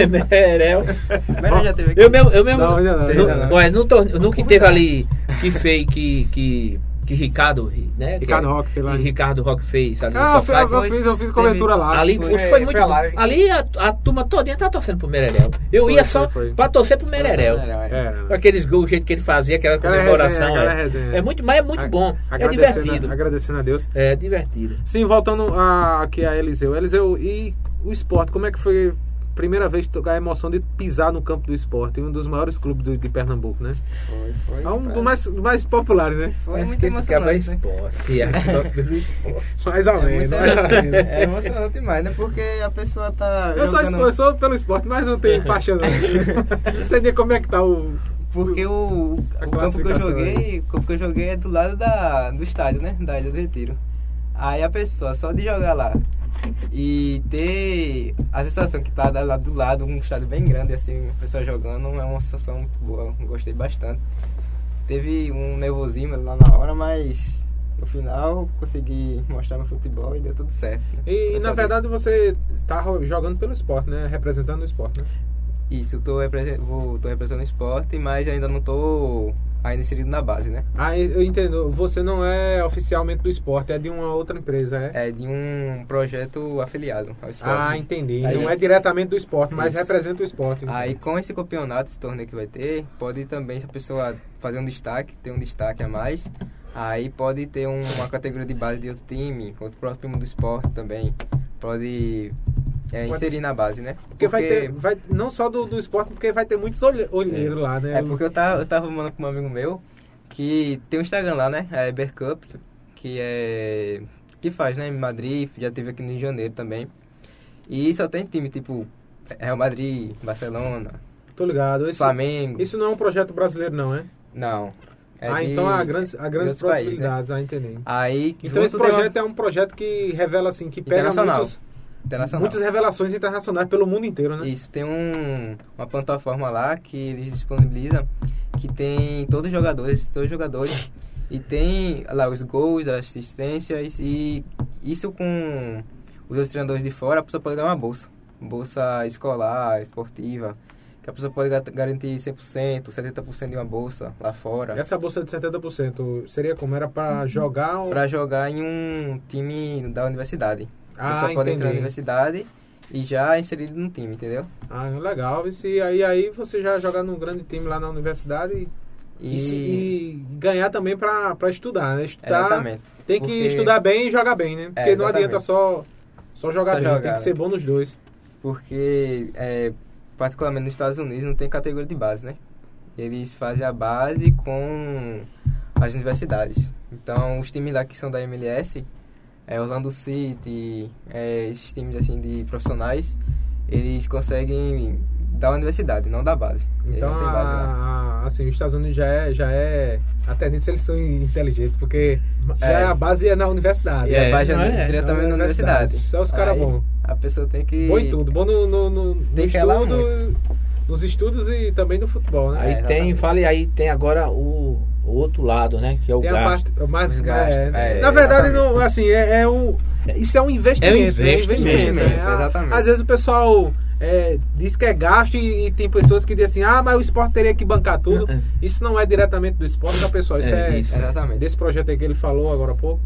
Mererel. *laughs* Mas já teve aqui. Eu mesmo, eu mesmo. Não, não. no, Ainda não. mas no, torne- no que teve ali, que fez, que, que, que Ricardo, né? que Ricardo é- Roque fez lá. que Ricardo Roque fez ali no Ah, eu, Society. fiz- eu fiz, eu fiz cobertura lá. Ali Foi- foi, muito foi. Ali a, a turma todinha tava torcendo pro Mererel. Eu Foi, ia só foi. pra torcer pro Mererel. É. Aqueles gols, o jeito que ele fazia, aquela comemoração. é. resenha. É muito, mas é muito A- bom. É agradecendo- divertido. Agradecendo a Deus. É divertido. Sim, voltando a, aqui a Eliseu. Eliseu, e o esporte, como é que foi primeira vez a emoção de pisar no campo do esporte? Um dos maiores clubes do- de Pernambuco, né? Foi, foi. É um dos mais, mais populares, né? Foi muito quebra emocionante, né? esporte. É, nosso do esporte. Mais ou É, menos. mais ou menos. é emocionante demais, né? Porque a pessoa tá. Eu sou, jogando- eu sou pelo esporte, mas não tenho paixão não. *laughs* Não sei nem como é que tá o... Porque o, o campo que eu joguei, o campo que eu joguei é do lado da, do estádio, né? Da Ilha do Retiro. Aí a pessoa, só de jogar lá e ter a sensação que tá lá do lado, um estádio bem grande, assim, a pessoa jogando, é uma sensação muito boa. Gostei bastante. Teve um nervosismo lá na hora, mas no final consegui mostrar meu futebol e deu tudo certo. né? E, Graças na verdade você tá jogando pelo esporte, né? Representando o esporte, né? Isso, eu tô, vou, tô representando o esporte, mas ainda não tô ainda inserido na base, né? Ah, eu entendo. Você não é oficialmente do esporte, é de uma outra empresa, é? É de um projeto afiliado ao esporte. Ah, entendi. Aí- não é diretamente do esporte, mas Isso. representa o esporte. Aí com esse campeonato, esse torneio que vai ter, pode também, se a pessoa fazer um destaque, ter um destaque a mais, aí pode ter um- uma categoria de base de outro time, outro próximo do esporte também, pode é, inserir ser. na base, né? Porque vai ter, vai, não só do, do esporte, porque vai ter muitos olhe- olheiros lá, né? É porque eu tava, eu tava falando com um amigo meu que tem um Instagram lá, né? A Eber Cup, que é. que faz, né? Em Madrid, já teve aqui no Rio de Janeiro também. E só tem time tipo Real Madrid, Barcelona, Tô ligado. Esse- Flamengo. Isso não é um projeto brasileiro, não, é? Não. É ah, então há grandes, há de grandes outros países, né? possibilidades, ah, entendi. Aí, Então esse tem uma- projeto é um projeto que revela assim, que pega muitos, internacional. muitas revelações internacionais pelo mundo inteiro, né? Isso, tem um, uma plataforma lá que eles disponibilizam que tem todos os jogadores, todos os jogadores e tem lá os gols, as assistências e isso com os outros treinadores de fora, a pessoa pode ganhar uma bolsa. Bolsa escolar, esportiva, que a pessoa pode ga- garantir 100%, 70% de uma bolsa lá fora. Essa bolsa de 70% seria como? Era pra jogar ou... Para jogar em um time da universidade. Ah, pessoa pode entrar na universidade e já inserido no time, entendeu? Ah, legal. E se, aí, aí você já jogar num grande time lá na universidade e, e e ganhar também pra, pra estudar, né? Estudar, Exatamente. tem que Porque- estudar bem e jogar bem, né? Porque não exatamente. adianta só, só jogar Só bem, jogar, tem que ser bom nos dois. Porque, é, particularmente nos Estados Unidos, não tem categoria de base, né? Eles fazem a base com as universidades. Então, os times lá que são da MLS, é, Orlando City, é, esses times assim de profissionais, eles conseguem da universidade, não da base. Então, não tem base lá. a- a- assim, os Estados Unidos já é, já é a tendência eles são inteligentes, porque já É. a base é na universidade. É, a base é não é? diretamente Na na universidade. Só os caras bons. A pessoa tem que... Bom em tudo, bom no, no, no, no estudo, nos estudos e também no futebol, né? Aí É, tem, fale aí, tem agora o outro lado, né? Que é o Tem a gasto. parte mais, Os gastos, é, é, na verdade, exatamente. não, assim, é, é um, isso é um investimento. É um né? investimento, né? Ah, exatamente. Às vezes o pessoal é, diz que é gasto e, e tem pessoas que dizem assim, ah, mas o esporte teria que bancar tudo. É. Isso não é diretamente do esporte, tá, pessoal? Isso É, é, isso. Exatamente. desse projeto aí que ele falou agora há pouco.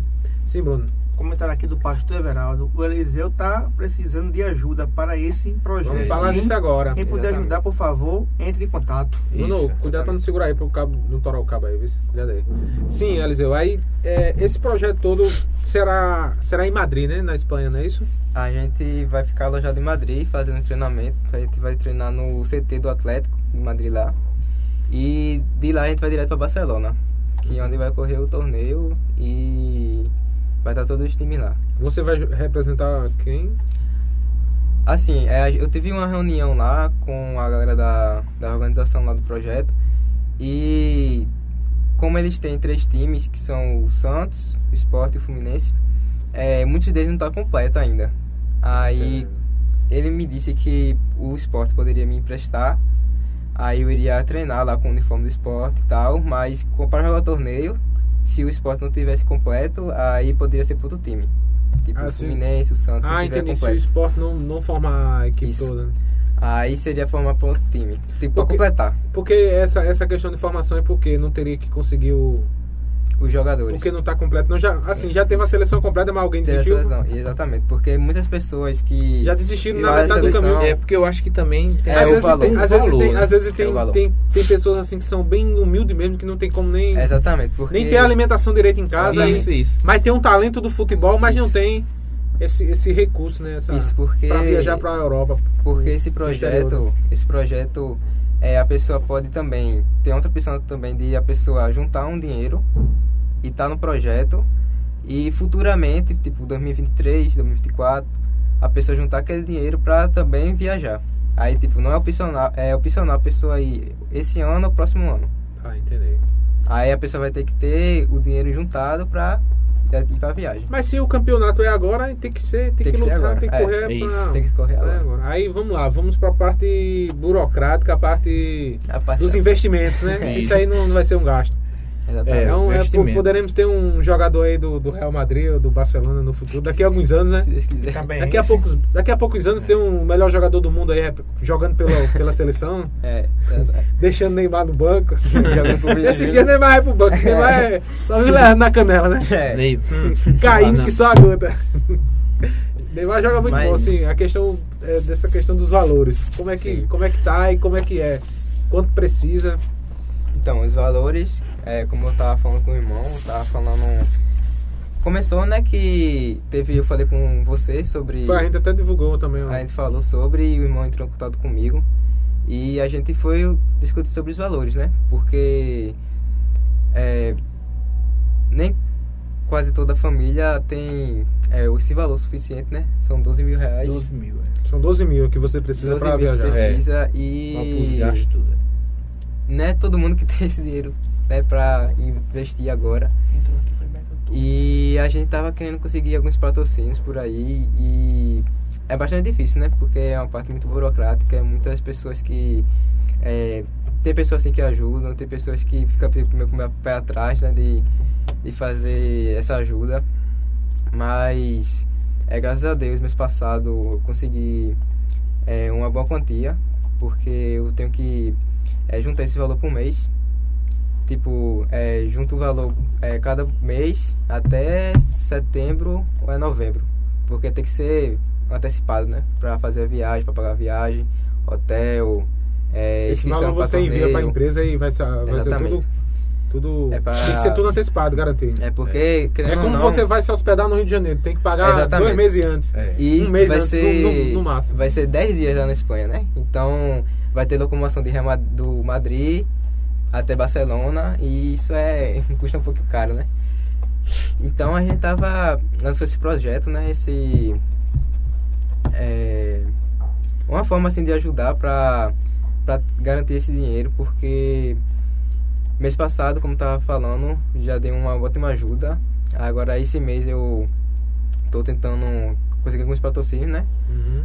Sim, Bruno. Comentário aqui do pastor Everaldo. O Eliseu tá precisando de ajuda para esse projeto. Vamos falar disso agora. Quem puder Exatamente. ajudar, por favor, entre em contato. Bruno, Isso, cuidado pra não segurar aí pro cabo, não torar o cabo aí, viu? Cuidado aí. Sim, Eliseu, aí é, esse projeto todo será, será em Madrid, né? Na Espanha, não é isso? A gente vai ficar alojado em Madrid fazendo treinamento. A gente vai treinar no CT do Atlético de Madrid lá. E de lá a gente vai direto para Barcelona, que é onde vai ocorrer o torneio e vai estar todos os times lá. Você vai representar quem? Assim, é, eu tive uma reunião lá com a galera da, da organização lá do projeto e como eles têm três times, que são o Santos, o Sport e o Fluminense, é, muitos deles não estão completos ainda. Aí ele me disse que o esporte poderia me emprestar. Aí eu iria treinar lá com o uniforme do esporte e tal, mas para jogar torneio, se o esporte não tivesse completo, aí poderia ser para outro time. Tipo Ah, o sim. Fluminense, o Santos, Ah, se tiver entendi. Se o completo. esporte não, não formar a equipe Isso. toda. Aí seria formar para outro time. Tipo, para completar Porque essa, essa questão de formação é porque não teria que conseguir o. os jogadores. Porque não tá completo. Não, já, assim, já teve uma seleção completa, mas alguém a desistiu. seleção. Exatamente, porque muitas pessoas que. Já desistiram na metade do seleção- caminho. É porque eu acho que também tem É, às vezes, valor. tem, às vezes, valor, tem, né? às vezes É tem, tem, tem pessoas assim que são bem humildes mesmo, que não tem como nem, Exatamente, porque. nem ter alimentação direito em casa. Isso, e- isso. Mas tem um talento do futebol, mas não Isso. tem esse, esse recurso, né? Essa, Isso, porque- Pra viajar pra Europa. Porque esse No projeto, exterior, né? esse projeto, é, a pessoa pode também, tem outra opção também de a pessoa juntar um dinheiro e tá no projeto e futuramente, tipo 2023, 2024, a pessoa juntar aquele dinheiro para também viajar. Aí, tipo, não é opcional, é opcional a pessoa ir esse ano ou próximo ano. Tá, entendi. Aí a pessoa vai ter que ter o dinheiro juntado pra ir pra viagem. Mas se o campeonato é agora, tem que ser, tem, Tem que, que ser lutar, agora. tem que É, correr é pra... Tem que correr É, agora. agora. Aí vamos lá, vamos pra parte burocrática, a parte A parte dos da- investimentos, né? *laughs* É Isso aí não, não vai ser um gasto. Exatamente. É, um, é, investimento. poderemos ter um jogador aí do, do Real Madrid ou do Barcelona no futuro, daqui a alguns anos, né? Se quiser. Também. Daqui a, poucos, daqui a poucos anos tem um melhor jogador do mundo aí jogando pela, pela seleção, *laughs* É, é, deixando Neymar no banco. Esses Virgílio. dias Neymar vai pro banco, Neymar é só me levando na canela, né? É. Ney, hum, Caindo que só aguenta. *laughs* Neymar joga muito Mas- bom, assim, a questão é, dessa questão dos valores. Como é, que, Sim. como é que tá e como é que é? Quanto precisa? Então, os valores, é, como eu tava falando com o irmão, eu tava falando. Começou, né, que teve, eu falei com você sobre. Foi, a gente até divulgou também. ó. A gente falou sobre e o irmão entrou em contato comigo. E a gente foi discutir sobre os valores, né? Porque é, nem quase toda a família tem é, esse valor suficiente, né? São 12 mil reais. 12 mil, é. São 12 mil que você precisa 12 pra mil que viajar. precisa Pra e gasto tudo. não é todo mundo que tem esse dinheiro né, pra investir agora. Entrou aqui, foi Beto Tudo. E a gente tava querendo conseguir alguns patrocínios por aí e é bastante difícil, né? Porque é uma parte muito burocrática, é muitas pessoas que. É, tem pessoas assim que ajudam, tem pessoas que ficam meio com o pé atrás, né? De, de fazer essa ajuda. Mas é graças a Deus, mês passado eu consegui é, uma boa quantia, porque eu tenho que é, juntar esse valor por mês. Tipo, é, junto o valor é, cada mês até setembro ou é novembro. Porque tem que ser antecipado, né? Pra fazer a viagem, pra pagar a viagem, hotel, é, Esse valor você envia pra torneio. empresa e vai ser, vai ser tudo. tudo É pra- Tem que ser tudo antecipado, garantido. É porque, É ou como não, você vai se hospedar no Rio de Janeiro, tem que pagar Exatamente. dois meses antes. É. E um mês vai antes, ser, no- no- no máximo. Vai ser 10 dias lá na Espanha, né? Então vai ter locomoção de Real do Madrid até Barcelona e isso é *laughs* custa um pouco caro, né? Então a gente tava lançou esse projeto, né? Esse é, uma forma assim de ajudar para para garantir esse dinheiro, porque mês passado, como tava falando, já dei uma ótima ajuda. Agora esse mês eu tô tentando conseguir alguns patrocínios, né? Uhum.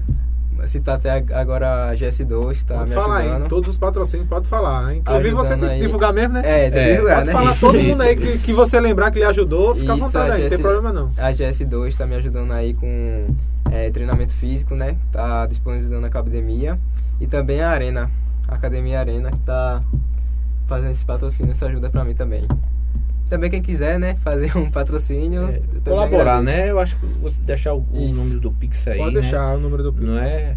Citar até ag- agora a GS2, tá pode me falar ajudando. aí, todos os patrocínios, pode falar. hein? Inclusive você tem que divulgar mesmo, né? É, tem É, que divulgar, Pode né? falar *laughs* todo mundo aí que, que você lembrar que lhe ajudou, fica à Isso, vontade a aí, não tem GS problema não. A GS2 tá me ajudando aí com é, treinamento físico, né? Tá disponibilizando a academia. E também a Arena, a Academia Arena, que tá fazendo esse patrocínio, essa ajuda pra mim também. Também quem quiser, né, fazer um patrocínio. É, colaborar, agradeço. né? Eu acho que você deixar o, o número do Pix aí. Pode né? deixar o número do Pix. Não é.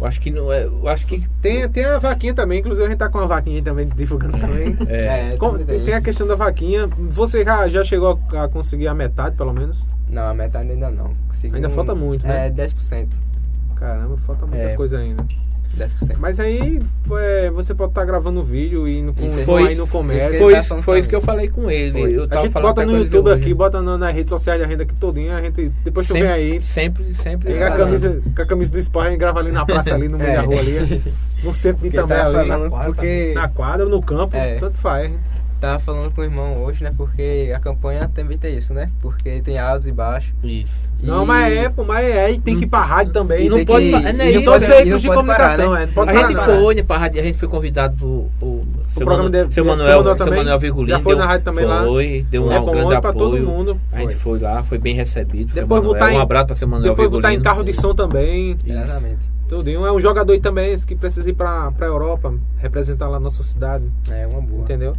Eu acho que não é. Eu acho que. Tem, tem a vaquinha também, inclusive a gente tá com a vaquinha também divulgando também. *laughs* É, Como- também tem. tem a questão da vaquinha. Você já, já chegou a, a conseguir a metade, pelo menos? Não, a metade ainda não. Consegui Ainda um- falta muito, né? É, 10%. Caramba, falta muita É. coisa ainda. 10%. Mas aí é, você pode estar gravando um vídeo e no, com, Isso, com foi aí isso- no isso comércio. que foi, tá foi isso que eu falei com ele. Eu A gente bota no com YouTube aqui, bota no- nas redes sociais da gente aqui todinha, a gente, depois tu sempre, vem aí, Sempre, sempre. pega a Caramba. camisa, com a camisa do esporte, a gente grava ali na praça, ali no meio É. da rua ali, no centro de também tava ali, falando na quadra, porque na quadra, no campo, É. tanto faz. Tava falando com o irmão hoje, né? Porque a campanha também tem isso, né? Porque tem altos e baixos. Isso. Não, E- mas é, pô, mas é, e tem que ir pra rádio também. E não pode que- pa- é, não é e não todos os pode- né? veículos de não comunicação, parar, né? é, não pode A parar, gente parar. foi, né, pra rádio, a gente foi convidado por, por seu, programa Manu- de- seu Manuel, seu também. Manuel Virgulino. Já foi deu- na rádio também lá. Foi, deu um, É bom, grande é pra todo apoio. mundo. A gente Foi. foi lá, foi bem recebido. seu Depois botar em- um abraço pra seu Manuel Depois botar em Virgulino. carro de som também. Exatamente. Tudinho. É um jogador aí também esse que precisa ir pra, pra Europa, representar lá a nossa cidade. É uma boa. Entendeu?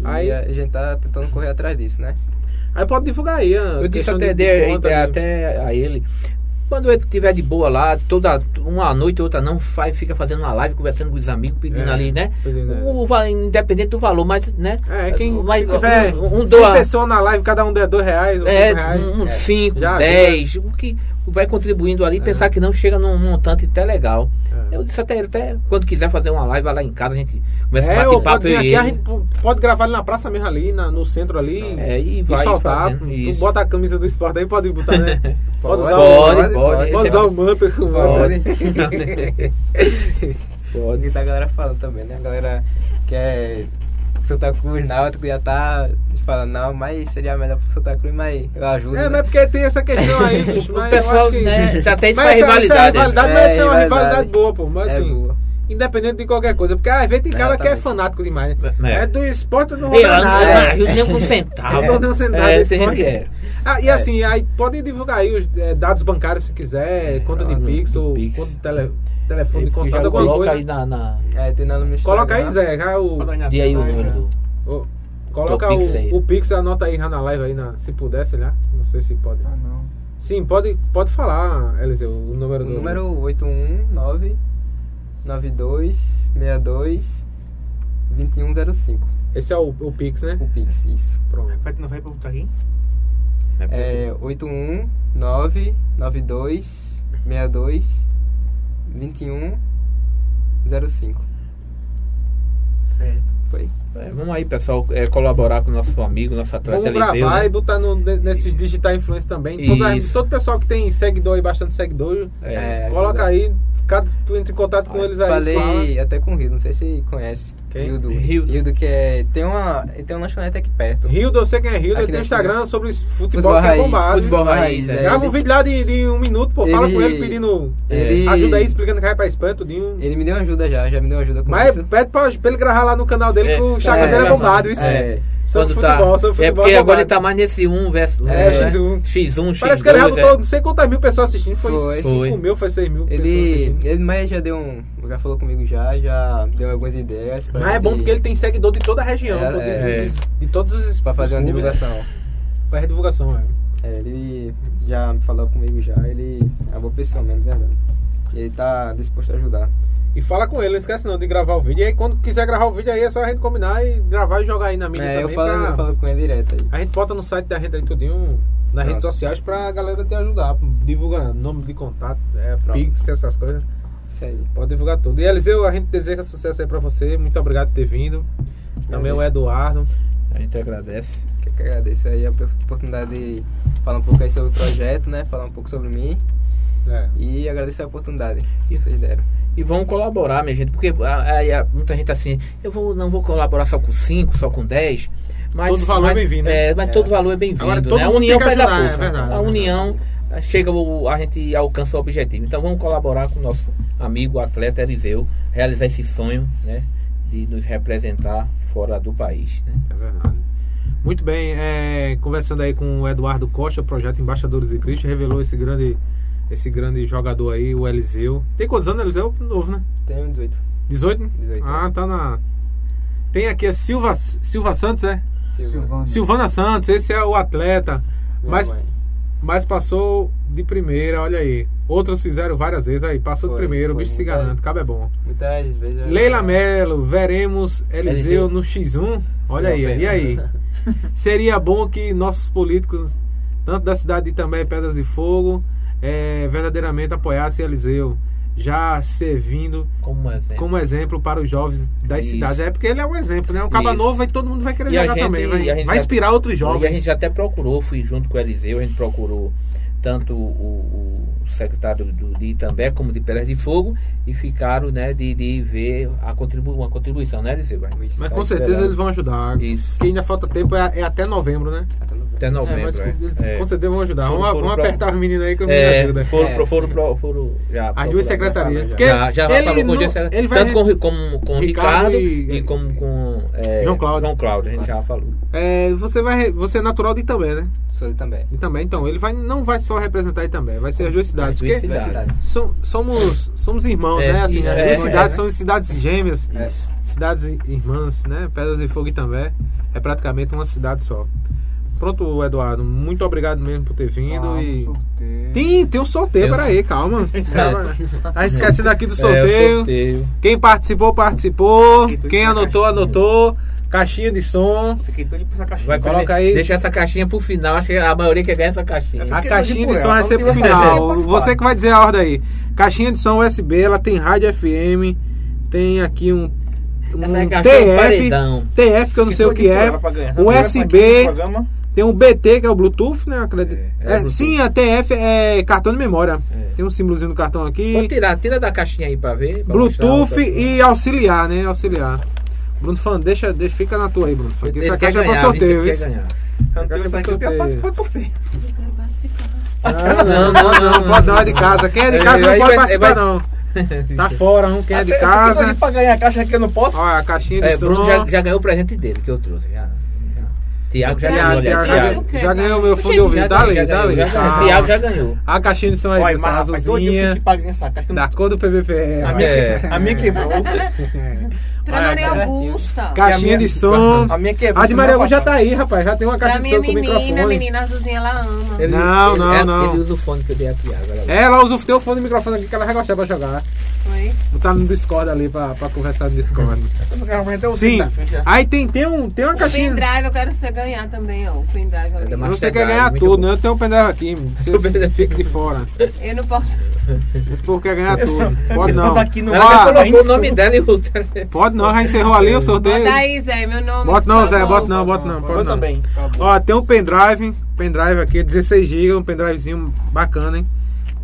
E Aí- a gente tá tentando correr atrás disso, né? Aí pode divulgar aí. Eu disse até, de- de- conta até, de- até a ele. Quando ele estiver de boa lá, toda uma noite outra não, faz, fica fazendo uma live, conversando com os amigos, pedindo É, ali, né? pedindo, é. O, va- independente do valor, mas, né? É, quem mas, tiver um, um 100 doa, pessoas na live, cada um der dois reais ou é, cinco reais. um É. 5, Já 10, o que vai contribuindo ali, pensar que não chega num montante até legal. É. Eu disse até ele, até quando quiser fazer uma live, vai lá em casa, a gente começa a É, bater ou papo pode eu aqui, e a gente pode gravar ali na praça mesmo ali, na- no centro ali. É, e e vai soltar. Tu isso. bota a camisa do esporte aí, pode botar, né? *laughs* pode usar Pode, o, pode, pode, pode. usar o manto. o manto. Pode. *laughs* E tá a galera falando também, né? A galera quer Santa Cruz, Náutico já tá falando, não, mas seria melhor pro Santa Cruz, mas eu ajudo. É, né? mas porque tem essa questão aí, *laughs* bicho. O Mas eu pessoal, acho que... né, já tem isso Mas pra essa, essa rivalidade. né? rivalidade É, vai ser uma rivalidade. rivalidade boa, pô. Mas É assim, boa. Independente de qualquer coisa. Porque às vezes tem cara que é fanático demais. né? É. É, do esporte do nada. eu não É. ajudo nem com um centavo. Eu não dou um centavo É, tem gente que é. Ah, e assim, aí pode divulgar aí os eh, dados bancários se quiser, É, conta de Pix do ou Pix. conta de tele, telefone de contato, alguma coloca coisa. aí na... na... É, tem nada no Coloca aí, Instagram. Zé, já o, Di aí o número do... o- coloca Teu Pix o, o Pix, anota aí já na live aí, na, se puder, sei lá. Não sei se pode. Ah, não. Sim, pode, pode falar, Eliseu, o número O do. número 819 92 62 2105. Esse é o, o Pix, né? O Pix, isso. Pronto. Repete, não vai pra botar aqui? É 819 92 62 2105. Certo. Foi. É, vamos aí, pessoal, é, colaborar com o nosso amigo, nosso atleta Vamos Eliseu, gravar né? e botar no, ne- nesses digital influencers também. Toda, Isso. todo pessoal que tem seguidor aí, bastante seguidor, É, coloca ajuda. aí, cada, tu entra em contato com eles aí. Falei fala. até com o Rildo, não sei se conhece. Rildo. Rildo. Rildo que é. Tem uma. Ele tem uma lanchonete aqui perto. Rildo, eu sei quem é Rildo, Aqui ele tem um Instagram sobre futebol, Futebol que é raiz. bombado. Futebol raiz, é. Grava um vídeo lá de, de um minuto, pô, fala Ele- com ele pedindo Ele- ajuda aí, explicando que vai pra Espanha, tudinho. Ele me deu ajuda já, já me deu ajuda com Mas isso. pede pra, pra ele gravar lá no canal dele, É, que o Instagram é, dele é grava. bombado, isso. É. Sobre Quando futebol, tá, sobre é futebol porque agora bombado. ele tá mais nesse 1 versus É, né? X1. X1, X2. Parece que ele já botou é. não sei quantas mil pessoas assistindo, foi Foi. 5 Foi. mil, foi 6 mil Ele, ele mas já deu um. Já falou comigo já, já deu algumas ideias. pra Mas é bom porque ele tem seguidor de toda a região, É, pô, de, é. de- de todos os Pra fazer os uma divulgação. Faz divulgação, é. É, ele já falou comigo já, ele é uma boa pessoa mesmo, de verdade. E ele tá disposto a ajudar. E fala com ele, não esquece não de gravar o vídeo. E aí quando quiser gravar o vídeo aí é só a gente combinar e gravar e jogar aí na mídia É, eu também. falo, pra- eu falo com ele direto aí. A gente bota no site da gente aí tudinho, nas Pronto. redes sociais pra galera te ajudar. Divulgar nome de contato, é, Pronto. Pix, essas coisas. Isso aí. Pode divulgar tudo. E Eliseu, a gente deseja sucesso aí pra você. Muito obrigado por ter vindo. Também o. Eduardo. A gente agradece. Que que eu agradeço aí a oportunidade de falar um pouco aí sobre o projeto, né? Falar um pouco sobre mim. É. E agradecer a oportunidade que vocês deram. E vamos colaborar, minha gente, porque ah, aí ah, muita gente assim, eu vou, não vou colaborar só com 5, só com 10. Mas, Todo valor é mas- bem-vindo, né? É, mas É. todo valor é bem-vindo. Né? A união faz a ajudar, é força. verdade, a é união chega, o- a gente alcança o objetivo. Então vamos colaborar com o nosso amigo atleta Eliseu, realizar esse sonho, né? De nos representar fora do país. Né? É verdade. Muito bem, é, conversando aí com o Eduardo Costa, projeto Embaixadores de Cristo, revelou esse grande, esse grande jogador aí, o Eliseu. Tem quantos anos, Eliseu? Novo, né? Tenho 18. 18? 18. Ah, tá na. Tem aqui a Silva, Silva Santos, é? Silvana. Silvana Santos, esse é o atleta. Mas, mãe. Mas passou de primeira, olha aí. Outros fizeram várias vezes aí, passou de Foi, primeira, o bicho se garante, cabe é bom. Muitas vezes. eu- Leila Melo, veremos Eliseu Eliseu. no X1. Olha aí, pena. e aí? *laughs* Seria bom que nossos políticos, tanto da cidade de também Pedras de Fogo, eh, verdadeiramente apoiassem Eliseu, já servindo Como exemplo. como exemplo para os jovens das Isso. cidades. É porque ele é um exemplo, né? Um caba Isso. novo e todo mundo vai querer E jogar gente- também. Vai, vai já- inspirar outros E a jovens. gente até procurou, fui junto com o Eliseu, a gente procurou tanto o, o secretário do, de Itambé como de Pedras de Fogo e ficaram né, de, de ver a contribu uma contribuição, né? Isso. Mas Tá com certeza esperando. eles vão ajudar. Isso. Que ainda falta tempo, é, é até novembro, né? Até É, novembro, mas é. eles É. com certeza vão ajudar. Foram- vamos foram vamos pro- apertar os meninos aí que o menino É, ajuda. foram, É. pro- foram, pro- foram já As duas secretarias. já. Porque Já, já ele, falou com o não- José- ele vai. tanto com, com, com o Ricardo Ricardo e- e, como com é, João Cláudio. João Cláudio, a gente já falou. é, você, vai, você é natural de Itambé, né? Sou eu também. E também, então, ele vai, não vai só representar Itambé, vai ser as duas cidades. As duas porque cidades. som- somos, somos irmãos, É, né? Assim, isso, as é, duas é, cidades né? são cidades gêmeas, Isso. cidades irmãs, né? Pedras de Fogo e Itambé é praticamente uma cidade só. Pronto, Eduardo, muito obrigado mesmo por ter vindo Ah, e. sorteio. Tem, tem um sorteio, um- peraí, calma. *laughs* Calma. Tá esquecendo aqui do É, sorteio. sorteio. Quem participou, participou. Quem anotou, anotou. Caixinha de som. Fiquei doido pra essa caixinha. Vai Coloca primeiro- aí. Deixa essa caixinha pro final, acho que a maioria quer ganhar essa caixinha. A caixinha de som vai ser pro final. Você que vai dizer a ordem aí. Caixinha de som USB, ela tem rádio FM, tem aqui um, um é TF. TF que eu não sei o que é, USB, tem um BT que é o Bluetooth, né? acredito. É, é É, Bluetooth. sim, a TF é cartão de memória. É. Tem um símbolozinho no cartão aqui. Pode tirar, tira da caixinha aí pra ver. pra Bluetooth e auxiliar, né? Auxiliar. Bruno Fan, deixa, deixa, fica na tua aí, Bruno Fan. Essa quer caixa é pra sorteio, viu? Ele viu? quer ganhar. *laughs* Não, não, não, não, pode não, é de casa. Quem é de É, casa não pode vai- participar, vai- não. *laughs* Tá fora, um. Quem é de casa. pra ganhar a caixa aqui eu não posso. Olha, a caixinha de É, som. Bruno já, já ganhou o presente dele que eu trouxe. Já. Tiago já ganhou. Tiago, já, Tiago. já ganhou meu fone de ouvido. Tá ganhou, ali, tá ali. Tiago já ganhou. A caixinha de som aí, Olha, mas eu azulzinha. pra. Da cor do. A minha, É. a minha quebrou. *laughs* Pra Olha, Maria tá Augusta. Caixinha de som. A minha quebrou. A de Maria Augusta já tá aí, rapaz. Já tem uma Pra caixa de minha som com menina, microfone. menina azulzinha, ela ama. Não, não, ele- não. Ele usa o fone que eu dei a Tiago. Ela usa o teu fone de microfone aqui que ela vai gostar pra jogar. Foi? Botar no Discord ali pra, pra conversar no Discord. Eu não quero o Sim. Aí tem, tem, um, tem uma O caixinha. pendrive eu quero você ganhar também, ó. O pendrive ali. É Mas você quer Drive, ganhar tudo, né? Eu tenho um pendrive aqui. *laughs* Você fica de fora. Eu não posso. Esse povo quer ganhar *laughs* tudo. *laughs* Pode não. Bota aqui no Ela já colocou o nome dela e o. Pode não, já encerrou ali o sorteio. Bota aí, Zé, meu nome. Bota não, Zé, bota não, bota não. Pode não. também. Ó, tem um pendrive, pendrive aqui, 16 GB, um pendrivezinho bacana, hein?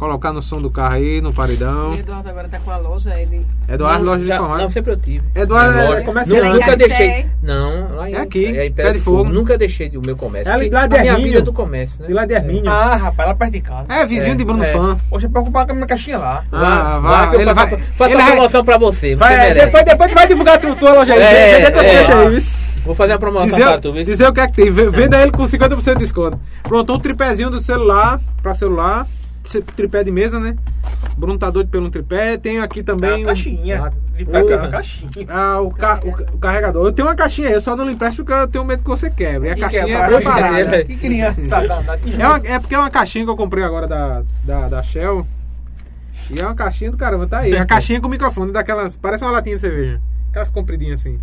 Colocar no som do carro aí, no paredão. O Eduardo agora tá com a loja, ele. Eduardo, Não, loja de informática. Não, sempre eu tive. Eduardo é comerciante. Nu- Nunca Caricé. deixei. Não, lá em, É aqui, é em Pé de Fogo. Nunca deixei o meu comércio. É lá de a minha vida é do comércio, né? De lá de Hermínio. Ah, rapaz, lá perto de casa. É, vizinho É, de Bruno é. Fã. Hoje eu preocupar com a minha caixinha lá. Ah, Vá, vá, ele faço, vai- a- faço ele a vai- promoção pra você. Vai, depois, depois vai divulgar tu, tua loja aí. É, Vende tuas é. queixas aí, viu? Vou fazer a promoção Dizer, pra tu, viu? dizer o que é que tem. Venda ele com 50% de desconto. Pronto, um tripézinho do celular pra celular. Tripé de mesa, né? Bruno tá doido pelo tripé. Tem aqui também a o, caixinha. Pra o- uma caixinha. ah, o, ca- o ca- o carregador. Eu tenho uma caixinha aí, eu só não lhe empresto porque eu tenho medo que você quebre. E a Que caixinha que é pra- bem barata. Que queria. Tá, tá, tá. É, uma- é porque é uma caixinha que eu comprei agora da, da, da Shell. E é uma caixinha do caramba, tá aí. A *laughs* caixinha com microfone daquelas. Parece uma latinha de cerveja. Aquelas compridinhas assim.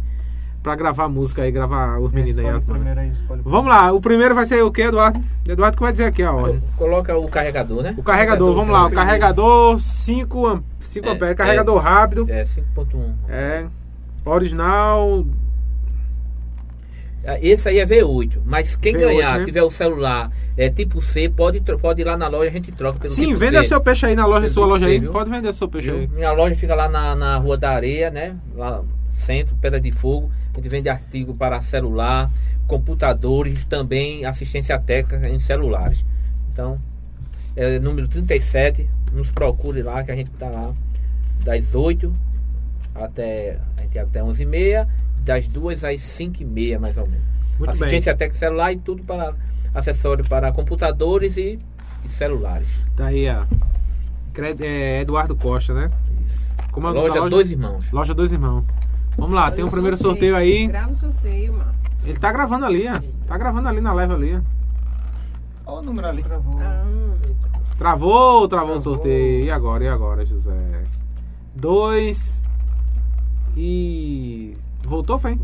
Pra gravar música aí, gravar os meninos aí. As primeiro aí, Vamos lá, o primeiro vai ser o que, Eduardo? Eduardo que vai dizer aqui a ordem. Coloca o carregador, né? O carregador, vamos lá. O carregador 5 É, amperes. Carregador é. rápido. É, 5.1. É. Original. Ah, Esse aí é V8, mas quem V8, ganhar, né? tiver o celular é tipo C, pode, pode ir lá na loja, a gente troca pelo Sim, tipo venda C. seu peixe aí na loja, sua tipo loja C, aí. viu? Pode vender seu peixe aí. Minha loja fica lá na, na Rua da Areia, né? Lá centro, Pedra de Fogo. A gente vende artigo para celular, computadores, também assistência técnica em celulares. Então, é número 37, nos procure lá que a gente tá lá das 8 até a gente até 11h30, das 2 às 5h30 mais ou menos. Muito bem. assistência técnica celular e tudo para acessório para computadores e, e celulares. Tá aí, ó. É, Eduardo Costa, né? Como é da loja Dois Irmãos. Loja Dois Irmãos. Vamos lá, tem um primeiro sorteio aí. Grava o sorteio, mano. Ele tá gravando ali, ó. Tá gravando ali na live ali, ó. Olha o número ali. Travou. Travou, travou o Travou. sorteio. E agora, e agora, José? Dois. E. Voltou, foi?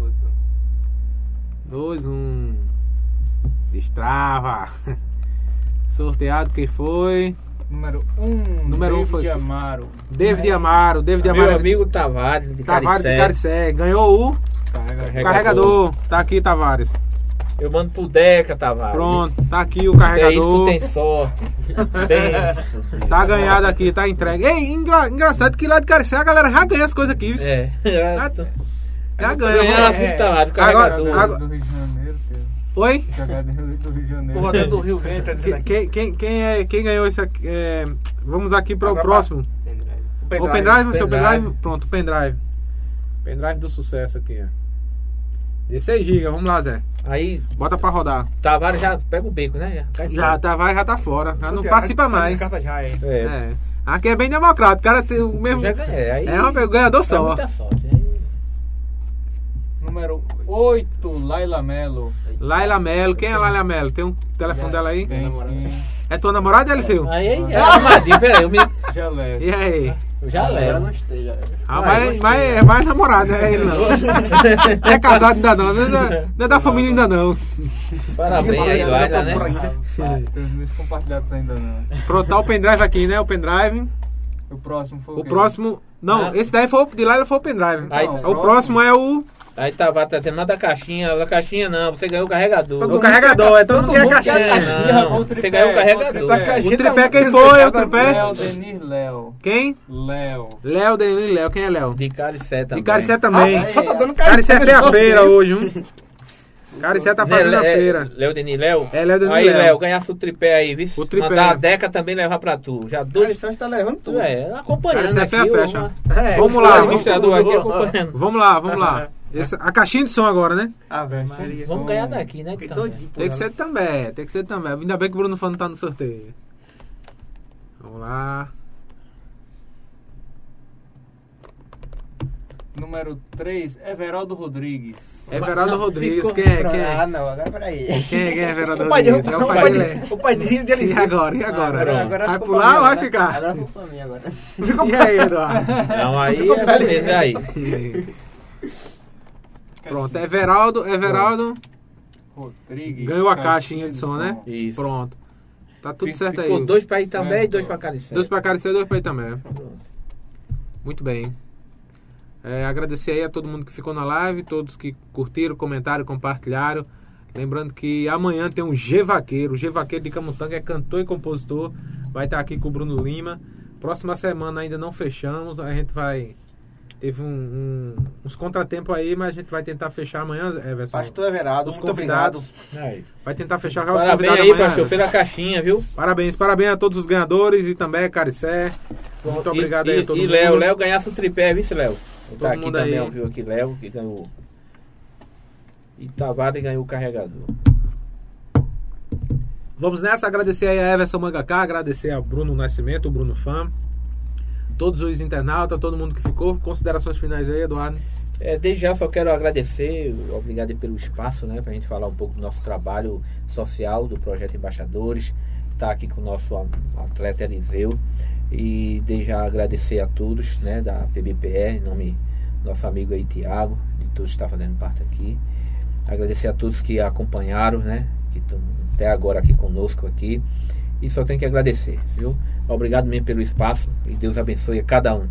Dois, um. Destrava. *laughs* Sorteado quem foi? Número 1. Um, Número um David foi- Amaro. David Amaro. David Meu Amaro. amigo Tavares de Tavares de Caricé. Caricé. Ganhou o Carregador. carregador. Tá aqui, Tavares. Eu mando pro Deca, Tavares. Pronto, tá aqui o É carregador. isso, tu tem sorte. *laughs* Tem. Tá ganhado aqui, tá entregue. Ei, engra- engraçado que lá de Caricé a galera já ganha as coisas aqui. viu? É. *laughs* Já, Já, já ganha. as é. Tavares, Agora- carregador. agora- do Rio de Janeiro, Pedro. Oi? Jogador do Rio de Janeiro. Rodeio do Rio Verde tá dizendo Quem, aqui. quem, quem, quem é, quem ganhou esse aqui? é, vamos aqui para o próximo. O O pendrive, o seu Pendrive. pendrive. Pronto, o pendrive. Pendrive do sucesso aqui, ó. 16 GB, vamos lá, Zé. Aí, Bota pra rodar. Tavares já pega o beco, né? Já, cai Já tá, vai, já tá fora. Já não participa mais. Descarta já aí. É. É. Aqui é bem democrático. O cara tem o mesmo. Já ganhei. Aí, É um ganhador dá só. muita sorte. 8, Laila Melo. Laila Melo. Quem é Laila Melo? Tem um telefone dela aí? Tem sim. É tua namorada, Eliseu? aí, aí é armadinho, peraí, eu, me, Já leva. E aí? eu já levo. Ah, Vai, mas, gostei. mas é mais namorado, né? Ele não. Não *laughs* é casado ainda não. Não é, da- não é da família ainda não. Parabéns aí, Laila, né? Tem os meus compartilhados ainda não. Pronto, tá o pendrive aqui, né? O pendrive. O próximo foi o, O quê? próximo. Não, Ah. esse daí foi o de Laila foi o pendrive. Aí- o próximo é o. Aí Tavares tá tendo nada da caixinha, da caixinha não, você ganhou o carregador. O carregador, é todo mundo quer a mundo quer a caixinha. caixinha. não, o você ganhou o carregador. tripé. O tripé quem foi? O tripé? Léo Denis Léo. Quem? Léo. Léo, Denil, Léo. Quem é Léo? De Caricé também. De Caricé também. Ah, só tá dando Caricé fez a feira hoje, um. *laughs* Caricé tá fazendo a feira. Léo Denis Léo? É, Léo Denis Aí, Léo. Ganhasse o tripé aí, viu? O tripé. Mandar a Deca também levar pra tu. Já dois. Você está levando Tu tudo. é, acompanhando Caricé aqui. fez a o- festa. É, Vamos lá, vamos- administrador aqui acompanhando. Vamos lá, vamos lá. *laughs* Essa- a caixinha de som agora, né? Ah, velho. Vamos ganhar daqui, né? Tem que ser também, tem que ser também. Ainda bem que o Bruno Fano tá no sorteio. Vamos lá. Número 3, Everaldo Rodrigues. Everaldo Rodrigues, ficou- quem é? Quem Ah, é? não, agora peraí. Quem é, quem é Everaldo O pai de, Rodrigues? É o pai de, dele. o pai de, dele. E agora? E agora? Agora, agora vai ficou pular pra ou mim, vai né? ficar? Agora ficou pra mim agora. *laughs* E aí, Eduardo? Não, aí é beleza, aí. Pronto, Everaldo, Everaldo Rodrigues. ganhou a caixinha de som, né? Isso. Pronto. Tá tudo certo Ficou aí. dois pra ir também Certo. e dois pra Caricé. Dois pra Caricé e dois pra. Pronto. Muito bem. É, agradecer aí a todo mundo que ficou na live, todos que curtiram, comentaram, compartilharam. Lembrando que amanhã tem um G Vaqueiro. O G Vaqueiro de Camutanga é cantor e compositor. Vai estar aqui com o Bruno Lima. Próxima semana ainda não fechamos. A gente vai. Teve um- um- uns contratempos aí, mas a gente vai tentar fechar amanhã, Everson. Pastor Everado, Os muito obrigado. convidados. Aí. Vai tentar fechar já os Parabéns convidados aí, amanhã. pastor, pela caixinha, viu? Parabéns, parabéns a todos os ganhadores e também a Caricé. Muito E- obrigado e, aí a todo e mundo. Léo, Léo ganhasse o tripé, viu, Léo? Todo Tá aqui também, aí. viu aqui, Léo, que ganhou. E Tavares ganhou o carregador. Vamos nessa, agradecer aí a Everson Mangaká, agradecer a Bruno Nascimento, o Bruno Fã, todos os internautas, todo mundo que ficou. Considerações finais aí, Eduardo. É, desde já só quero agradecer, obrigado pelo espaço, né, pra gente falar um pouco do nosso trabalho social do Projeto Embaixadores. Tá aqui com o nosso a- atleta Eliseu. E desde agradecer a todos, né, da PBPE, em nome nosso amigo aí Tiago, de todos que estão fazendo parte aqui. Agradecer a todos que acompanharam, né, que estão até agora aqui conosco aqui. E só tenho que agradecer, viu? Obrigado mesmo pelo espaço e Deus abençoe a cada um.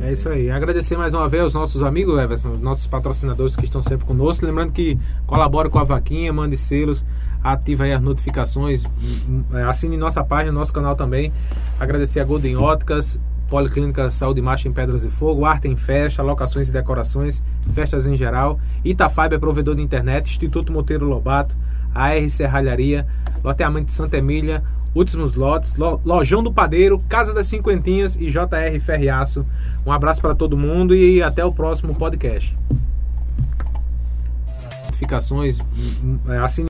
É isso aí. Agradecer mais uma vez aos nossos amigos, Everson, os nossos patrocinadores que estão sempre conosco. Lembrando que colabore com a vaquinha, mande selos, ative aí as notificações, m- m- assine nossa página, nosso canal também. Agradecer a Golden Óticas, Policlínica Saúde Marcha em Pedras e Fogo, Arte em Festa, locações e decorações, festas em geral. Itafaiba é provedor de internet, Instituto Monteiro Lobato, AR Serralharia, Loteamento de Santa Emília, Últimos Lotes, Lo- Lojão do Padeiro, Casa das Cinquentinhas e JR Ferriaço. Um abraço para todo mundo e até o próximo podcast. Notificações, m- m- assine